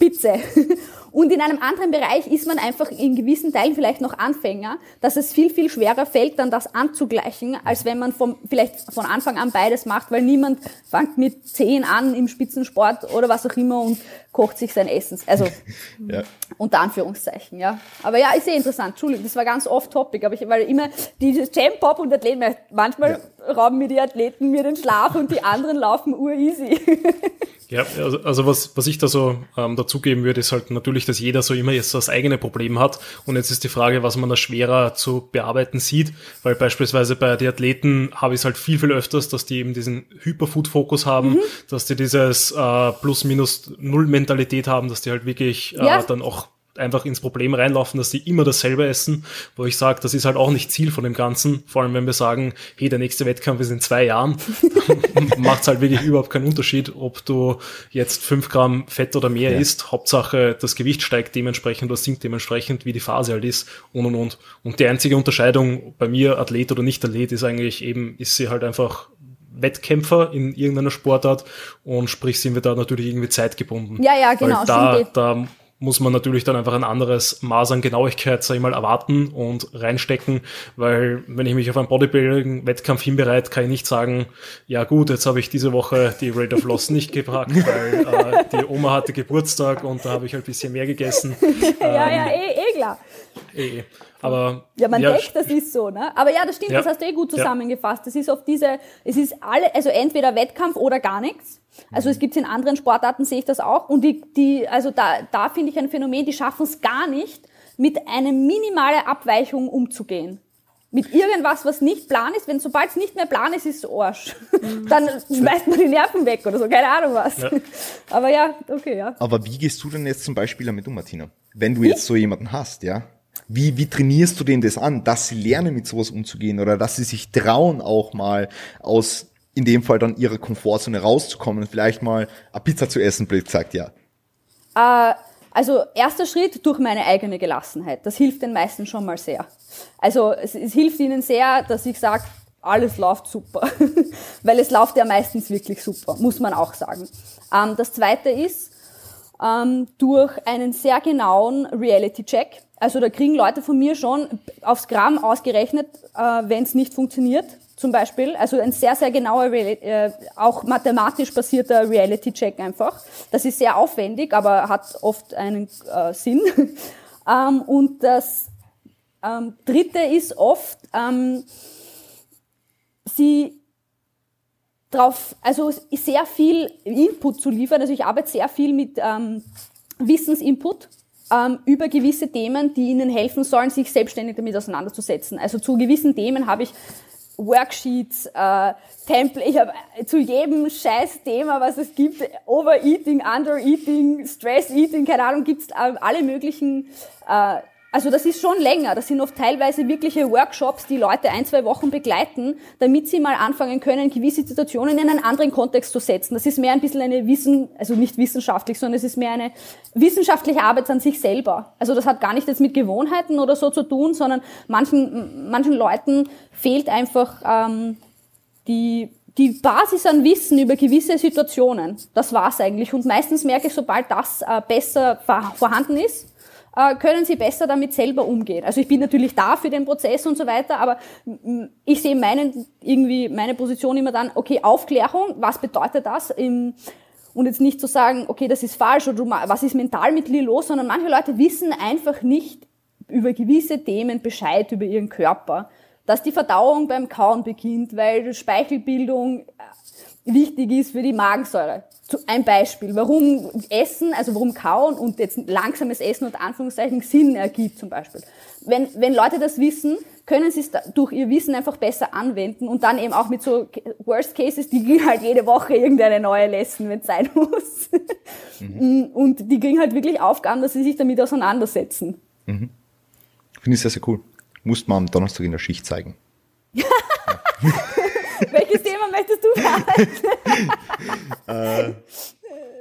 Spitze. Und in einem anderen Bereich ist man einfach in gewissen Teilen vielleicht noch Anfänger, dass es viel, viel schwerer fällt, dann das anzugleichen, als wenn man vom, vielleicht von Anfang an beides macht, weil niemand fängt mit zehn an im Spitzensport oder was auch immer und kocht sich sein Essen. Also ja. unter Anführungszeichen, ja. Aber ja, ist sehr interessant. Entschuldigung, das war ganz off-topic, aber ich, weil immer dieses Jam-Pop und Athleten, manchmal rauben mir die Athleten mir den Schlaf und die anderen laufen ur-easy. Ja, also, also was, was ich da so ähm, dazugeben würde, ist halt natürlich, dass jeder so immer jetzt das eigene Problem hat. Und jetzt ist die Frage, was man da schwerer zu bearbeiten sieht, weil beispielsweise bei den Athleten habe ich es halt viel, viel öfters, dass die eben diesen Hyperfood-Fokus haben, Mhm. dass die dieses äh, Plus-Minus-Null-Mentalität haben, dass die halt wirklich äh, Ja. dann auch einfach ins Problem reinlaufen, dass die immer dasselbe essen, wo ich sage, das ist halt auch nicht Ziel von dem Ganzen. Vor allem, wenn wir sagen, hey, der nächste Wettkampf ist in zwei Jahren, macht es halt wirklich überhaupt keinen Unterschied, ob du jetzt fünf Gramm Fett oder mehr ja. isst. Hauptsache, das Gewicht steigt dementsprechend oder sinkt dementsprechend, wie die Phase halt ist und und und. Und die einzige Unterscheidung bei mir, Athlet oder nicht Athlet, ist eigentlich eben, ist sie halt einfach Wettkämpfer in irgendeiner Sportart und sprich sind wir da natürlich irgendwie zeitgebunden. Ja, ja, genau. Weil da, da muss man natürlich dann einfach ein anderes Maß an Genauigkeit, sag ich mal, erwarten und reinstecken, weil wenn ich mich auf einen Bodybuilding-Wettkampf hinbereite, kann ich nicht sagen, ja gut, jetzt habe ich diese Woche die Rate of Loss nicht gepackt, weil äh, die Oma hatte Geburtstag und da habe ich halt ein bisschen mehr gegessen. ja, ja, ähm, eh, eh klar. Eh. Aber, ja, man ja, denkt, das ist so, ne? Aber ja, das stimmt, ja. das hast du eh gut zusammengefasst. Das ist oft diese, es ist alle, also entweder Wettkampf oder gar nichts. Also es gibt in anderen Sportarten, sehe ich das auch. Und die, die also da, da finde ich ein Phänomen, die schaffen es gar nicht, mit einer minimalen Abweichung umzugehen. Mit irgendwas, was nicht Plan ist, wenn sobald es nicht mehr Plan ist, ist es Arsch. Mhm. Dann schmeißt man die Nerven weg oder so, keine Ahnung was. Ja. Aber ja, okay, ja. Aber wie gehst du denn jetzt zum Beispiel damit um, Martina? Wenn du jetzt so jemanden hast, ja? Wie, wie trainierst du denen das an, dass sie lernen, mit sowas umzugehen oder dass sie sich trauen, auch mal aus, in dem Fall dann ihrer Komfortzone rauszukommen und vielleicht mal eine Pizza zu essen, blöd gesagt, ja? Äh, also erster Schritt durch meine eigene Gelassenheit. Das hilft den meisten schon mal sehr. Also es, es hilft ihnen sehr, dass ich sage, alles läuft super. Weil es läuft ja meistens wirklich super, muss man auch sagen. Ähm, das zweite ist, ähm, durch einen sehr genauen Reality-Check. Also da kriegen Leute von mir schon aufs Gramm ausgerechnet, äh, wenn es nicht funktioniert, zum Beispiel. Also ein sehr, sehr genauer, äh, auch mathematisch basierter Reality-Check einfach. Das ist sehr aufwendig, aber hat oft einen äh, Sinn. ähm, und das ähm, Dritte ist oft, ähm, sie drauf, also sehr viel Input zu liefern. Also ich arbeite sehr viel mit ähm, Wissensinput ähm, über gewisse Themen, die ihnen helfen sollen, sich selbstständig damit auseinanderzusetzen. Also zu gewissen Themen habe ich Worksheets, äh, Template, ich habe zu jedem scheiß Thema, was es gibt, Overeating, Undereating, Stress Eating, keine Ahnung, gibt's äh, alle möglichen äh, also das ist schon länger. Das sind oft teilweise wirkliche Workshops, die Leute ein, zwei Wochen begleiten, damit sie mal anfangen können, gewisse Situationen in einen anderen Kontext zu setzen. Das ist mehr ein bisschen eine Wissen, also nicht wissenschaftlich, sondern es ist mehr eine wissenschaftliche Arbeit an sich selber. Also das hat gar nicht jetzt mit Gewohnheiten oder so zu tun, sondern manchen, manchen Leuten fehlt einfach ähm, die die Basis an Wissen über gewisse Situationen. Das war's eigentlich. Und meistens merke ich, sobald das äh, besser vorhanden ist, können sie besser damit selber umgehen. Also ich bin natürlich da für den Prozess und so weiter, aber ich sehe meinen, irgendwie meine Position immer dann, okay, Aufklärung, was bedeutet das? Im, und jetzt nicht zu sagen, okay, das ist falsch oder was ist mental mit dir los, sondern manche Leute wissen einfach nicht über gewisse Themen Bescheid über ihren Körper. Dass die Verdauung beim Kauen beginnt, weil Speichelbildung wichtig ist für die Magensäure. Ein Beispiel, warum Essen, also warum Kauen und jetzt langsames Essen und Anführungszeichen Sinn ergibt zum Beispiel. Wenn, wenn Leute das wissen, können sie es durch ihr Wissen einfach besser anwenden und dann eben auch mit so Worst Cases, die kriegen halt jede Woche irgendeine neue Lesson, wenn es sein muss. Mhm. Und die kriegen halt wirklich Aufgaben, dass sie sich damit auseinandersetzen. Mhm. Finde ich sehr, sehr cool. Muss man am Donnerstag in der Schicht zeigen. Welches Thema möchtest du behalten? äh,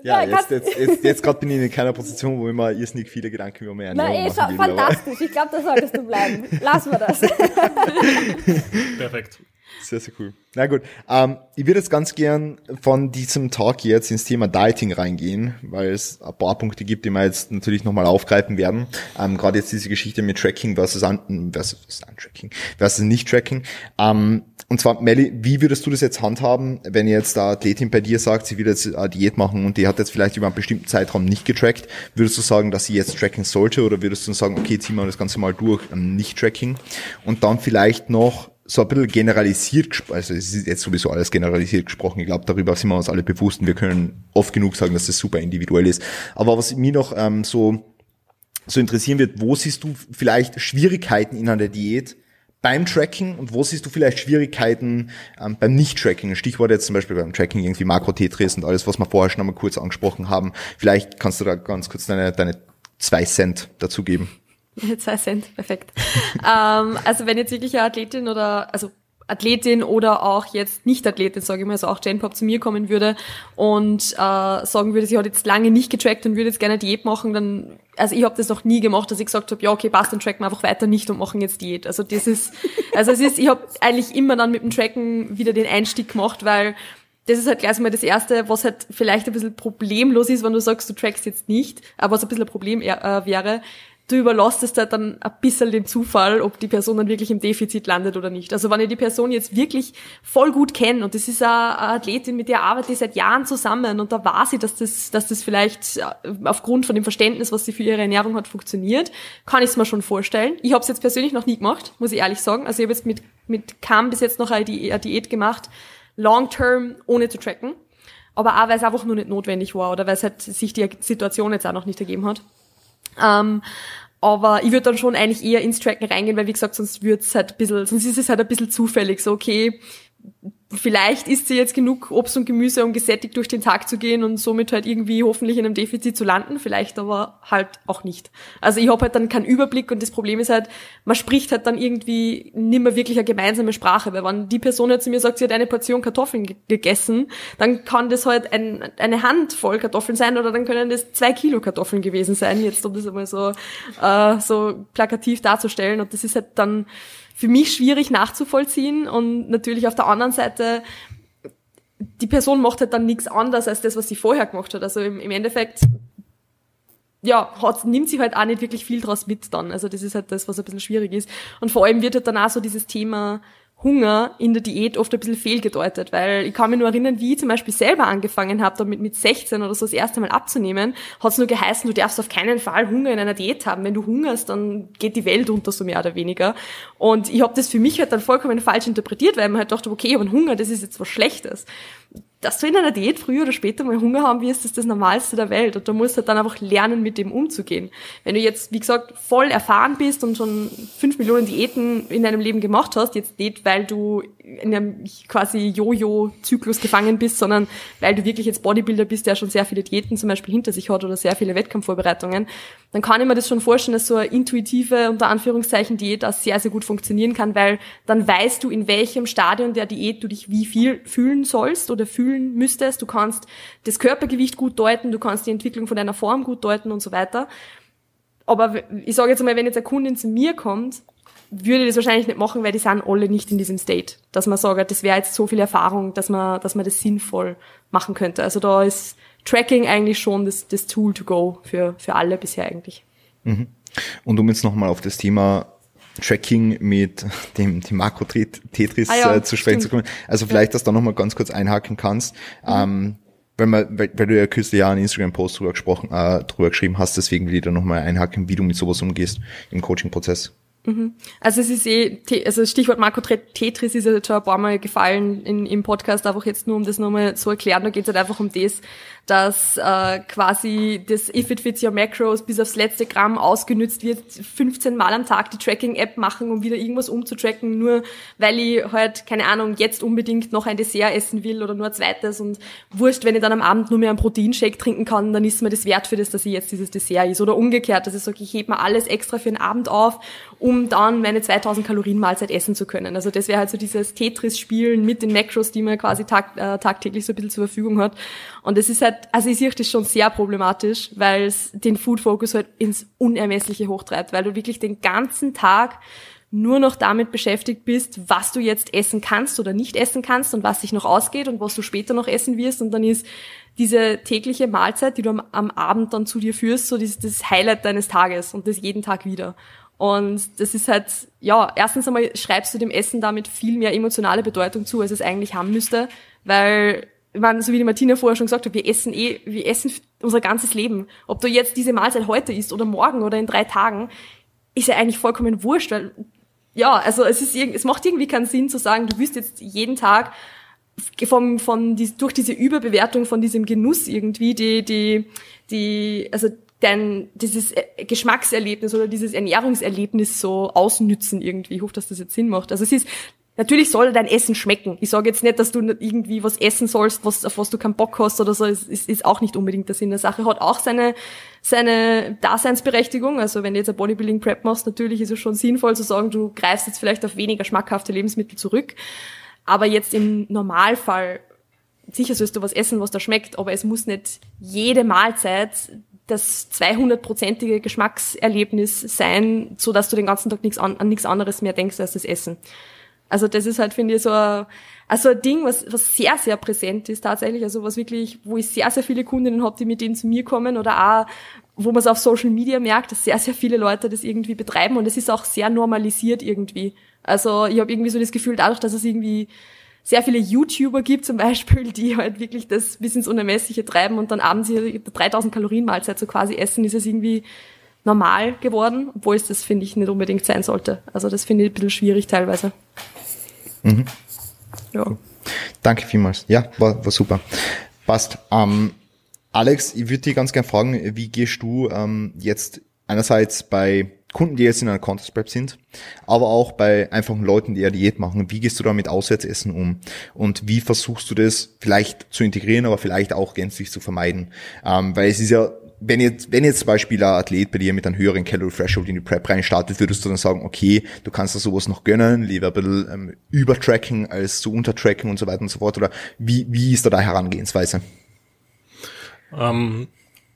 ja, ja, jetzt, jetzt, jetzt, jetzt gerade bin ich in keiner Position, wo ich mir irrsinnig viele Gedanken über mehr Ernährung Na, eh, machen will, fantastisch. Ich glaube, da solltest du bleiben. Lassen wir das. Perfekt. Sehr, sehr cool. Na gut, ähm, ich würde jetzt ganz gern von diesem Talk jetzt ins Thema Dieting reingehen, weil es ein paar Punkte gibt, die wir jetzt natürlich nochmal aufgreifen werden. Ähm, Gerade jetzt diese Geschichte mit Tracking versus, un versus Untracking versus Nicht-Tracking. Ähm, und zwar, Melly, wie würdest du das jetzt handhaben, wenn jetzt da Athletin bei dir sagt, sie will jetzt eine Diät machen und die hat jetzt vielleicht über einen bestimmten Zeitraum nicht getrackt, würdest du sagen, dass sie jetzt tracken sollte oder würdest du sagen, okay, ziehen wir das Ganze mal durch, ähm, Nicht-Tracking und dann vielleicht noch so ein bisschen generalisiert, also es ist jetzt sowieso alles generalisiert gesprochen, ich glaube, darüber sind wir uns alle bewusst und wir können oft genug sagen, dass das super individuell ist. Aber was mich noch ähm, so, so interessieren wird, wo siehst du vielleicht Schwierigkeiten in einer Diät beim Tracking und wo siehst du vielleicht Schwierigkeiten ähm, beim Nicht-Tracking? Stichwort jetzt zum Beispiel beim Tracking irgendwie Makro-Tetris und alles, was wir vorher schon einmal kurz angesprochen haben. Vielleicht kannst du da ganz kurz deine, deine zwei Cent dazugeben. Zwei Cent, perfekt. ähm, also wenn jetzt wirklich eine Athletin oder, also Athletin oder auch jetzt Nicht-Athletin, sage ich mal, also auch Jane Pop zu mir kommen würde und äh, sagen würde, sie hat jetzt lange nicht getrackt und würde jetzt gerne Diät machen, dann, also ich habe das noch nie gemacht, dass ich gesagt habe, ja okay, passt, dann tracken wir einfach weiter nicht und machen jetzt Diät. Also das ist, also es ist, ich habe eigentlich immer dann mit dem Tracken wieder den Einstieg gemacht, weil das ist halt gleich mal das Erste, was halt vielleicht ein bisschen problemlos ist, wenn du sagst, du trackst jetzt nicht, aber was ein bisschen ein Problem äh, wäre, du überlässt es halt dann ein bisschen dem Zufall, ob die Person dann wirklich im Defizit landet oder nicht. Also wenn ich die Person jetzt wirklich voll gut kenne und das ist eine Athletin, mit der arbeite ich seit Jahren zusammen und da weiß ich, dass das, dass das vielleicht äh, aufgrund von dem Verständnis, was sie für ihre Ernährung hat, funktioniert, kann ich es mir schon vorstellen. Ich habe es jetzt persönlich noch nie gemacht, muss ich ehrlich sagen. Also ich habe jetzt mit, mit Cam bis jetzt noch eine Diät gemacht, long term, ohne zu tracken. Aber auch, weil es einfach nur nicht notwendig war oder weil es halt sich die Situation jetzt auch noch nicht ergeben hat. Ähm, aber ich würde dann schon eigentlich eher ins Tracken reingehen, weil wie gesagt, sonst wird's halt ein bisschen, sonst ist es halt ein bisschen zufällig. So, okay, vielleicht isst sie jetzt genug Obst und Gemüse, um gesättigt durch den Tag zu gehen und somit halt irgendwie hoffentlich in einem Defizit zu landen, vielleicht aber halt auch nicht. Also ich habe halt dann keinen Überblick und das Problem ist halt, man spricht halt dann irgendwie nimmer wirklich eine gemeinsame Sprache, weil wenn die Person jetzt zu mir sagt, sie hat eine Portion Kartoffeln gegessen, dann kann das halt ein, eine Handvoll Kartoffeln sein oder dann können das zwei Kilo Kartoffeln gewesen sein, jetzt um das einmal so, äh, so plakativ darzustellen und das ist halt dann für mich schwierig nachzuvollziehen und natürlich auf der anderen Seite die Person macht halt dann nichts anderes als das, was sie vorher gemacht hat. Also im, im Endeffekt ja, hat, nimmt sie halt auch nicht wirklich viel draus mit dann. Also das ist halt das, was ein bisschen schwierig ist. Und vor allem wird halt dann auch so dieses Thema Hunger in der Diät oft ein bisschen fehlgedeutet, weil ich kann mich nur erinnern, wie ich zum Beispiel selber angefangen habe, damit mit 16 oder so das erste Mal abzunehmen, hat es nur geheißen, du darfst auf keinen Fall Hunger in einer Diät haben. Wenn du hungerst, dann geht die Welt unter, so mehr oder weniger. Und ich habe das für mich halt dann vollkommen falsch interpretiert, weil man halt dachte, okay, aber Hunger, das ist jetzt was Schlechtes dass du in einer Diät früher oder später mal Hunger haben wirst, ist das Normalste der Welt. Und du musst halt dann einfach lernen, mit dem umzugehen. Wenn du jetzt, wie gesagt, voll erfahren bist und schon fünf Millionen Diäten in deinem Leben gemacht hast, jetzt nicht, weil du in einem quasi Jojo-Zyklus gefangen bist, sondern weil du wirklich jetzt Bodybuilder bist, der schon sehr viele Diäten zum Beispiel hinter sich hat oder sehr viele Wettkampfvorbereitungen, dann kann ich mir das schon vorstellen, dass so eine intuitive, unter Anführungszeichen, Diät auch sehr, sehr gut funktionieren kann, weil dann weißt du, in welchem Stadion der Diät du dich wie viel fühlen sollst oder fühlen müsstest. Du kannst das Körpergewicht gut deuten, du kannst die Entwicklung von deiner Form gut deuten und so weiter. Aber ich sage jetzt mal, wenn jetzt eine Kundin zu mir kommt würde das wahrscheinlich nicht machen, weil die sind alle nicht in diesem State, dass man sagt, das wäre jetzt so viel Erfahrung, dass man, dass man das sinnvoll machen könnte. Also da ist Tracking eigentlich schon das, das Tool to go für, für alle bisher eigentlich. Mhm. Und um jetzt nochmal auf das Thema Tracking mit dem, dem Makro Tetris ah ja, äh, zu sprechen zu kommen. Also vielleicht, ja. dass du da nochmal ganz kurz einhaken kannst. Mhm. Ähm, weil, man, weil, weil du ja kürzlich ja einen Instagram-Post drüber gesprochen, äh, drüber geschrieben hast, deswegen will ich da nochmal einhaken, wie du mit sowas umgehst im Coaching-Prozess. Mhm. Also es ist eh, also Stichwort Marco Tetris ist ja schon ein paar Mal gefallen in, im Podcast, einfach jetzt nur um das nochmal zu erklären, da geht es halt einfach um das, dass äh, quasi das If It Fits Your Macros bis aufs letzte Gramm ausgenützt wird, 15 Mal am Tag die Tracking-App machen, um wieder irgendwas umzutracken, nur weil ich halt, keine Ahnung, jetzt unbedingt noch ein Dessert essen will oder nur ein zweites und wurscht, wenn ich dann am Abend nur mehr einen Proteinshake trinken kann, dann ist mir das wert für das, dass ich jetzt dieses Dessert ist. Oder umgekehrt, dass ich sage, ich hebe mir alles extra für den Abend auf, um dann meine 2000 Kalorien Mahlzeit essen zu können. Also das wäre halt so dieses Tetris-Spielen mit den Macros, die man quasi tag, äh, tagtäglich so ein bisschen zur Verfügung hat. Und es ist halt, also ich sehe das schon sehr problematisch, weil es den Food Focus halt ins Unermessliche hochtreibt, weil du wirklich den ganzen Tag nur noch damit beschäftigt bist, was du jetzt essen kannst oder nicht essen kannst und was sich noch ausgeht und was du später noch essen wirst. Und dann ist diese tägliche Mahlzeit, die du am, am Abend dann zu dir führst, so das, das Highlight deines Tages und das jeden Tag wieder. Und das ist halt, ja, erstens einmal schreibst du dem Essen damit viel mehr emotionale Bedeutung zu, als es eigentlich haben müsste, weil meine, so wie die Martina vorher schon gesagt hat, wir essen eh, wir essen unser ganzes Leben. Ob du jetzt diese Mahlzeit heute isst oder morgen oder in drei Tagen, ist ja eigentlich vollkommen wurscht, weil, ja, also es ist, es macht irgendwie keinen Sinn zu sagen, du wirst jetzt jeden Tag vom, von, die, durch diese Überbewertung von diesem Genuss irgendwie, die, die, die, also dein, dieses Geschmackserlebnis oder dieses Ernährungserlebnis so ausnützen irgendwie. Ich hoffe, dass das jetzt Sinn macht. Also es ist Natürlich soll dein Essen schmecken. Ich sage jetzt nicht, dass du irgendwie was essen sollst, was, auf was du keinen Bock hast oder so. Es ist, ist auch nicht unbedingt der Sinn der Sache. Hat auch seine, seine Daseinsberechtigung. Also wenn du jetzt ein Bodybuilding Prep machst, natürlich ist es schon sinnvoll zu sagen, du greifst jetzt vielleicht auf weniger schmackhafte Lebensmittel zurück. Aber jetzt im Normalfall, sicher sollst du was essen, was da schmeckt, aber es muss nicht jede Mahlzeit das 200-prozentige Geschmackserlebnis sein, so dass du den ganzen Tag nichts an, an nichts anderes mehr denkst als das Essen. Also das ist halt, finde ich, so ein, also ein Ding, was, was sehr, sehr präsent ist tatsächlich. Also was wirklich, wo ich sehr, sehr viele Kundinnen habe, die mit denen zu mir kommen oder auch, wo man es auf Social Media merkt, dass sehr, sehr viele Leute das irgendwie betreiben und es ist auch sehr normalisiert irgendwie. Also ich habe irgendwie so das Gefühl, dadurch, dass es irgendwie sehr viele YouTuber gibt zum Beispiel, die halt wirklich das bis ins Unermessliche treiben und dann abends ihre 3000 Kalorien Mahlzeit so quasi essen, ist es irgendwie normal geworden, obwohl es das, finde ich, nicht unbedingt sein sollte. Also das finde ich ein bisschen schwierig teilweise. Mhm. Ja. Danke vielmals. Ja, war, war super. Passt. Ähm, Alex, ich würde dich ganz gerne fragen, wie gehst du ähm, jetzt einerseits bei Kunden, die jetzt in einer Contest Prep sind, aber auch bei einfachen Leuten, die ja Diät machen. Wie gehst du da mit Auswärtsessen um? Und wie versuchst du das vielleicht zu integrieren, aber vielleicht auch gänzlich zu vermeiden? Ähm, weil es ist ja wenn jetzt, wenn jetzt zum Beispiel ein Athlet bei dir mit einem höheren Calorie Threshold in die Prep reinstartet, würdest du dann sagen, okay, du kannst da sowas noch gönnen, lieber ein bisschen ähm, übertracken als zu untertracken und so weiter und so fort, oder wie, wie ist da deine Herangehensweise? Ähm,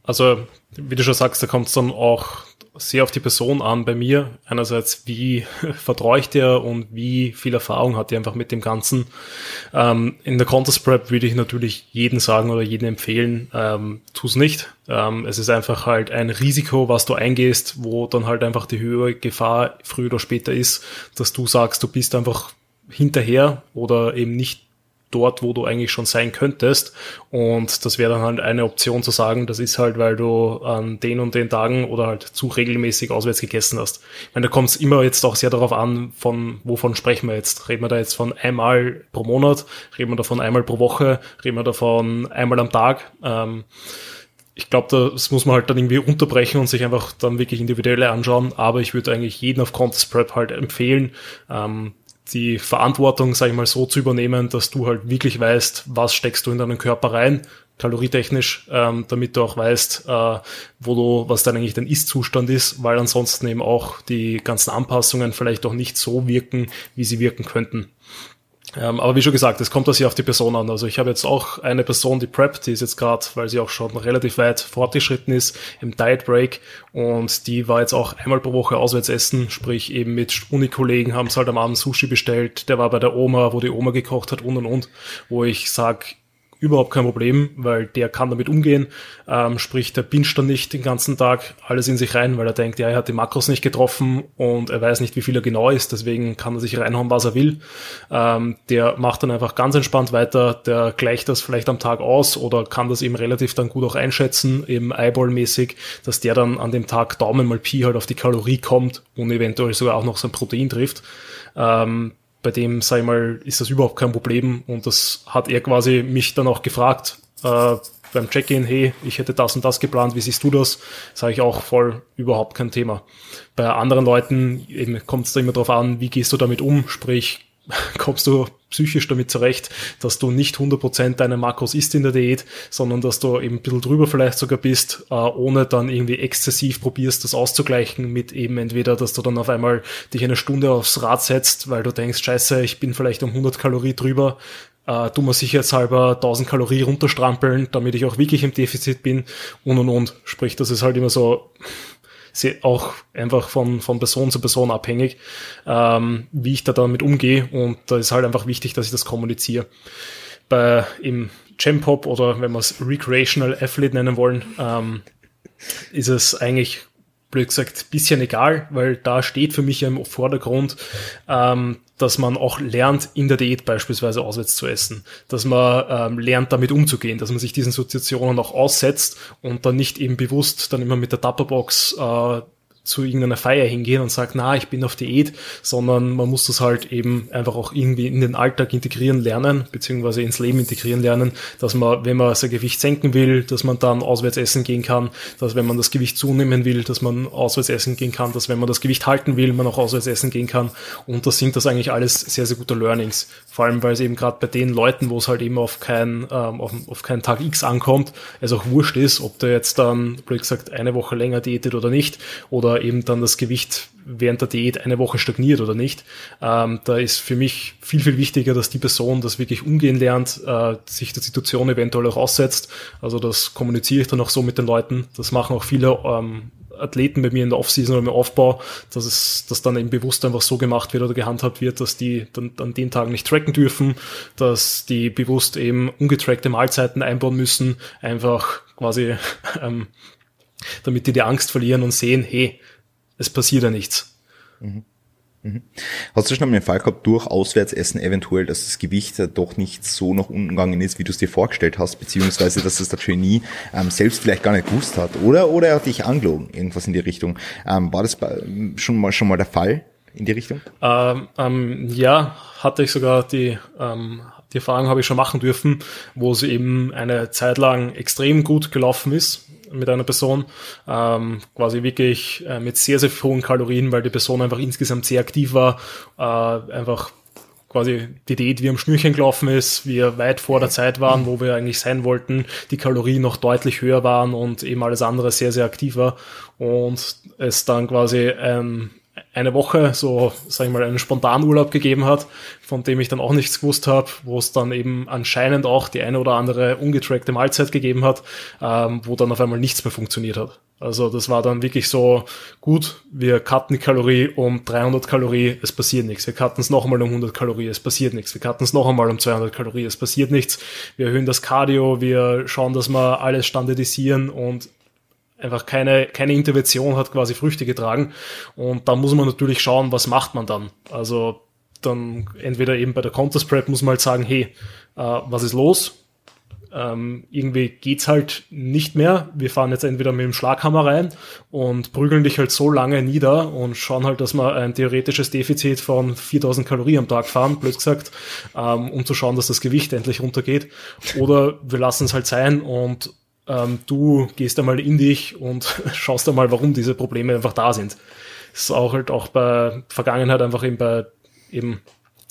also, wie du schon sagst, da kommt es dann auch sehr auf die Person an bei mir. Einerseits, wie vertraue ich dir und wie viel Erfahrung hat die einfach mit dem Ganzen. Ähm, in der Contest Prep würde ich natürlich jeden sagen oder jeden empfehlen, ähm, tu es nicht. Ähm, es ist einfach halt ein Risiko, was du eingehst, wo dann halt einfach die höhere Gefahr früher oder später ist, dass du sagst, du bist einfach hinterher oder eben nicht dort, wo du eigentlich schon sein könntest. Und das wäre dann halt eine Option zu sagen, das ist halt, weil du an den und den Tagen oder halt zu regelmäßig auswärts gegessen hast. Ich meine, da kommt es immer jetzt auch sehr darauf an, von wovon sprechen wir jetzt. Reden wir da jetzt von einmal pro Monat, reden wir davon einmal pro Woche, reden wir davon einmal am Tag. Ähm, ich glaube, das muss man halt dann irgendwie unterbrechen und sich einfach dann wirklich individuell anschauen. Aber ich würde eigentlich jeden auf Contest Prep halt empfehlen, ähm, die Verantwortung, sage ich mal, so zu übernehmen, dass du halt wirklich weißt, was steckst du in deinen Körper rein, kalorietechnisch, ähm, damit du auch weißt, äh, wo du, was dann eigentlich dein Ist-Zustand ist, weil ansonsten eben auch die ganzen Anpassungen vielleicht auch nicht so wirken, wie sie wirken könnten. Ähm, aber wie schon gesagt, es kommt das ja auf die Person an. Also ich habe jetzt auch eine Person, die preppt, die ist jetzt gerade, weil sie auch schon relativ weit fortgeschritten ist, im Diet Break und die war jetzt auch einmal pro Woche auswärts essen, sprich eben mit Unikollegen haben sie halt am Abend Sushi bestellt, der war bei der Oma, wo die Oma gekocht hat und und und, wo ich sag überhaupt kein Problem, weil der kann damit umgehen. Ähm, sprich, der pinscht dann nicht den ganzen Tag alles in sich rein, weil er denkt, ja, er hat die Makros nicht getroffen und er weiß nicht, wie viel er genau ist, deswegen kann er sich reinhauen, was er will. Ähm, der macht dann einfach ganz entspannt weiter, der gleicht das vielleicht am Tag aus oder kann das eben relativ dann gut auch einschätzen, eben Eyeball-mäßig, dass der dann an dem Tag Daumen mal Pi halt auf die Kalorie kommt und eventuell sogar auch noch sein Protein trifft. Ähm, bei dem, sag ich mal, ist das überhaupt kein Problem. Und das hat er quasi mich dann auch gefragt äh, beim Check-in, hey, ich hätte das und das geplant, wie siehst du das? Sage ich auch voll überhaupt kein Thema. Bei anderen Leuten kommt es da immer darauf an, wie gehst du damit um, sprich, kommst du psychisch damit zurecht, dass du nicht 100% deine Makros isst in der Diät, sondern dass du eben ein bisschen drüber vielleicht sogar bist, äh, ohne dann irgendwie exzessiv probierst, das auszugleichen mit eben entweder, dass du dann auf einmal dich eine Stunde aufs Rad setzt, weil du denkst, scheiße, ich bin vielleicht um 100 Kalorien drüber, äh, tu mir sicherheitshalber 1000 Kalorien runterstrampeln, damit ich auch wirklich im Defizit bin und und und. Sprich, das ist halt immer so, auch einfach von, von Person zu Person abhängig, ähm, wie ich da damit umgehe. Und da ist halt einfach wichtig, dass ich das kommuniziere. Bei im Gem-Pop oder wenn wir es Recreational Athlete nennen wollen, ähm, ist es eigentlich blöd gesagt, bisschen egal, weil da steht für mich ja im Vordergrund, ähm, dass man auch lernt, in der Diät beispielsweise auswärts zu essen, dass man ähm, lernt, damit umzugehen, dass man sich diesen Situationen auch aussetzt und dann nicht eben bewusst dann immer mit der Tupperbox äh, zu irgendeiner Feier hingehen und sagt, na, ich bin auf Diät, sondern man muss das halt eben einfach auch irgendwie in den Alltag integrieren lernen, beziehungsweise ins Leben integrieren lernen, dass man, wenn man sein Gewicht senken will, dass man dann auswärts essen gehen kann, dass wenn man das Gewicht zunehmen will, dass man auswärts essen gehen kann, dass wenn man das Gewicht halten will, man auch auswärts essen gehen kann. Und das sind das eigentlich alles sehr, sehr gute Learnings. Vor allem, weil es eben gerade bei den Leuten, wo es halt eben auf keinen ähm, auf, auf keinen Tag X ankommt, es auch wurscht ist, ob der jetzt dann, blöd gesagt, eine Woche länger diätet oder nicht, oder eben dann das Gewicht während der Diät eine Woche stagniert oder nicht. Ähm, da ist für mich viel, viel wichtiger, dass die Person das wirklich umgehen lernt, äh, sich der Situation eventuell auch aussetzt. Also das kommuniziere ich dann auch so mit den Leuten. Das machen auch viele ähm, Athleten bei mir in der Offseason oder im Aufbau, dass es dass dann eben bewusst einfach so gemacht wird oder gehandhabt wird, dass die dann an den Tagen nicht tracken dürfen, dass die bewusst eben ungetrackte Mahlzeiten einbauen müssen, einfach quasi ähm, damit die die Angst verlieren und sehen, hey, es passiert ja nichts. Mhm. Mhm. Hast du schon mal den Fall gehabt, durch Auswärtsessen eventuell, dass das Gewicht doch nicht so nach unten gegangen ist, wie du es dir vorgestellt hast, beziehungsweise dass es der Trainee ähm, selbst vielleicht gar nicht gewusst hat, oder? Oder er hat dich angelogen, irgendwas in die Richtung. Ähm, war das schon mal schon mal der Fall in die Richtung? Ähm, ähm, ja, hatte ich sogar die ähm, die Erfahrung habe ich schon machen dürfen, wo es eben eine Zeit lang extrem gut gelaufen ist mit einer Person, ähm, quasi wirklich äh, mit sehr, sehr hohen Kalorien, weil die Person einfach insgesamt sehr aktiv war, äh, einfach quasi die Diät wie am Schnürchen gelaufen ist, wir weit vor der Zeit waren, wo wir eigentlich sein wollten, die Kalorien noch deutlich höher waren und eben alles andere sehr, sehr aktiv war und es dann quasi ähm, eine Woche so, sag ich mal, einen Spontanurlaub gegeben hat, von dem ich dann auch nichts gewusst habe, wo es dann eben anscheinend auch die eine oder andere ungetrackte Mahlzeit gegeben hat, ähm, wo dann auf einmal nichts mehr funktioniert hat. Also das war dann wirklich so, gut, wir cutten die Kalorie um 300 Kalorie, es passiert nichts. Wir cutten es noch einmal um 100 Kalorie, es passiert nichts. Wir cutten es noch einmal um 200 Kalorie, es passiert nichts. Wir erhöhen das Cardio, wir schauen, dass wir alles standardisieren und einfach keine, keine Intervention hat quasi Früchte getragen. Und da muss man natürlich schauen, was macht man dann. Also dann entweder eben bei der Contest Prep muss man halt sagen, hey, äh, was ist los? Ähm, irgendwie geht's halt nicht mehr. Wir fahren jetzt entweder mit dem Schlaghammer rein und prügeln dich halt so lange nieder und schauen halt, dass wir ein theoretisches Defizit von 4000 Kalorien am Tag fahren, blöd gesagt, ähm, um zu schauen, dass das Gewicht endlich runtergeht. Oder wir lassen es halt sein und ähm, du gehst einmal in dich und schaust einmal, warum diese Probleme einfach da sind. Das ist auch halt auch bei Vergangenheit einfach eben bei eben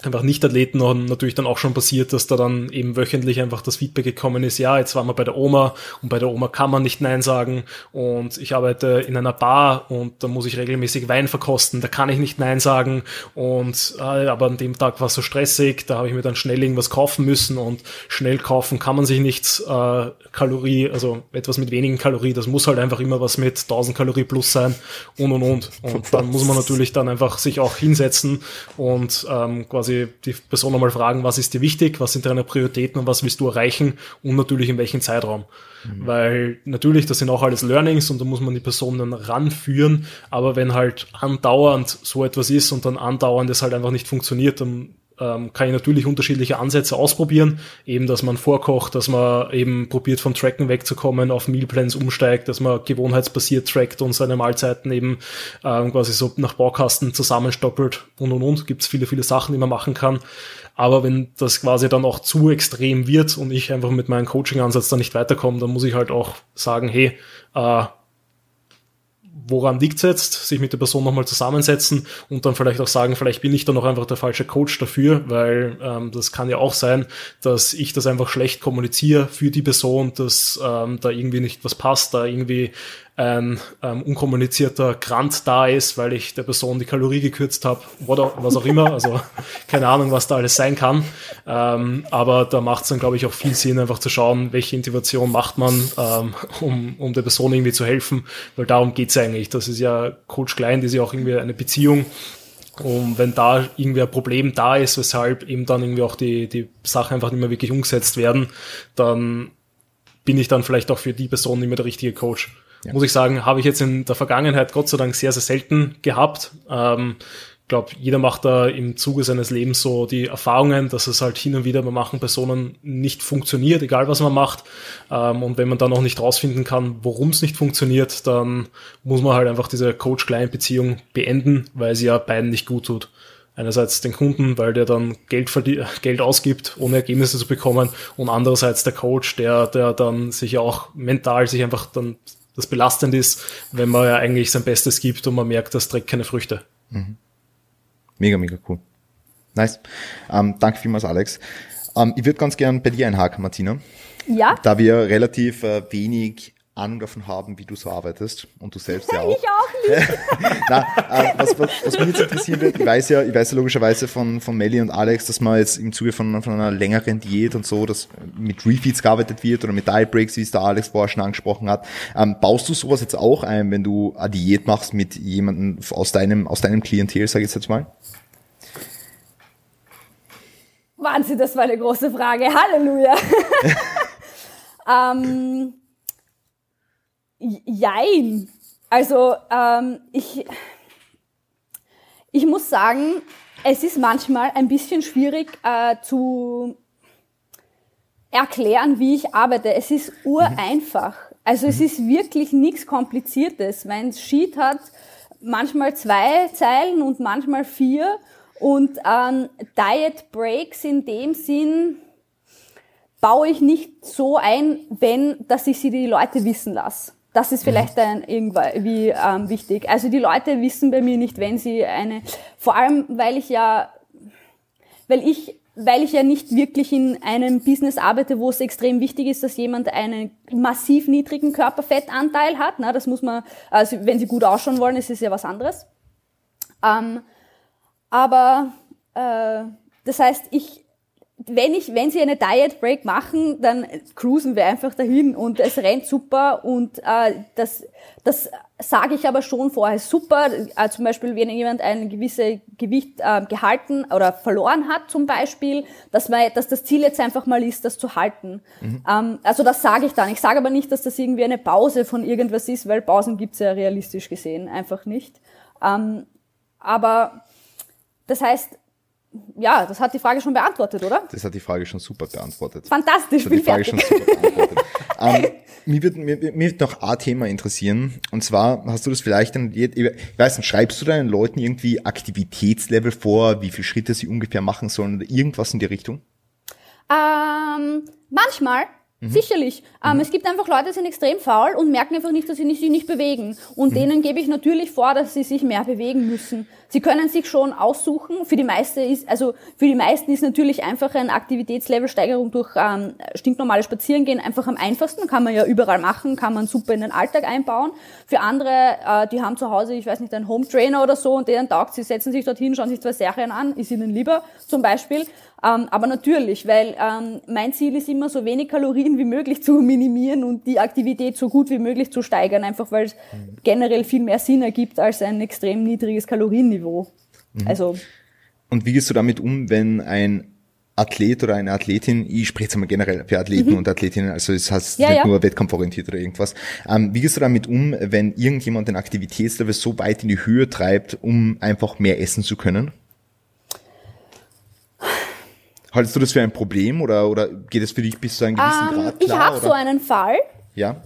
einfach Nicht-Athleten natürlich dann auch schon passiert, dass da dann eben wöchentlich einfach das Feedback gekommen ist, ja, jetzt waren wir bei der Oma und bei der Oma kann man nicht Nein sagen und ich arbeite in einer Bar und da muss ich regelmäßig Wein verkosten, da kann ich nicht Nein sagen und äh, aber an dem Tag war es so stressig, da habe ich mir dann schnell irgendwas kaufen müssen und schnell kaufen kann man sich nichts, äh, Kalorie, also etwas mit wenigen Kalorien, das muss halt einfach immer was mit 1000 Kalorie plus sein und und und. Und dann muss man natürlich dann einfach sich auch hinsetzen und ähm, quasi quasi die Person einmal fragen, was ist dir wichtig, was sind deine Prioritäten und was willst du erreichen und natürlich in welchem Zeitraum. Mhm. Weil natürlich, das sind auch alles Learnings und da muss man die Person dann ranführen, aber wenn halt andauernd so etwas ist und dann andauernd es halt einfach nicht funktioniert, dann ähm, kann ich natürlich unterschiedliche Ansätze ausprobieren. Eben, dass man vorkocht, dass man eben probiert vom Tracken wegzukommen, auf Mealplans umsteigt, dass man gewohnheitsbasiert trackt und seine Mahlzeiten eben ähm, quasi so nach Baukasten zusammenstoppelt und und und. Gibt es viele, viele Sachen, die man machen kann. Aber wenn das quasi dann auch zu extrem wird und ich einfach mit meinem Coaching-Ansatz dann nicht weiterkomme, dann muss ich halt auch sagen, hey, äh, woran liegt es jetzt, sich mit der Person nochmal zusammensetzen und dann vielleicht auch sagen, vielleicht bin ich da noch einfach der falsche Coach dafür, weil ähm, das kann ja auch sein, dass ich das einfach schlecht kommuniziere für die Person, dass ähm, da irgendwie nicht was passt, da irgendwie ein ähm, unkommunizierter Grant da ist, weil ich der Person die Kalorie gekürzt habe was auch immer. Also keine Ahnung, was da alles sein kann. Ähm, aber da macht es dann, glaube ich, auch viel Sinn, einfach zu schauen, welche Intervention macht man, ähm, um, um der Person irgendwie zu helfen, weil darum geht's eigentlich. Das ist ja Coach Klein, das ist ja auch irgendwie eine Beziehung. Und wenn da irgendwie ein Problem da ist, weshalb eben dann irgendwie auch die, die Sachen einfach nicht mehr wirklich umgesetzt werden, dann bin ich dann vielleicht auch für die Person nicht mehr der richtige Coach. Ja. Muss ich sagen, habe ich jetzt in der Vergangenheit Gott sei Dank sehr, sehr selten gehabt. Ähm, Ich glaube, jeder macht da im Zuge seines Lebens so die Erfahrungen, dass es halt hin und wieder bei manchen Personen nicht funktioniert, egal was man macht. Ähm, und wenn man dann noch nicht rausfinden kann, warum es nicht funktioniert, dann muss man halt einfach diese Coach-Client-Beziehung beenden, weil sie ja beiden nicht gut tut einerseits den Kunden, weil der dann Geld, Geld ausgibt, ohne Ergebnisse zu bekommen, und andererseits der Coach, der, der dann sich auch mental sich einfach dann das belastend ist, wenn man ja eigentlich sein Bestes gibt und man merkt, das trägt keine Früchte. Mhm. Mega, mega cool. Nice. Ähm, danke vielmals, Alex. Ähm, ich würde ganz gern bei dir einhaken, Martina. Ja. Da wir relativ äh, wenig Ahnung davon haben, wie du so arbeitest und du selbst ja auch. Ich auch nicht. Na, äh, was, was, was mich jetzt interessieren wird, ich weiß ja, ich weiß ja logischerweise von, von Melly und Alex, dass man jetzt im Zuge von, von einer längeren Diät und so, dass mit Refeeds gearbeitet wird oder mit Diet Breaks, wie es der Alex vorher schon angesprochen hat. Ähm, baust du sowas jetzt auch ein, wenn du eine Diät machst mit jemandem aus deinem, aus deinem Klientel, sag ich jetzt mal? Wahnsinn, das war eine große Frage. Halleluja. ähm, Jein. Also ähm, ich, ich muss sagen, es ist manchmal ein bisschen schwierig äh, zu erklären, wie ich arbeite. Es ist ureinfach. Also es ist wirklich nichts Kompliziertes. Mein Sheet hat manchmal zwei Zeilen und manchmal vier. Und ähm, Diet Breaks in dem Sinn baue ich nicht so ein, wenn, dass ich sie die Leute wissen lasse. Das ist vielleicht ein irgendwie ähm, wichtig. Also die Leute wissen bei mir nicht, wenn sie eine, vor allem weil ich ja, weil ich, weil ich ja nicht wirklich in einem Business arbeite, wo es extrem wichtig ist, dass jemand einen massiv niedrigen Körperfettanteil hat. Na, das muss man, also wenn sie gut ausschauen wollen, ist es ja was anderes. Ähm, aber äh, das heißt, ich wenn ich, wenn sie eine Diet Break machen, dann cruisen wir einfach dahin und es rennt super und äh, das, das sage ich aber schon vorher super. Äh, zum Beispiel, wenn jemand ein gewisses Gewicht äh, gehalten oder verloren hat, zum Beispiel, dass, man, dass das Ziel jetzt einfach mal ist, das zu halten. Mhm. Ähm, also das sage ich dann. Ich sage aber nicht, dass das irgendwie eine Pause von irgendwas ist, weil Pausen gibt's ja realistisch gesehen einfach nicht. Ähm, aber das heißt, ja, das hat die Frage schon beantwortet, oder? Das hat die Frage schon super beantwortet. Fantastisch, das hat die Frage fertig. schon super beantwortet. ähm, mich wird, mir, mir wird noch ein Thema interessieren. Und zwar hast du das vielleicht, ich weiß nicht, schreibst du deinen Leuten irgendwie Aktivitätslevel vor, wie viele Schritte sie ungefähr machen sollen oder irgendwas in die Richtung? Ähm, manchmal. Mhm. Sicherlich. Ähm, mhm. Es gibt einfach Leute, die sind extrem faul und merken einfach nicht, dass sie sich nicht bewegen. Und mhm. denen gebe ich natürlich vor, dass sie sich mehr bewegen müssen. Sie können sich schon aussuchen. Für die meiste ist, also für die meisten ist natürlich einfach eine Aktivitätslevelsteigerung durch ähm, stinknormale Spazierengehen einfach am einfachsten. Kann man ja überall machen, kann man super in den Alltag einbauen. Für andere, äh, die haben zu Hause, ich weiß nicht, einen Home Trainer oder so und denen taugt, sie setzen sich dorthin, schauen sich zwei Serien an, ist ihnen lieber zum Beispiel. Ähm, aber natürlich, weil ähm, mein Ziel ist immer, so wenig Kalorien wie möglich zu minimieren und die Aktivität so gut wie möglich zu steigern, einfach weil es mhm. generell viel mehr Sinn ergibt als ein extrem niedriges Kalorienniveau. Mhm. Also. Und wie gehst du damit um, wenn ein Athlet oder eine Athletin, ich spreche jetzt mal generell für Athleten mhm. und Athletinnen, also es heißt ja, nicht ja. nur wettkampforientiert oder irgendwas. Ähm, wie gehst du damit um, wenn irgendjemand den Aktivitätslevel so weit in die Höhe treibt, um einfach mehr essen zu können? Haltest du das für ein Problem oder, oder geht es für dich bis zu einem gewissen ähm, Grad klar? Ich habe so einen Fall. Ja.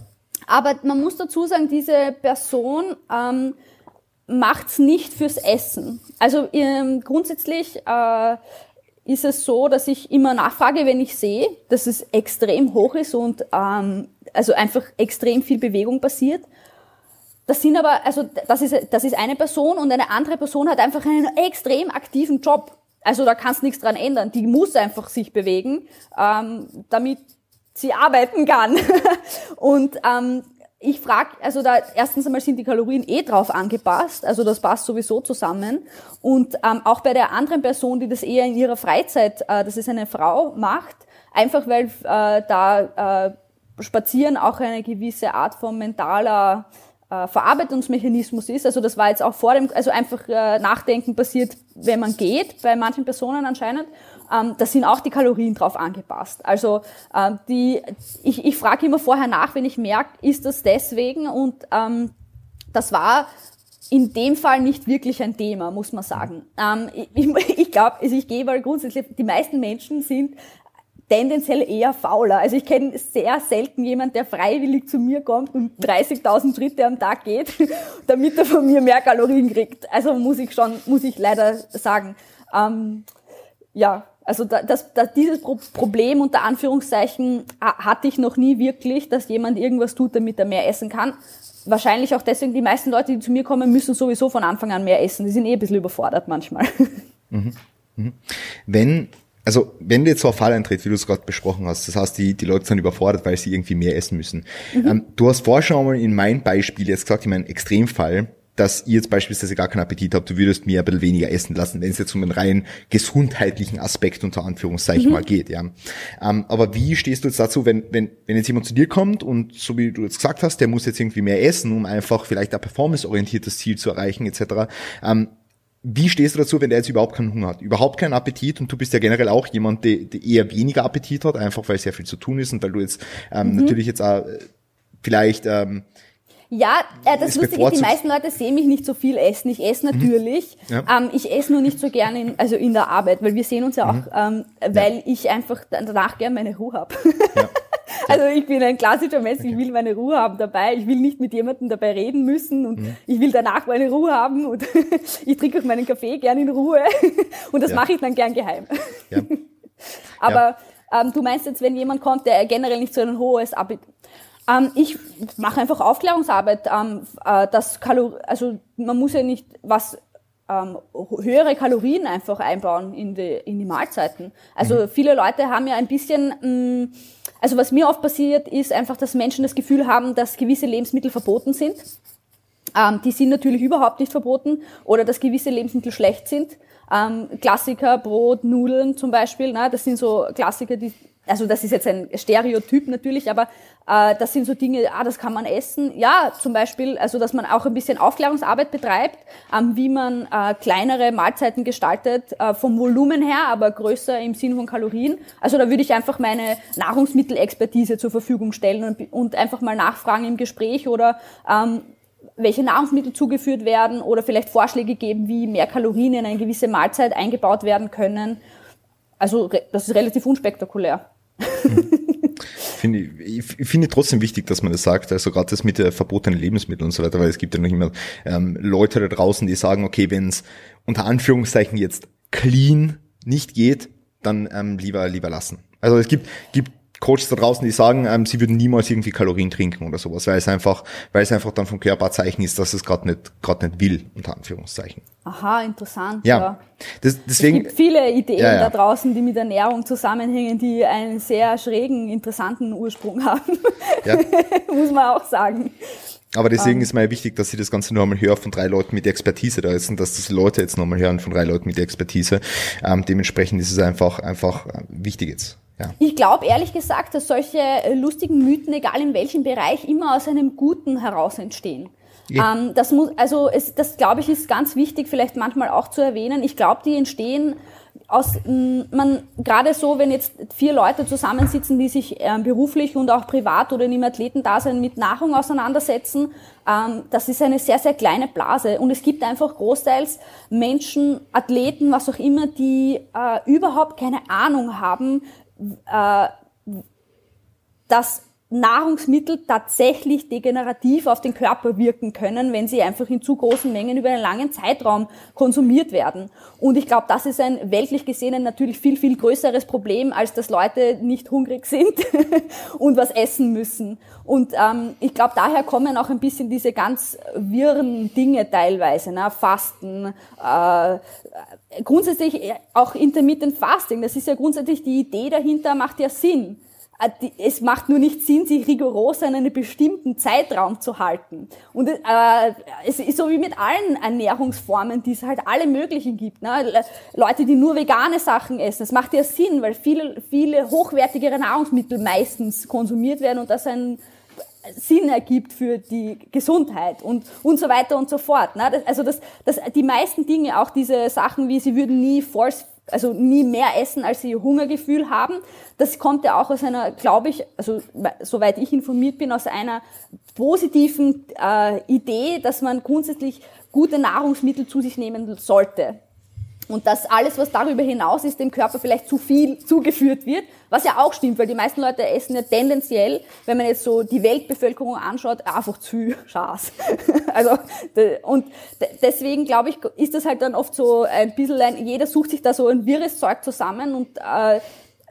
Aber man muss dazu sagen, diese Person ähm, macht's nicht fürs Essen. Also ähm, grundsätzlich äh, ist es so, dass ich immer nachfrage, wenn ich sehe, dass es extrem hoch ist und ähm, also einfach extrem viel Bewegung passiert. Das sind aber, also das ist, das ist eine Person und eine andere Person hat einfach einen extrem aktiven Job. Also da kannst nichts dran ändern. Die muss einfach sich bewegen, ähm, damit sie arbeiten kann. und ähm, ich frage, also da erstens einmal sind die Kalorien eh drauf angepasst, also das passt sowieso zusammen. Und ähm, auch bei der anderen Person, die das eher in ihrer Freizeit, äh, das ist eine Frau, macht, einfach weil äh, da äh, Spazieren auch eine gewisse Art von mentaler äh, Verarbeitungsmechanismus ist. Also das war jetzt auch vor dem, also einfach äh, Nachdenken passiert, wenn man geht, bei manchen Personen anscheinend. Ähm, da sind auch die Kalorien drauf angepasst. Also äh, die, ich, ich frage immer vorher nach, wenn ich merke, ist das deswegen und ähm, das war in dem Fall nicht wirklich ein Thema, muss man sagen. Ähm, ich ich glaube, also ich gehe mal grundsätzlich, die meisten Menschen sind tendenziell eher fauler. Also ich kenne sehr selten jemand, der freiwillig zu mir kommt und 30.000 Schritte am Tag geht, damit er von mir mehr Kalorien kriegt. Also muss ich schon, muss ich leider sagen. Ähm, ja, also das, das, dieses Problem unter Anführungszeichen hatte ich noch nie wirklich, dass jemand irgendwas tut, damit er mehr essen kann. Wahrscheinlich auch deswegen, die meisten Leute, die zu mir kommen, müssen sowieso von Anfang an mehr essen. Die sind eh ein bisschen überfordert manchmal. Mhm. Mhm. Wenn also wenn jetzt so ein Fall eintritt, wie du es gerade besprochen hast, das heißt, die, die Leute sind überfordert, weil sie irgendwie mehr essen müssen. Mhm. Ähm, du hast vorher schon einmal in meinem Beispiel jetzt gesagt, in meinem Extremfall, dass ihr jetzt beispielsweise gar keinen Appetit habt, du würdest mir ein bisschen weniger essen lassen, wenn es jetzt um einen rein gesundheitlichen Aspekt unter Anführungszeichen mhm. mal geht, ja. Ähm, aber wie stehst du jetzt dazu, wenn, wenn, wenn jetzt jemand zu dir kommt und so wie du jetzt gesagt hast, der muss jetzt irgendwie mehr essen, um einfach vielleicht ein performanceorientiertes Ziel zu erreichen, etc. Ähm, wie stehst du dazu, wenn der jetzt überhaupt keinen Hunger hat, überhaupt keinen Appetit und du bist ja generell auch jemand, der, der eher weniger Appetit hat, einfach weil sehr viel zu tun ist und weil du jetzt ähm, mhm. natürlich jetzt auch äh, vielleicht ähm, ja, äh, das Lustige ist, die meisten Leute sehen mich nicht so viel essen. Ich esse mhm. natürlich. Mhm. Ja. Ähm, ich esse nur nicht so gerne in, also in der Arbeit, weil wir sehen uns ja auch, mhm. ähm, weil ja. ich einfach danach gerne meine Ruhe habe. Ja. Also ich bin ein klassischer Mensch, ich will meine Ruhe haben dabei, ich will nicht mit jemandem dabei reden müssen und mhm. ich will danach meine Ruhe haben und ich trinke auch meinen Kaffee gern in Ruhe und das ja. mache ich dann gern geheim. Ja. Aber ja. Ähm, du meinst jetzt, wenn jemand kommt, der generell nicht so ein hohes Appetit ähm, ich mache einfach Aufklärungsarbeit, ähm, äh, dass Kalor also man muss ja nicht was ähm, höhere Kalorien einfach einbauen in die, in die Mahlzeiten. Also mhm. viele Leute haben ja ein bisschen, mh, mm, also was mir oft passiert, ist einfach, dass Menschen das Gefühl haben, dass gewisse Lebensmittel verboten sind. Ähm, die sind natürlich überhaupt nicht verboten oder dass gewisse Lebensmittel schlecht sind. Ähm, Klassiker, Brot, Nudeln zum Beispiel, ne, das sind so Klassiker, die also das ist jetzt ein Stereotyp natürlich, aber das sind so Dinge, ah, das kann man essen. Ja, zum Beispiel, also dass man auch ein bisschen Aufklärungsarbeit betreibt, ähm, wie man äh, kleinere Mahlzeiten gestaltet, äh, vom Volumen her, aber größer im Sinne von Kalorien. Also da würde ich einfach meine Nahrungsmittelexpertise zur Verfügung stellen und, einfach mal nachfragen im Gespräch oder ähm, welche Nahrungsmittel zugeführt werden oder vielleicht Vorschläge geben, wie mehr Kalorien in eine gewisse Mahlzeit eingebaut werden können. Also das ist relativ unspektakulär. finde ich, finde trotzdem wichtig, dass man das sagt, also gerade das mit der verbotenen Lebensmittel und so weiter, weil es gibt ja noch immer ähm, Leute da draußen, die sagen, okay, wenn es unter Anführungszeichen jetzt clean nicht geht, dann ähm, lieber lieber lassen. Also es gibt gibt Coaches da draußen, die sagen, ähm, sie würden niemals irgendwie Kalorien trinken oder sowas, weil es einfach, weil es einfach dann vom Körper Zeichen ist, dass es gerade nicht, gerade nicht will, unter Anführungszeichen. Aha, interessant. Ja. ja. Das, deswegen, es gibt viele Ideen ja, ja. da draußen, die mit Ernährung zusammenhängen, die einen sehr schrägen, interessanten Ursprung haben. Ja. Muss man auch sagen. Aber deswegen um, ähm. ist mir wichtig, dass ich das Ganze nur einmal höre von drei Leuten mit Expertise da ist und dass das Leute jetzt nochmal hören von drei Leuten mit Expertise. Ähm, dementsprechend ist es einfach, einfach äh, wichtig jetzt. Ja. Ich glaube ehrlich gesagt, dass solche äh, lustigen Mythen, egal in welchem Bereich, immer aus einem Guten heraus entstehen. Ja. Ähm, das muss, also es, das glaube ich ist ganz wichtig, vielleicht manchmal auch zu erwähnen. Ich glaube, die entstehen aus, man, gerade so, wenn jetzt vier Leute zusammensitzen, die sich äh, beruflich und auch privat oder in im Athletendasein mit Nahrung auseinandersetzen, ähm, das ist eine sehr, sehr kleine Blase. Und es gibt einfach großteils Menschen, Athleten, was auch immer, die äh, überhaupt keine Ahnung haben, äh, dass Nahrungsmittel tatsächlich degenerativ auf den Körper wirken können, wenn sie einfach in zu großen Mengen über einen langen Zeitraum konsumiert werden. Und ich glaube, das ist ein weltlich gesehen natürlich viel, viel größeres Problem, als dass Leute nicht hungrig sind und was essen müssen. Und ähm, ich glaube, daher kommen auch ein bisschen diese ganz wirren Dinge teilweise, ne? Fasten, äh, grundsätzlich auch Intermittent Fasting. Das ist ja grundsätzlich die Idee dahinter, macht ja Sinn. Äh, es macht nur nicht Sinn, sich rigoros an einen bestimmten Zeitraum zu halten. Und äh, es ist so wie mit allen Ernährungsformen, die es halt alle möglichen gibt. Ne? Leute, die nur vegane Sachen essen, das macht ja Sinn, weil viele, viele hochwertigere Nahrungsmittel meistens konsumiert werden und das einen Sinn ergibt für die Gesundheit und, und so weiter und so fort. Ne? Das, also das, das, die meisten Dinge, auch diese Sachen wie, sie würden nie Force also nie mehr essen, als sie Hungergefühl haben. Das kommt ja auch aus einer, glaube ich, also soweit ich informiert bin, aus einer positiven äh, Idee, dass man grundsätzlich gute Nahrungsmittel zu sich nehmen sollte. Und dass alles, was darüber hinaus ist, dem Körper vielleicht zu viel zugeführt wird, was ja auch stimmt, weil die meisten Leute essen ja tendenziell, wenn man jetzt so die Weltbevölkerung anschaut, einfach zu viel Schaß. also, und deswegen glaube ich, ist das halt dann oft so ein bisschen ein, jeder sucht sich da so ein wirres Zeug zusammen und äh,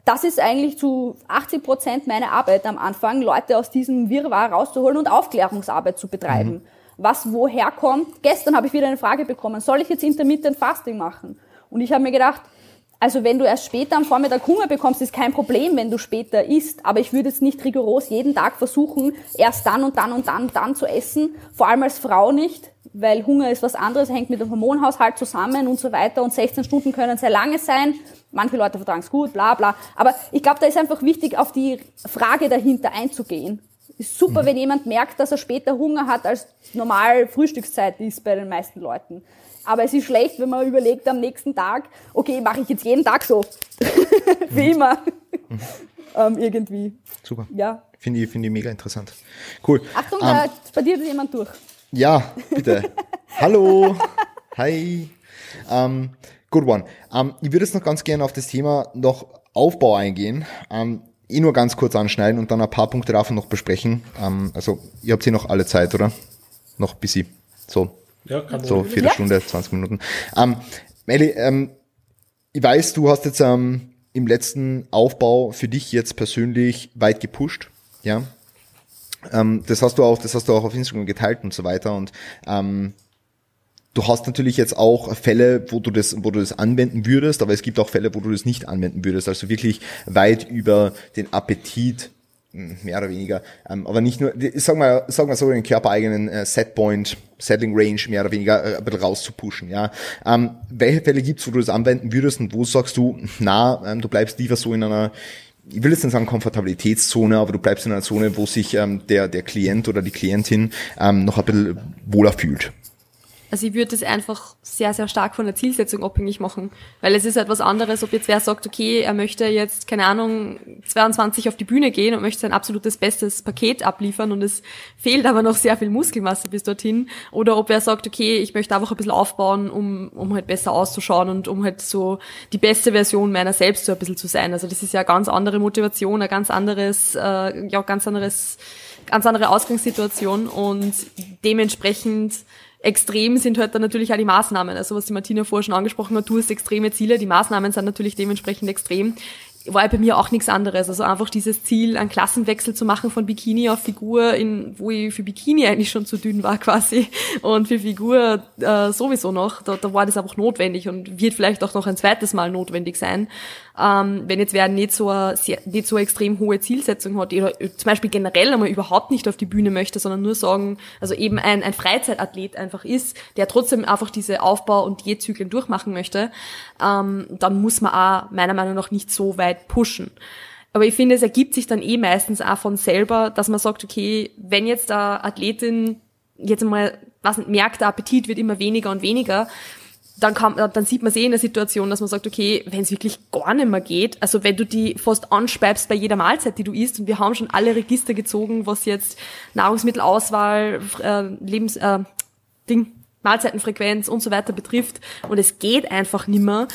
das ist eigentlich zu 80 Prozent meine Arbeit am Anfang, Leute aus diesem Wirrwarr rauszuholen und Aufklärungsarbeit zu betreiben. Mhm. Was woher kommt. Gestern habe ich wieder eine Frage bekommen, soll ich jetzt Intermittent Fasting machen? Und ich habe mir gedacht, also wenn du erst später am Vormittag Hunger bekommst, ist kein Problem, wenn du später isst. Aber ich würde jetzt nicht rigoros jeden Tag versuchen, erst dann und dann und dann dann zu essen. Vor allem als Frau nicht, weil Hunger ist was anderes, hängt mit dem Hormonhaushalt zusammen und so weiter. Und 16 Stunden können sehr lange sein. Manche Leute vertragen es gut, bla bla. Aber ich glaube, da ist einfach wichtig, auf die Frage dahinter einzugehen. Ist super, mhm. wenn jemand merkt, dass er später Hunger hat, als normal Frühstückszeit ist bei den meisten Leuten. Aber es ist schlecht, wenn man überlegt am nächsten Tag, okay, mache ich jetzt jeden Tag so. Wie immer. Mhm. ähm, irgendwie. Super. Ja. Finde ich, finde ich mega interessant. Cool. Achtung, um, da bei dir ist jemand durch. Ja, bitte. Hallo. Hi. Um, Good one. Ähm, ich würde jetzt noch ganz gerne auf das Thema noch Aufbau eingehen. Ähm, eh nur ganz kurz anschneiden und dann ein paar Punkte davon noch besprechen. Ähm, also, ihr habt hier noch alle Zeit, oder? Noch bis sie. So. Ja, kann So, Viertelstunde, ja. 20 Minuten. Ähm, Melli, ähm, ich weiß, du hast jetzt ähm, im letzten Aufbau für dich jetzt persönlich weit gepusht. Ja. Ähm, das hast du auch, das hast du auch auf Instagram geteilt und so weiter. Und ähm, Du hast natürlich jetzt auch Fälle, wo du das, wo du das anwenden würdest, aber es gibt auch Fälle, wo du das nicht anwenden würdest. Also wirklich weit über den Appetit mehr oder weniger, ähm, aber nicht nur, sag mal, sag mal so den körpereigenen äh, Setpoint, Settling Range mehr oder weniger äh, ein bisschen rauszupushen, ja. Ähm, welche Fälle gibt's, wo du das anwenden würdest und wo sagst du, na, ähm, du bleibst lieber so in einer, ich will jetzt nicht sagen Komfortabilitätszone, aber du bleibst in einer Zone, wo sich ähm, der, der Klient oder die Klientin ähm, noch ein bisschen wohler fühlt. Also ich würde das einfach sehr, sehr stark von der Zielsetzung abhängig machen. Weil es ist halt was anderes, ob jetzt wer sagt, okay, er möchte jetzt, keine Ahnung, 22 auf die Bühne gehen und möchte sein absolutes bestes Paket abliefern und es fehlt aber noch sehr viel Muskelmasse bis dorthin. Oder ob er sagt, okay, ich möchte einfach ein bisschen aufbauen, um, um halt besser auszuschauen und um halt so die beste Version meiner selbst so ein bisschen zu sein. Also das ist ja eine ganz andere Motivation, ein ganz anderes, äh, ja, ganz anderes, ganz andere Ausgangssituation und dementsprechend extrem sind halt dann natürlich auch die Maßnahmen. Also was die Martina vorher schon angesprochen hat, du hast extreme Ziele, die Maßnahmen sind natürlich dementsprechend extrem war bei mir auch nichts anderes. Also einfach dieses Ziel, einen Klassenwechsel zu machen von Bikini auf Figur, in, wo ich für Bikini eigentlich schon zu dünn war quasi und für Figur äh, sowieso noch. Da, da war das einfach notwendig und wird vielleicht auch noch ein zweites Mal notwendig sein. Ähm, wenn jetzt wer nicht so eine, sehr, nicht so eine extrem hohe Zielsetzung hat oder zum Beispiel generell einmal überhaupt nicht auf die Bühne möchte, sondern nur sagen, also eben ein, ein Freizeitathlet einfach ist, der trotzdem einfach diese Aufbau- und Diätzyklen durchmachen möchte, ähm, dann muss man auch meiner Meinung nach nicht so weit pushen. Aber ich finde, es ergibt sich dann eh meistens auch von selber, dass man sagt, okay, wenn jetzt eine Athletin jetzt einmal, was merkt, der Appetit wird immer weniger und weniger, dann, kann, dann sieht man eh in der Situation, dass man sagt, okay, wenn es wirklich gar nicht mehr geht, also wenn du die fast anspeibst bei jeder Mahlzeit, die du isst, und wir haben schon alle Register gezogen, was jetzt Nahrungsmittelauswahl, äh, Lebens, äh, Ding, Mahlzeitenfrequenz und so weiter betrifft, und es geht einfach nimmer,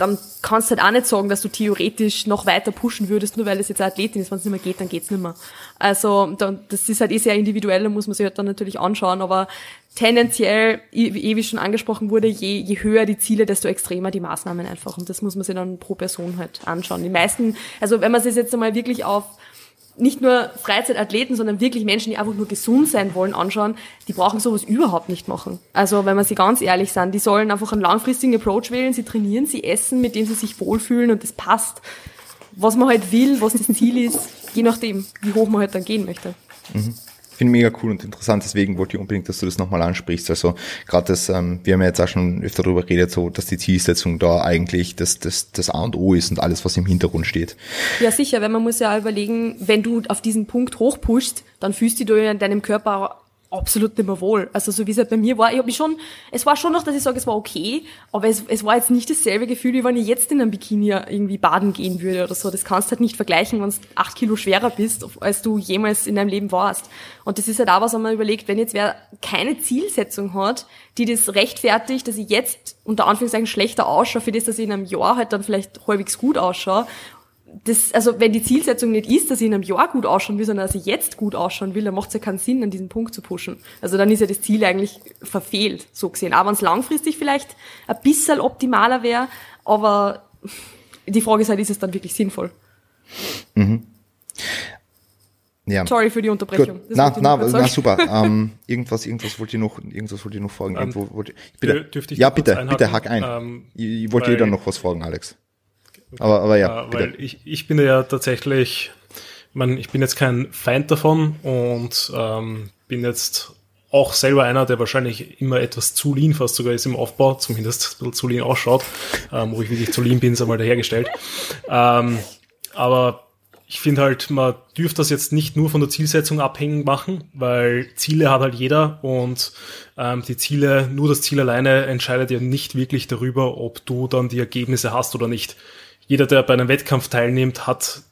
dann kannst du halt auch nicht sagen, dass du theoretisch noch weiter pushen würdest, nur weil es jetzt eine Athletin ist. Wenn es nicht mehr geht, dann geht's nicht mehr. Also das ist halt eh sehr individuell, da muss man sich halt dann natürlich anschauen, aber tendenziell, eh wie schon angesprochen wurde, je, je höher die Ziele, desto extremer die Maßnahmen einfach. Und das muss man sich dann pro Person halt anschauen. Die meisten, also wenn man sich jetzt einmal wirklich auf nicht nur Freizeitathleten, sondern wirklich Menschen, die einfach nur gesund sein wollen, anschauen, die brauchen sowas überhaupt nicht machen. Also wenn wir sie ganz ehrlich sind, die sollen einfach einen langfristigen Approach wählen, sie trainieren, sie essen, mit dem sie sich wohlfühlen und das passt. Was man halt will, was das Ziel ist, je nachdem, wie hoch man halt dann gehen möchte. Mhm finde mega cool und interessant, deswegen wollte ich unbedingt, dass du das nochmal ansprichst. Also gerade das, ähm, wir haben ja jetzt auch schon öfter darüber geredet, so dass die Zielsetzung da eigentlich das, das, das A und O ist und alles, was im Hintergrund steht. Ja, sicher, weil man muss ja überlegen, wenn du auf diesen Punkt hochpushst, dann fühlst du dich in deinem Körper absolut nicht mehr wohl. Also so wie es halt bei mir war, ich habe mich schon, es war schon noch, dass ich sage, es war okay, aber es, es war jetzt nicht dasselbe Gefühl, wie wenn ich jetzt in einem Bikini irgendwie baden gehen würde oder so. Das kannst du halt nicht vergleichen, wenn du acht Kilo schwerer bist, als du jemals in deinem Leben warst. Und das ist halt auch was, wenn man überlegt, wenn jetzt wer keine Zielsetzung hat, die das rechtfertigt, dass ich jetzt unter Anführungszeichen schlechter ausschaue, für das, dass ich in einem Jahr halt dann vielleicht halbwegs gut ausschaue das, also wenn die Zielsetzung nicht ist, dass ich in einem Jahr gut ausschauen will, sondern dass ich jetzt gut ausschauen will, dann macht es ja keinen Sinn, an diesen Punkt zu pushen. Also dann ist ja das Ziel eigentlich verfehlt, so gesehen. Aber wenn es langfristig vielleicht ein bisschen optimaler wäre, aber die Frage ist halt, ist es dann wirklich sinnvoll? Mhm. Ja. Sorry für die Unterbrechung. Na, na, na, super. ähm, irgendwas, irgendwas wollte ich noch, irgendwas wollte ich noch fragen. Ähm, Irgendwo wollte ich, bitte, dürfte ich ja, bitte, einhaken? bitte, hack ein. Ähm, ich, ich wollte dir dann noch was fragen, Alex. Aber, aber ja, Äh, weil ich, ich bin ja tatsächlich, man, ich bin jetzt kein Feind davon und ähm, bin jetzt auch selber einer, der wahrscheinlich immer etwas zu lean fast sogar ist im Aufbau, zumindest ein bisschen zu lean ausschaut. Ähm, wo ich wirklich zu lean bin, ist einmal dahergestellt. Ähm, aber ich finde halt, man dürfte das jetzt nicht nur von der Zielsetzung abhängig machen, weil Ziele hat halt jeder und ähm, die Ziele, nur das Ziel alleine entscheidet ja nicht wirklich darüber, ob du dann die Ergebnisse hast oder nicht. Jeder, der bei einem Wettkampf teilnimmt, hat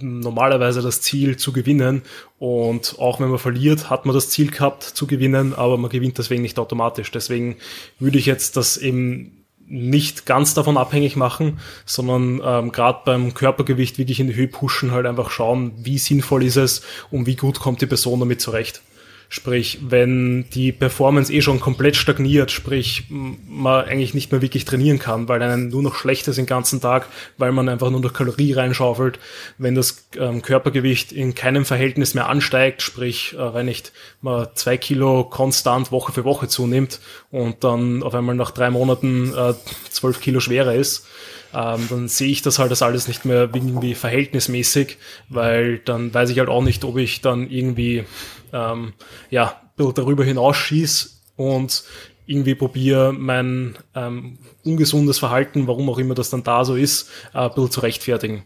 normalerweise das Ziel zu gewinnen und auch wenn man verliert, hat man das Ziel gehabt zu gewinnen, aber man gewinnt deswegen nicht automatisch. Deswegen würde ich jetzt das eben nicht ganz davon abhängig machen, sondern ähm, gerade beim Körpergewicht wirklich in die Höhe pushen, halt einfach schauen, wie sinnvoll ist es und wie gut kommt die Person damit zurecht. Sprich, wenn die Performance eh schon komplett stagniert, sprich, man eigentlich nicht mehr wirklich trainieren kann, weil einem nur noch schlecht ist den ganzen Tag, weil man einfach nur noch Kalorie reinschaufelt, wenn das ähm, Körpergewicht in keinem Verhältnis mehr ansteigt, sprich, äh, wenn nicht man zwei Kilo konstant Woche für Woche zunimmt und dann auf einmal nach drei Monaten äh, zwölf Kilo schwerer ist, ähm, dann sehe ich das halt als alles nicht mehr irgendwie verhältnismäßig, weil dann weiß ich halt auch nicht, ob ich dann irgendwie ähm, ja, ein bisschen darüber hinausschieß und irgendwie probiere, mein ähm, ungesundes Verhalten, warum auch immer das dann da so ist, äh, ein bisschen zu rechtfertigen.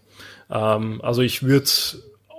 Ähm, also ich würde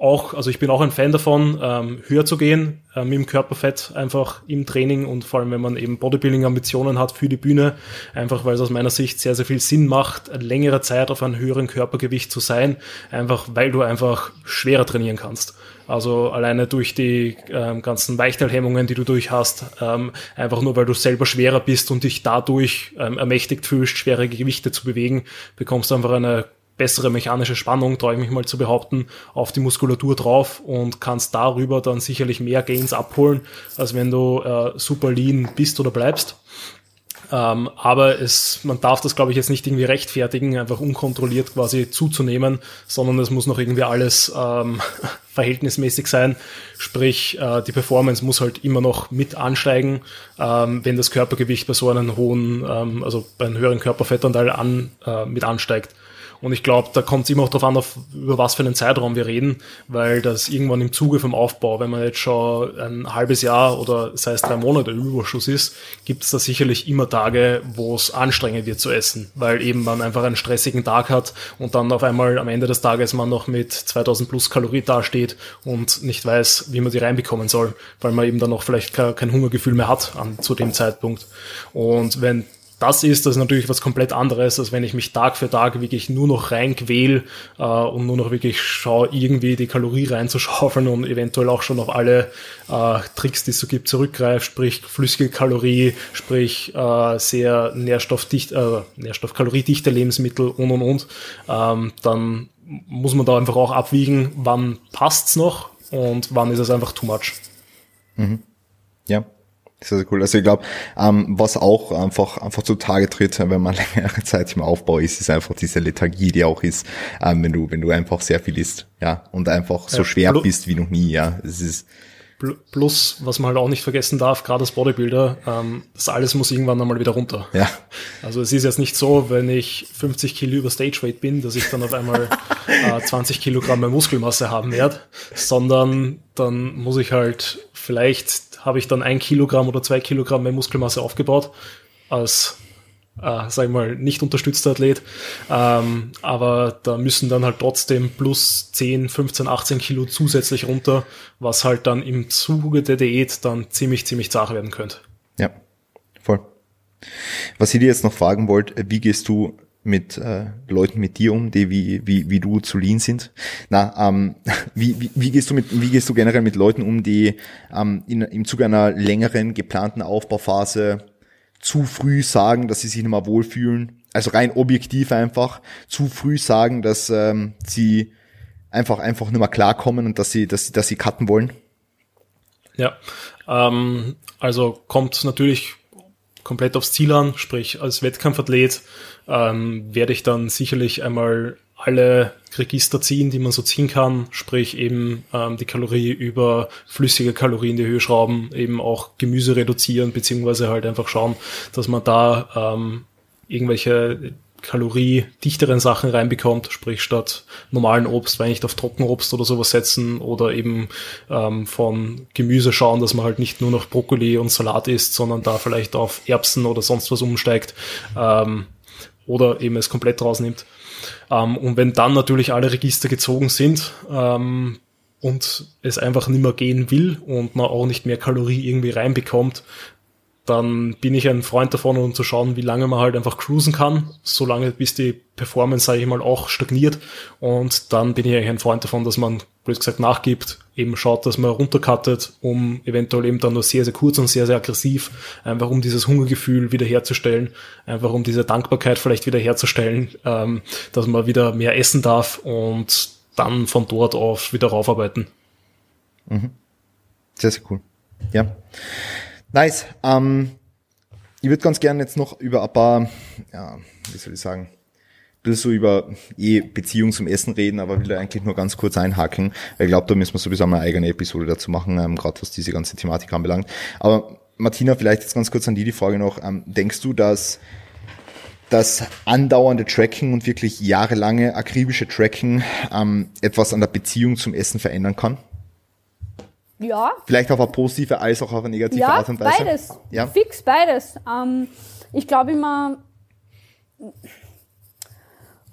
auch, also ich bin auch ein Fan davon, ähm, höher zu gehen, äh, mit dem Körperfett einfach im Training und vor allem, wenn man eben Bodybuilding-Ambitionen hat für die Bühne, einfach weil es aus meiner Sicht sehr, sehr viel Sinn macht, längere Zeit auf einem höheren Körpergewicht zu sein, einfach weil du einfach schwerer trainieren kannst. Also alleine durch die ähm, ganzen Weichteilhemmungen, die du durch hast, ähm, einfach nur weil du selber schwerer bist und dich dadurch ähm, ermächtigt fühlst, schwere Gewichte zu bewegen, bekommst du einfach eine bessere mechanische Spannung, traue ich mich mal zu behaupten, auf die Muskulatur drauf und kannst darüber dann sicherlich mehr Gains abholen, als wenn du äh, super lean bist oder bleibst. Ähm, aber es, man darf das, glaube ich, jetzt nicht irgendwie rechtfertigen, einfach unkontrolliert quasi zuzunehmen, sondern es muss noch irgendwie alles ähm, verhältnismäßig sein. Sprich, äh, die Performance muss halt immer noch mit ansteigen, ähm, wenn das Körpergewicht bei so einem hohen, ähm, also bei einem höheren Körperfettanteil an, äh, mit ansteigt. Und ich glaube, da kommt es immer auch darauf an, auf, über was für einen Zeitraum wir reden, weil das irgendwann im Zuge vom Aufbau, wenn man jetzt schon ein halbes Jahr oder sei es drei Monate Überschuss ist, gibt es da sicherlich immer Tage, wo es anstrengend wird zu essen, weil eben man einfach einen stressigen Tag hat und dann auf einmal am Ende des Tages man noch mit 2000 plus Kalorie dasteht und nicht weiß, wie man die reinbekommen soll, weil man eben dann auch vielleicht ke- kein Hungergefühl mehr hat an, zu dem Zeitpunkt. Und wenn das ist, das ist natürlich was komplett anderes, als wenn ich mich Tag für Tag wirklich nur noch reinquäl äh, und nur noch wirklich schaue, irgendwie die Kalorie reinzuschaufeln und eventuell auch schon auf alle äh, Tricks, die es so gibt, zurückgreift, sprich flüssige Kalorie, sprich äh, sehr nährstoffdicht, äh, nährstoffkaloriedichte Lebensmittel und und und, ähm, dann muss man da einfach auch abwiegen, wann passt's noch und wann ist es einfach too much. Ja, sehr, sehr cool. Also ich glaube, ähm, was auch einfach einfach zutage tritt, wenn man längere Zeit im Aufbau ist, ist einfach diese Lethargie, die auch ist, ähm, wenn du wenn du einfach sehr viel isst, ja, und einfach so Ja, schwer bist wie noch nie, ja. Es ist Plus, was man halt auch nicht vergessen darf, gerade als Bodybuilder, ähm, das alles muss irgendwann einmal wieder runter. ja, Also es ist jetzt nicht so, wenn ich 50 Kilo über Stageweight bin, dass ich dann auf einmal äh, 20 Kilogramm mehr Muskelmasse haben werde, sondern dann muss ich halt, vielleicht habe ich dann ein Kilogramm oder zwei Kilogramm mehr Muskelmasse aufgebaut als äh, sag ich mal, nicht unterstützter Athlet. Ähm, aber da müssen dann halt trotzdem plus 10, 15, 18 Kilo zusätzlich runter, was halt dann im Zuge der Diät dann ziemlich, ziemlich zart werden könnte. Ja, voll. Was ich dir jetzt noch fragen wollte, wie gehst du mit äh, Leuten mit dir um, die wie, wie, wie du zu lean sind? Na, ähm, wie, wie, wie gehst du mit, wie gehst du generell mit Leuten um, die ähm, in, im Zuge einer längeren geplanten Aufbauphase zu früh sagen, dass sie sich nicht mehr wohlfühlen, also rein objektiv einfach, zu früh sagen, dass ähm, sie einfach einfach nicht mehr klarkommen und dass sie, dass, dass sie cutten wollen? Ja, ähm, also kommt natürlich komplett aufs Ziel an, sprich als Wettkampfathlet ähm, werde ich dann sicherlich einmal alle Register ziehen, die man so ziehen kann, sprich eben ähm, die Kalorie über flüssige Kalorien in die Höhe schrauben, eben auch Gemüse reduzieren, beziehungsweise halt einfach schauen, dass man da ähm, irgendwelche kaloriedichteren Sachen reinbekommt, sprich statt normalen Obst nicht auf Trockenobst oder sowas setzen oder eben ähm, von Gemüse schauen, dass man halt nicht nur noch Brokkoli und Salat isst, sondern da vielleicht auf Erbsen oder sonst was umsteigt ähm, oder eben es komplett rausnimmt. Ähm, und wenn dann natürlich alle Register gezogen sind ähm, und es einfach nicht mehr gehen will und man auch nicht mehr Kalorie irgendwie reinbekommt, dann bin ich ein Freund davon, um zu schauen, wie lange man halt einfach cruisen kann, solange bis die Performance, sage ich mal, auch stagniert. Und dann bin ich eigentlich ein Freund davon, dass man, blöd gesagt, nachgibt, eben schaut, dass man runtercuttet, um eventuell eben dann nur sehr, sehr kurz und sehr, sehr aggressiv, einfach um dieses Hungergefühl wiederherzustellen, einfach um diese Dankbarkeit vielleicht wiederherzustellen, ähm, dass man wieder mehr essen darf und dann von dort auf wieder raufarbeiten. Mhm. Sehr, sehr cool. Ja. Nice. Ähm, ich würde ganz gerne jetzt noch über ein paar, ja, wie soll ich sagen, ein bisschen so über eh Beziehung zum Essen reden, aber will da eigentlich nur ganz kurz einhaken, ich glaube, da müssen wir sowieso mal eine eigene Episode dazu machen, ähm, gerade was diese ganze Thematik anbelangt. Aber Martina, vielleicht jetzt ganz kurz an die die Frage noch. Ähm, denkst du, dass das andauernde Tracking und wirklich jahrelange akribische Tracking ähm, etwas an der Beziehung zum Essen verändern kann? Ja. Vielleicht auf eine positive als auch auf eine negative ja, Art und Weise? Beides. Ja, fix beides. Ähm, ich glaube immer.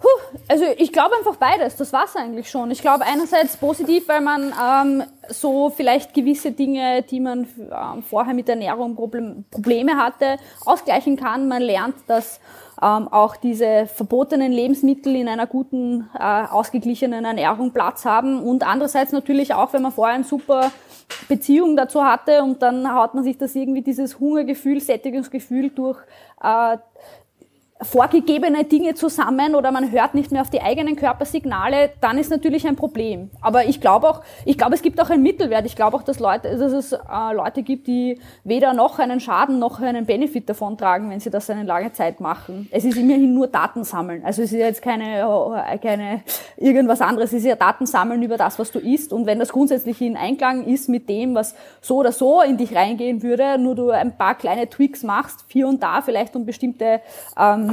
Puh, also ich glaube einfach beides, das war's eigentlich schon. Ich glaube einerseits positiv, weil man ähm, so vielleicht gewisse Dinge, die man ähm, vorher mit Ernährung Problem, Probleme hatte, ausgleichen kann. Man lernt, dass ähm, auch diese verbotenen Lebensmittel in einer guten, äh, ausgeglichenen Ernährung Platz haben. Und andererseits natürlich auch, wenn man vorher ein super Beziehung dazu hatte und dann haut man sich das irgendwie dieses Hungergefühl, Sättigungsgefühl durch äh, vorgegebene Dinge zusammen oder man hört nicht mehr auf die eigenen Körpersignale, dann ist natürlich ein Problem. Aber ich glaube auch, ich glaube, es gibt auch einen Mittelwert. Ich glaube auch, dass, Leute, dass es äh, Leute gibt, die weder noch einen Schaden noch einen Benefit davon tragen, wenn sie das eine lange Zeit machen. Es ist immerhin nur Daten sammeln. Also es ist jetzt keine, äh, keine irgendwas anderes. Es ist ja Daten sammeln über das, was du isst. Und wenn das grundsätzlich in Einklang ist mit dem, was so oder so in dich reingehen würde, nur du ein paar kleine Tweaks machst, hier und da vielleicht um bestimmte ähm,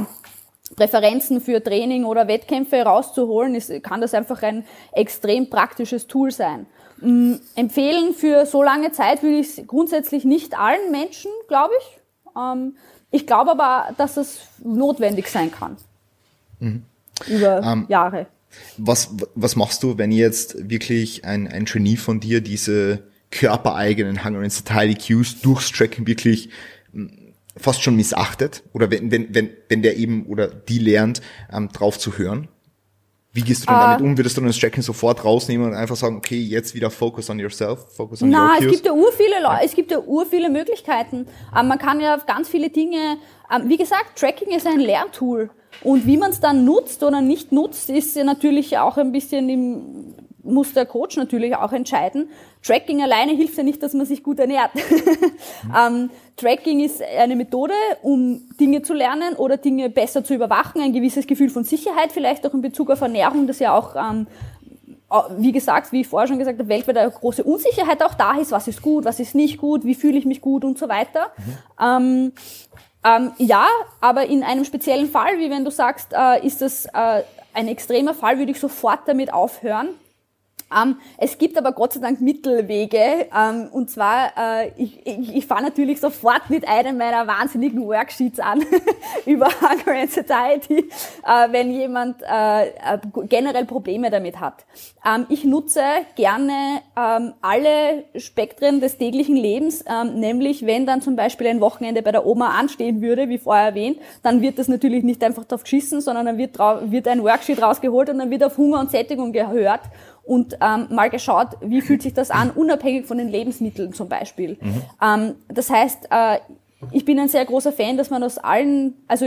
Präferenzen für Training oder Wettkämpfe rauszuholen, ist, kann das einfach ein extrem praktisches Tool sein. Ähm, empfehlen für so lange Zeit würde ich es grundsätzlich nicht allen Menschen, glaube ich. Ähm, ich glaube aber, dass es notwendig sein kann. Mhm. Über ähm, Jahre. Was, was machst du, wenn jetzt wirklich ein, ein Genie von dir diese körpereigenen Hunger and Satiety Cues durchs Tracken wirklich fast schon missachtet oder wenn, wenn, wenn, wenn der eben oder die lernt, ähm, drauf zu hören? Wie gehst du denn uh, damit um? Würdest du dann das Tracking sofort rausnehmen und einfach sagen, okay, jetzt wieder focus on yourself, focus on na, your es gibt ja ur viele Leute, es gibt ja ur viele Möglichkeiten. Ähm, man kann ja ganz viele Dinge, ähm, wie gesagt, Tracking ist ein Lerntool. Und wie man es dann nutzt oder nicht nutzt, ist ja natürlich auch ein bisschen im, muss der Coach natürlich auch entscheiden. Tracking alleine hilft ja nicht, dass man sich gut ernährt. ähm, Tracking ist eine Methode, um Dinge zu lernen oder Dinge besser zu überwachen, ein gewisses Gefühl von Sicherheit, vielleicht auch in Bezug auf Ernährung, das ja auch ähm, wie gesagt, wie ich vorher schon gesagt habe, weltweit eine große Unsicherheit auch da ist, was ist gut, was ist nicht gut, wie fühle ich mich gut und so weiter. Mhm. Ähm, ähm, ja, aber in einem speziellen Fall, wie wenn du sagst, äh, ist das äh, ein extremer Fall, würde ich sofort damit aufhören, Ähm, es gibt aber Gott sei Dank Mittelwege. Ähm, und zwar, äh, ich, ich, ich fahre natürlich sofort mit einem meiner wahnsinnigen Worksheets an über Hunger and Satiety, äh, wenn jemand äh, äh, generell Probleme damit hat. Ähm, ich nutze gerne ähm, alle Spektren des täglichen Lebens, ähm, nämlich wenn dann zum Beispiel ein Wochenende bei der Oma anstehen würde, wie vorher erwähnt, dann wird das natürlich nicht einfach drauf geschissen, sondern dann wird, wird ein Worksheet rausgeholt und dann wird auf Hunger und Sättigung gehört und ähm, mal geschaut, wie fühlt sich das an, unabhängig von den Lebensmitteln zum Beispiel. Mhm. Ähm, das heißt, äh, ich bin ein sehr großer Fan, dass man aus allen, also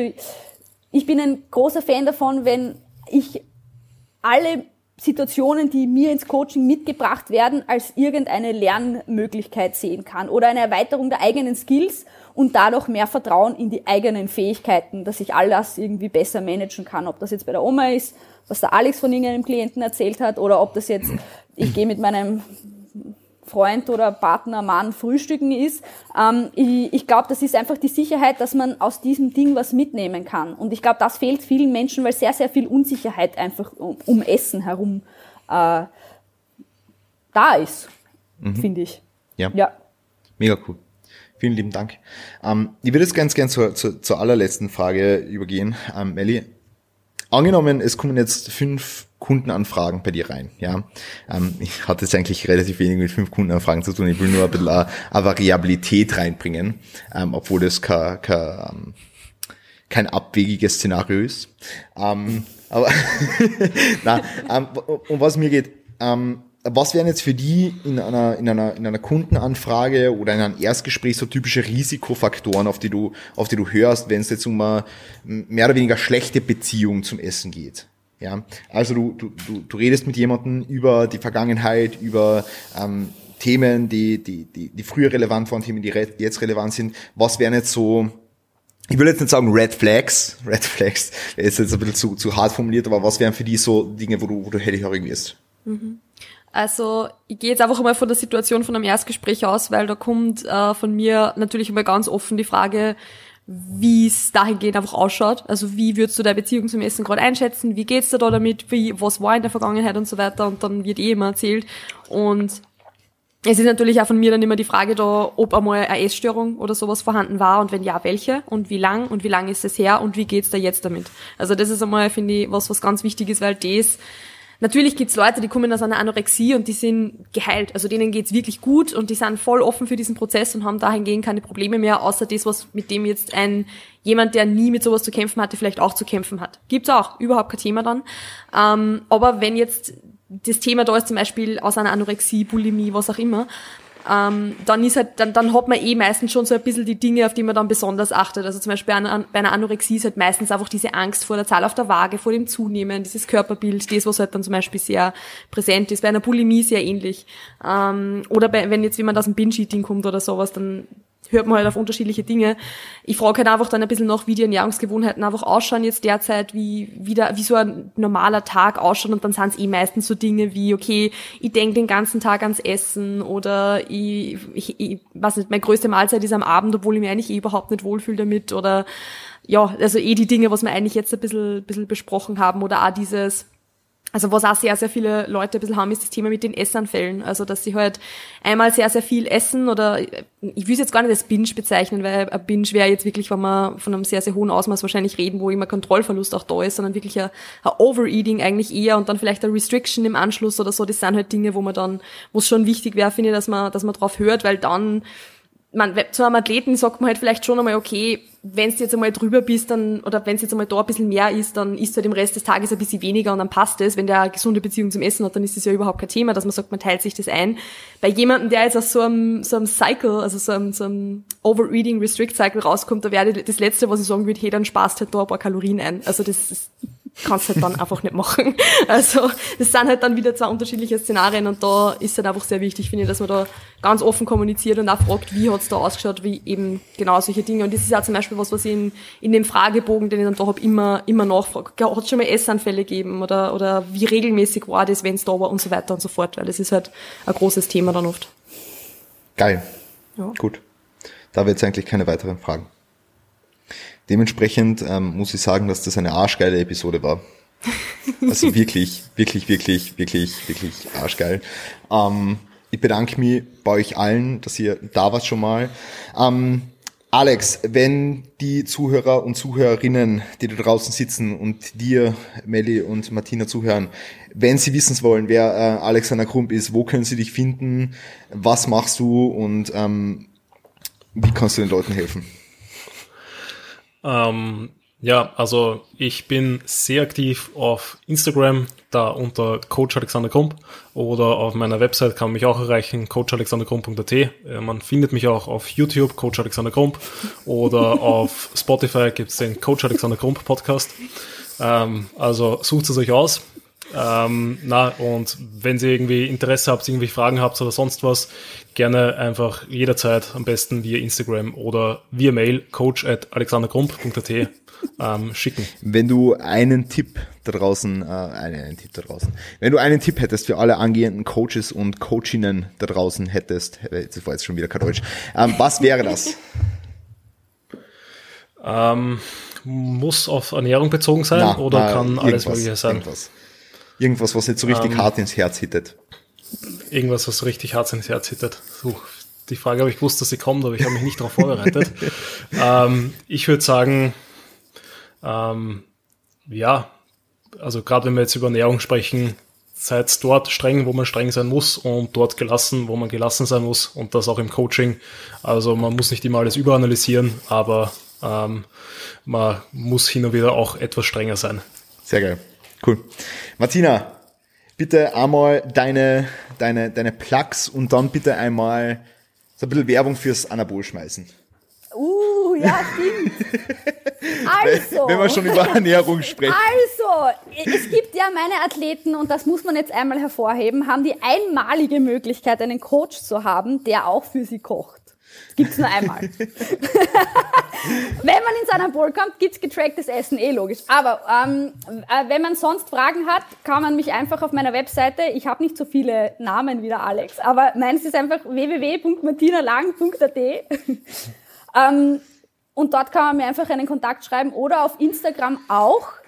ich bin ein großer Fan davon, wenn ich alle Situationen, die mir ins Coaching mitgebracht werden, als irgendeine Lernmöglichkeit sehen kann oder eine Erweiterung der eigenen Skills und dadurch mehr Vertrauen in die eigenen Fähigkeiten, dass ich all das irgendwie besser managen kann. Ob das jetzt bei der Oma ist, was der Alex von irgendeinem Klienten erzählt hat, oder ob das jetzt, ich gehe mit meinem Freund oder Partner, Mann frühstücken ist. Ähm, ich ich glaube, das ist einfach die Sicherheit, dass man aus diesem Ding was mitnehmen kann. Und ich glaube, das fehlt vielen Menschen, weil sehr, sehr viel Unsicherheit einfach um, um Essen herum äh, da ist, mhm. finde ich. Ja. ja. Mega cool. Vielen lieben Dank. Ähm, ich würde jetzt ganz gern zur, zur, zur allerletzten Frage übergehen. Ähm, Melli, angenommen, es kommen jetzt fünf Kundenanfragen bei dir rein. Ja, ähm, ich hatte jetzt eigentlich relativ wenig mit fünf Kundenanfragen zu tun. Ich will nur ein bisschen eine, Variabilität reinbringen, ähm, obwohl das kein, kein, ähm, kein abwegiges Szenario ist. Ähm, aber na, ähm, um was mir geht, ähm, was wären jetzt für die in einer, in einer, in einer Kundenanfrage oder in einem Erstgespräch so typische Risikofaktoren, auf die du, auf die du hörst, wenn es jetzt um eine mehr oder weniger schlechte Beziehung zum Essen geht? Ja, also du, du, du, du redest mit jemandem über die Vergangenheit, über ähm, Themen, die, die, die, die früher relevant waren, Themen, die jetzt relevant sind. Was wären jetzt so, ich will jetzt nicht sagen Red Flags, Red Flags ist jetzt ein bisschen zu, zu hart formuliert, aber was wären für die so Dinge, wo du, wo du hellhörig wirst? Mhm. Also ich gehe jetzt einfach mal von der Situation von einem Erstgespräch aus, weil da kommt äh, von mir natürlich immer ganz offen die Frage, wie es dahingehend einfach ausschaut. Also wie würdest du deine Beziehung zum Essen gerade einschätzen? Wie geht's dir da damit? Wie, was war in der Vergangenheit und so weiter? Und dann wird eh immer erzählt. Und es ist natürlich auch von mir dann immer die Frage da, ob einmal eine Essstörung oder sowas vorhanden war und wenn ja, welche und wie lang und wie lang ist es her und wie geht's da jetzt damit? Also das ist einmal, finde ich, was, was ganz wichtig ist, weil das Natürlich gibt's Leute, die kommen aus einer Anorexie und die sind geheilt. Also denen geht's wirklich gut und die sind voll offen für diesen Prozess und haben dahingehend keine Probleme mehr, außer das, was mit dem jetzt ein jemand, der nie mit sowas zu kämpfen hatte, vielleicht auch zu kämpfen hat. Gibt's auch, überhaupt kein Thema dann. Ähm, aber wenn jetzt das Thema da ist zum Beispiel aus einer Anorexie, Bulimie, was auch immer, ähm, dann ist halt, dann, dann hat man eh meistens schon so ein bisschen die Dinge, auf die man dann besonders achtet. Also zum Beispiel bei einer, bei einer Anorexie ist halt meistens einfach diese Angst vor der Zahl auf der Waage, vor dem Zunehmen, dieses Körperbild, das, was halt dann zum Beispiel sehr präsent ist. Bei einer Bulimie sehr ähnlich. Ähm, oder bei, wenn jetzt jemand aus dem Binge-Eating kommt oder sowas, dann hört man halt auf unterschiedliche Dinge. Ich frage halt einfach dann ein bisschen noch, wie die Ernährungsgewohnheiten einfach ausschauen jetzt derzeit, wie, wie, da, wie so ein normaler Tag ausschaut und dann sind es eh meistens so Dinge wie, okay, ich denke den ganzen Tag ans Essen oder ich, ich, ich weiß nicht, meine größte Mahlzeit ist am Abend, obwohl ich mich eigentlich eh überhaupt nicht wohlfühle damit oder ja, also eh die Dinge, was wir eigentlich jetzt ein bisschen, bisschen besprochen haben oder auch dieses, also was auch sehr, sehr viele Leute ein bisschen haben, ist das Thema mit den Essanfällen. Also dass sie halt einmal sehr, sehr viel essen oder ich will es jetzt gar nicht als Binge bezeichnen, weil ein Binge wäre jetzt wirklich, wenn wir von einem sehr, sehr hohen Ausmaß wahrscheinlich reden, wo immer Kontrollverlust auch da ist, sondern wirklich ein, ein Overeating eigentlich eher und dann vielleicht eine Restriction im Anschluss oder so. Das sind halt Dinge, wo man dann, wo es schon wichtig wäre, finde ich, dass man, dass man drauf hört, weil dann man, zu einem Athleten sagt man halt vielleicht schon einmal, okay, wenn du jetzt einmal drüber bist, dann, oder wenn es jetzt einmal da ein bisschen mehr ist, dann ist halt im Rest des Tages ein bisschen weniger und dann passt es. Wenn der eine gesunde Beziehung zum Essen hat, dann ist das ja überhaupt kein Thema, dass man sagt, man teilt sich das ein. Bei jemandem, der jetzt aus so einem, so einem Cycle, also so einem, so einem Overeating Restrict Cycle rauskommt, da wäre das Letzte, was ich sagen würde, hey, dann sparst halt da ein paar Kalorien ein. Also das ist, kannst halt dann einfach nicht machen. Also das sind halt dann wieder zwei unterschiedliche Szenarien und da ist halt einfach sehr wichtig, finde ich, dass man da ganz offen kommuniziert und auch fragt, wie hat's da ausgeschaut, wie eben genau solche Dinge. Und das ist ja zum Beispiel was, was ich in, in dem Fragebogen, den ich dann da hab, immer, immer nachfrage. Hat es schon mal Essanfälle gegeben oder, oder wie regelmäßig war das, wenn es da war und so weiter und so fort, weil das ist halt ein großes Thema dann oft. Geil. Ja. Gut. Da wird jetzt eigentlich keine weiteren Fragen. Dementsprechend ähm, muss ich sagen, dass das eine arschgeile Episode war. Also wirklich, wirklich, wirklich, wirklich, wirklich arschgeil. Ähm, ich bedanke mich bei euch allen, dass ihr da wart schon mal. Ähm, Alex, wenn die Zuhörer und Zuhörerinnen, die da draußen sitzen und dir, Melli und Martina zuhören, wenn sie wissen wollen, wer äh, Alexander Krump ist, wo können sie dich finden, was machst du und ähm, wie kannst du den Leuten helfen? Ähm, ja, also ich bin sehr aktiv auf Instagram, da unter Coach Alexander Krump oder auf meiner Website kann man mich auch erreichen, coachalexanderkrump.at. Äh, man findet mich auch auf YouTube, Coach Alexander Krump oder auf Spotify gibt's den Coach Alexander Krump Podcast. Ähm, also sucht es euch aus. Ähm, na, und wenn ihr irgendwie Interesse habt, irgendwie Fragen habt oder sonst was, gerne einfach jederzeit am besten via Instagram oder via Mail coach at alexanderkrump.at ähm, schicken. Wenn du einen Tipp da draußen, äh, einen, einen Tipp da draußen, wenn du einen Tipp hättest für alle angehenden Coaches und Coachinnen da draußen hättest, jetzt war jetzt schon wieder kein Deutsch, ähm, was wäre das? Ähm, muss auf Ernährung bezogen sein na, oder na, kann alles Mögliche sein? Irgendwas. Irgendwas, was jetzt so richtig ähm, hart ins Herz hittet. Irgendwas, was so richtig hart ins Herz hittet. So, die Frage habe ich gewusst, dass sie kommt, aber ich habe mich nicht darauf vorbereitet. ähm, ich würde sagen, ähm, ja, also gerade wenn wir jetzt über Ernährung sprechen, seid dort streng, wo man streng sein muss und dort gelassen, wo man gelassen sein muss und das auch im Coaching. Also man muss nicht immer alles überanalysieren, aber ähm, man muss hin und wieder auch etwas strenger sein. Sehr geil. Cool. Martina, bitte einmal deine, deine, deine Plugs und dann bitte einmal so ein bisschen Werbung fürs Anabol schmeißen. Uh, ja, stimmt. Also. Wenn wir schon über Ernährung sprechen. Also, es gibt ja meine Athleten, und das muss man jetzt einmal hervorheben, haben die einmalige Möglichkeit, einen Coach zu haben, der auch für sie kocht. Gibt's nur einmal. wenn man ins Anabol kommt, gibt's getracktes Essen, eh logisch. Aber ähm, äh, wenn man sonst Fragen hat, kann man mich einfach auf meiner Webseite, ich habe nicht so viele Namen wie der Alex, aber meins ist einfach www.martinalang.at ähm, und dort kann man mir einfach einen Kontakt schreiben oder auf Instagram auch.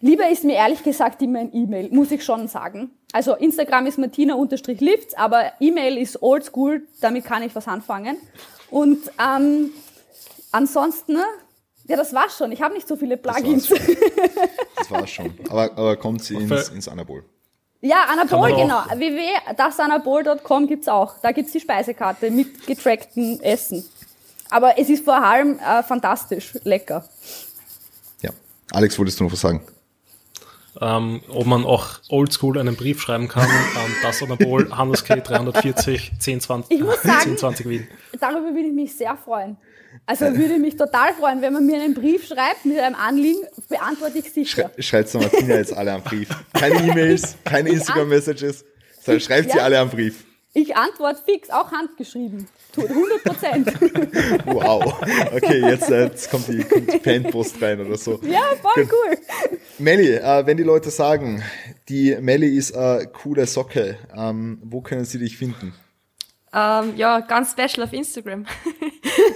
Lieber ist mir ehrlich gesagt immer ein E-Mail, muss ich schon sagen. Also Instagram ist martina-lifts, aber E-Mail ist oldschool, damit kann ich was anfangen. Und ähm, ansonsten, ja, das war's schon. Ich habe nicht so viele Plugins. Das war's schon. Das war's schon. Aber, aber kommt sie ins, ins Anabol. Ja, Anabol, genau. www.dasanabol.com gibt's auch. Da gibt's die Speisekarte mit getracktem Essen. Aber es ist vor allem äh, fantastisch, lecker. Ja. Alex, wolltest du noch was sagen? Ähm, ob man auch oldschool einen Brief schreiben kann an das Anabol Handelskey 340 1020 ich muss sagen, 1020 Wien. Darüber würde ich mich sehr freuen. Also würde ich mich total freuen, wenn man mir einen Brief schreibt mit einem Anliegen, beantworte ich sicher. Schrei schreibt Martina jetzt alle am Brief. Keine E-Mails, keine Instagram-Messages, sondern schreibt ja. sie alle am Brief. Ich antworte fix, auch handgeschrieben. 100 Prozent. wow. Okay, jetzt, äh, jetzt kommt die, kommt die Fanpost rein oder so. Ja, voll cool. Melli, äh, wenn die Leute sagen, die Melli ist eine coole Socke, ähm, wo können sie dich finden? Ähm, ja, ganz special auf Instagram.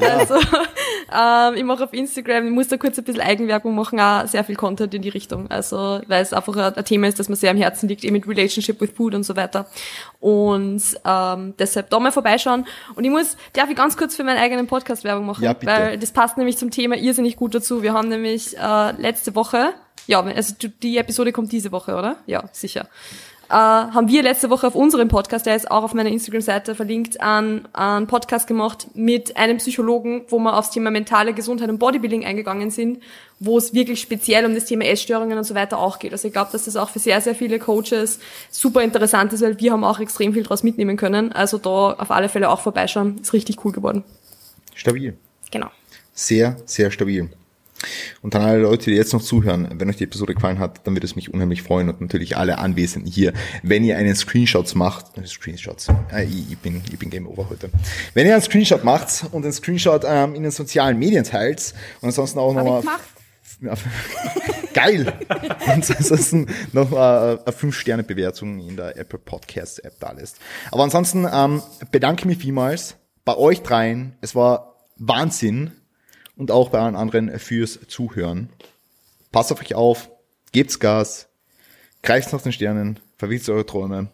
Ja. Also, ähm, ich mache auf Instagram, ich muss da kurz ein bisschen Eigenwerbung machen, auch sehr viel Content in die Richtung. Also, weil es einfach ein, Thema ist, das mir sehr am Herzen liegt, eben mit Relationship with Food und so weiter. Und ähm, deshalb da mal vorbeischauen. Und ich muss, darf ich ganz kurz für meinen eigenen Podcast Werbung machen? Ja, bitte. Weil das passt nämlich zum Thema irrsinnig gut dazu. Wir haben nämlich äh, letzte Woche, ja, also die Episode kommt diese Woche, oder? Ja, sicher äh, haben wir letzte Woche auf unserem Podcast, der ist auch auf meiner Instagram-Seite verlinkt, einen, einen Podcast gemacht mit einem Psychologen, wo wir aufs Thema mentale Gesundheit und Bodybuilding eingegangen sind, wo es wirklich speziell um das Thema Essstörungen und so weiter auch geht. Also ich glaube, dass das auch für sehr, sehr viele Coaches super interessant ist, weil wir haben auch extrem viel daraus mitnehmen können. Also da auf alle Fälle auch vorbeischauen. Ist richtig cool geworden. Stabil. Genau. Sehr, sehr stabil. Und an alle Leute, die jetzt noch zuhören, wenn euch die Episode gefallen hat, dann würde es mich unheimlich freuen und natürlich alle Anwesenden hier, wenn ihr einen Screenshots macht, äh, Screenshots, äh, ich, ich, bin, ich bin Game Over heute. Wenn ihr einen Screenshot macht und den Screenshot ähm, in den sozialen Medien teilt und ansonsten auch nochmal Geil! Und ansonsten noch äh, eine 5-Sterne-Bewertung in der Apple Podcast App da lässt. Aber ansonsten ähm, bedanke mich vielmals bei euch dreien. Es war Wahnsinn und auch bei allen anderen fürs Zuhören. Passt auf euch auf, gebt's Gas, greift nach den Sternen, verwirklicht eure Träume,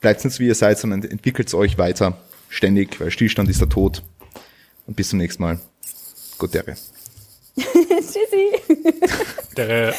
bleibt nicht so wie ihr seid, sondern entwickelt euch weiter, ständig, weil Stillstand ist der Tod. Und bis zum nächsten Mal. Gute Tschüssi. Der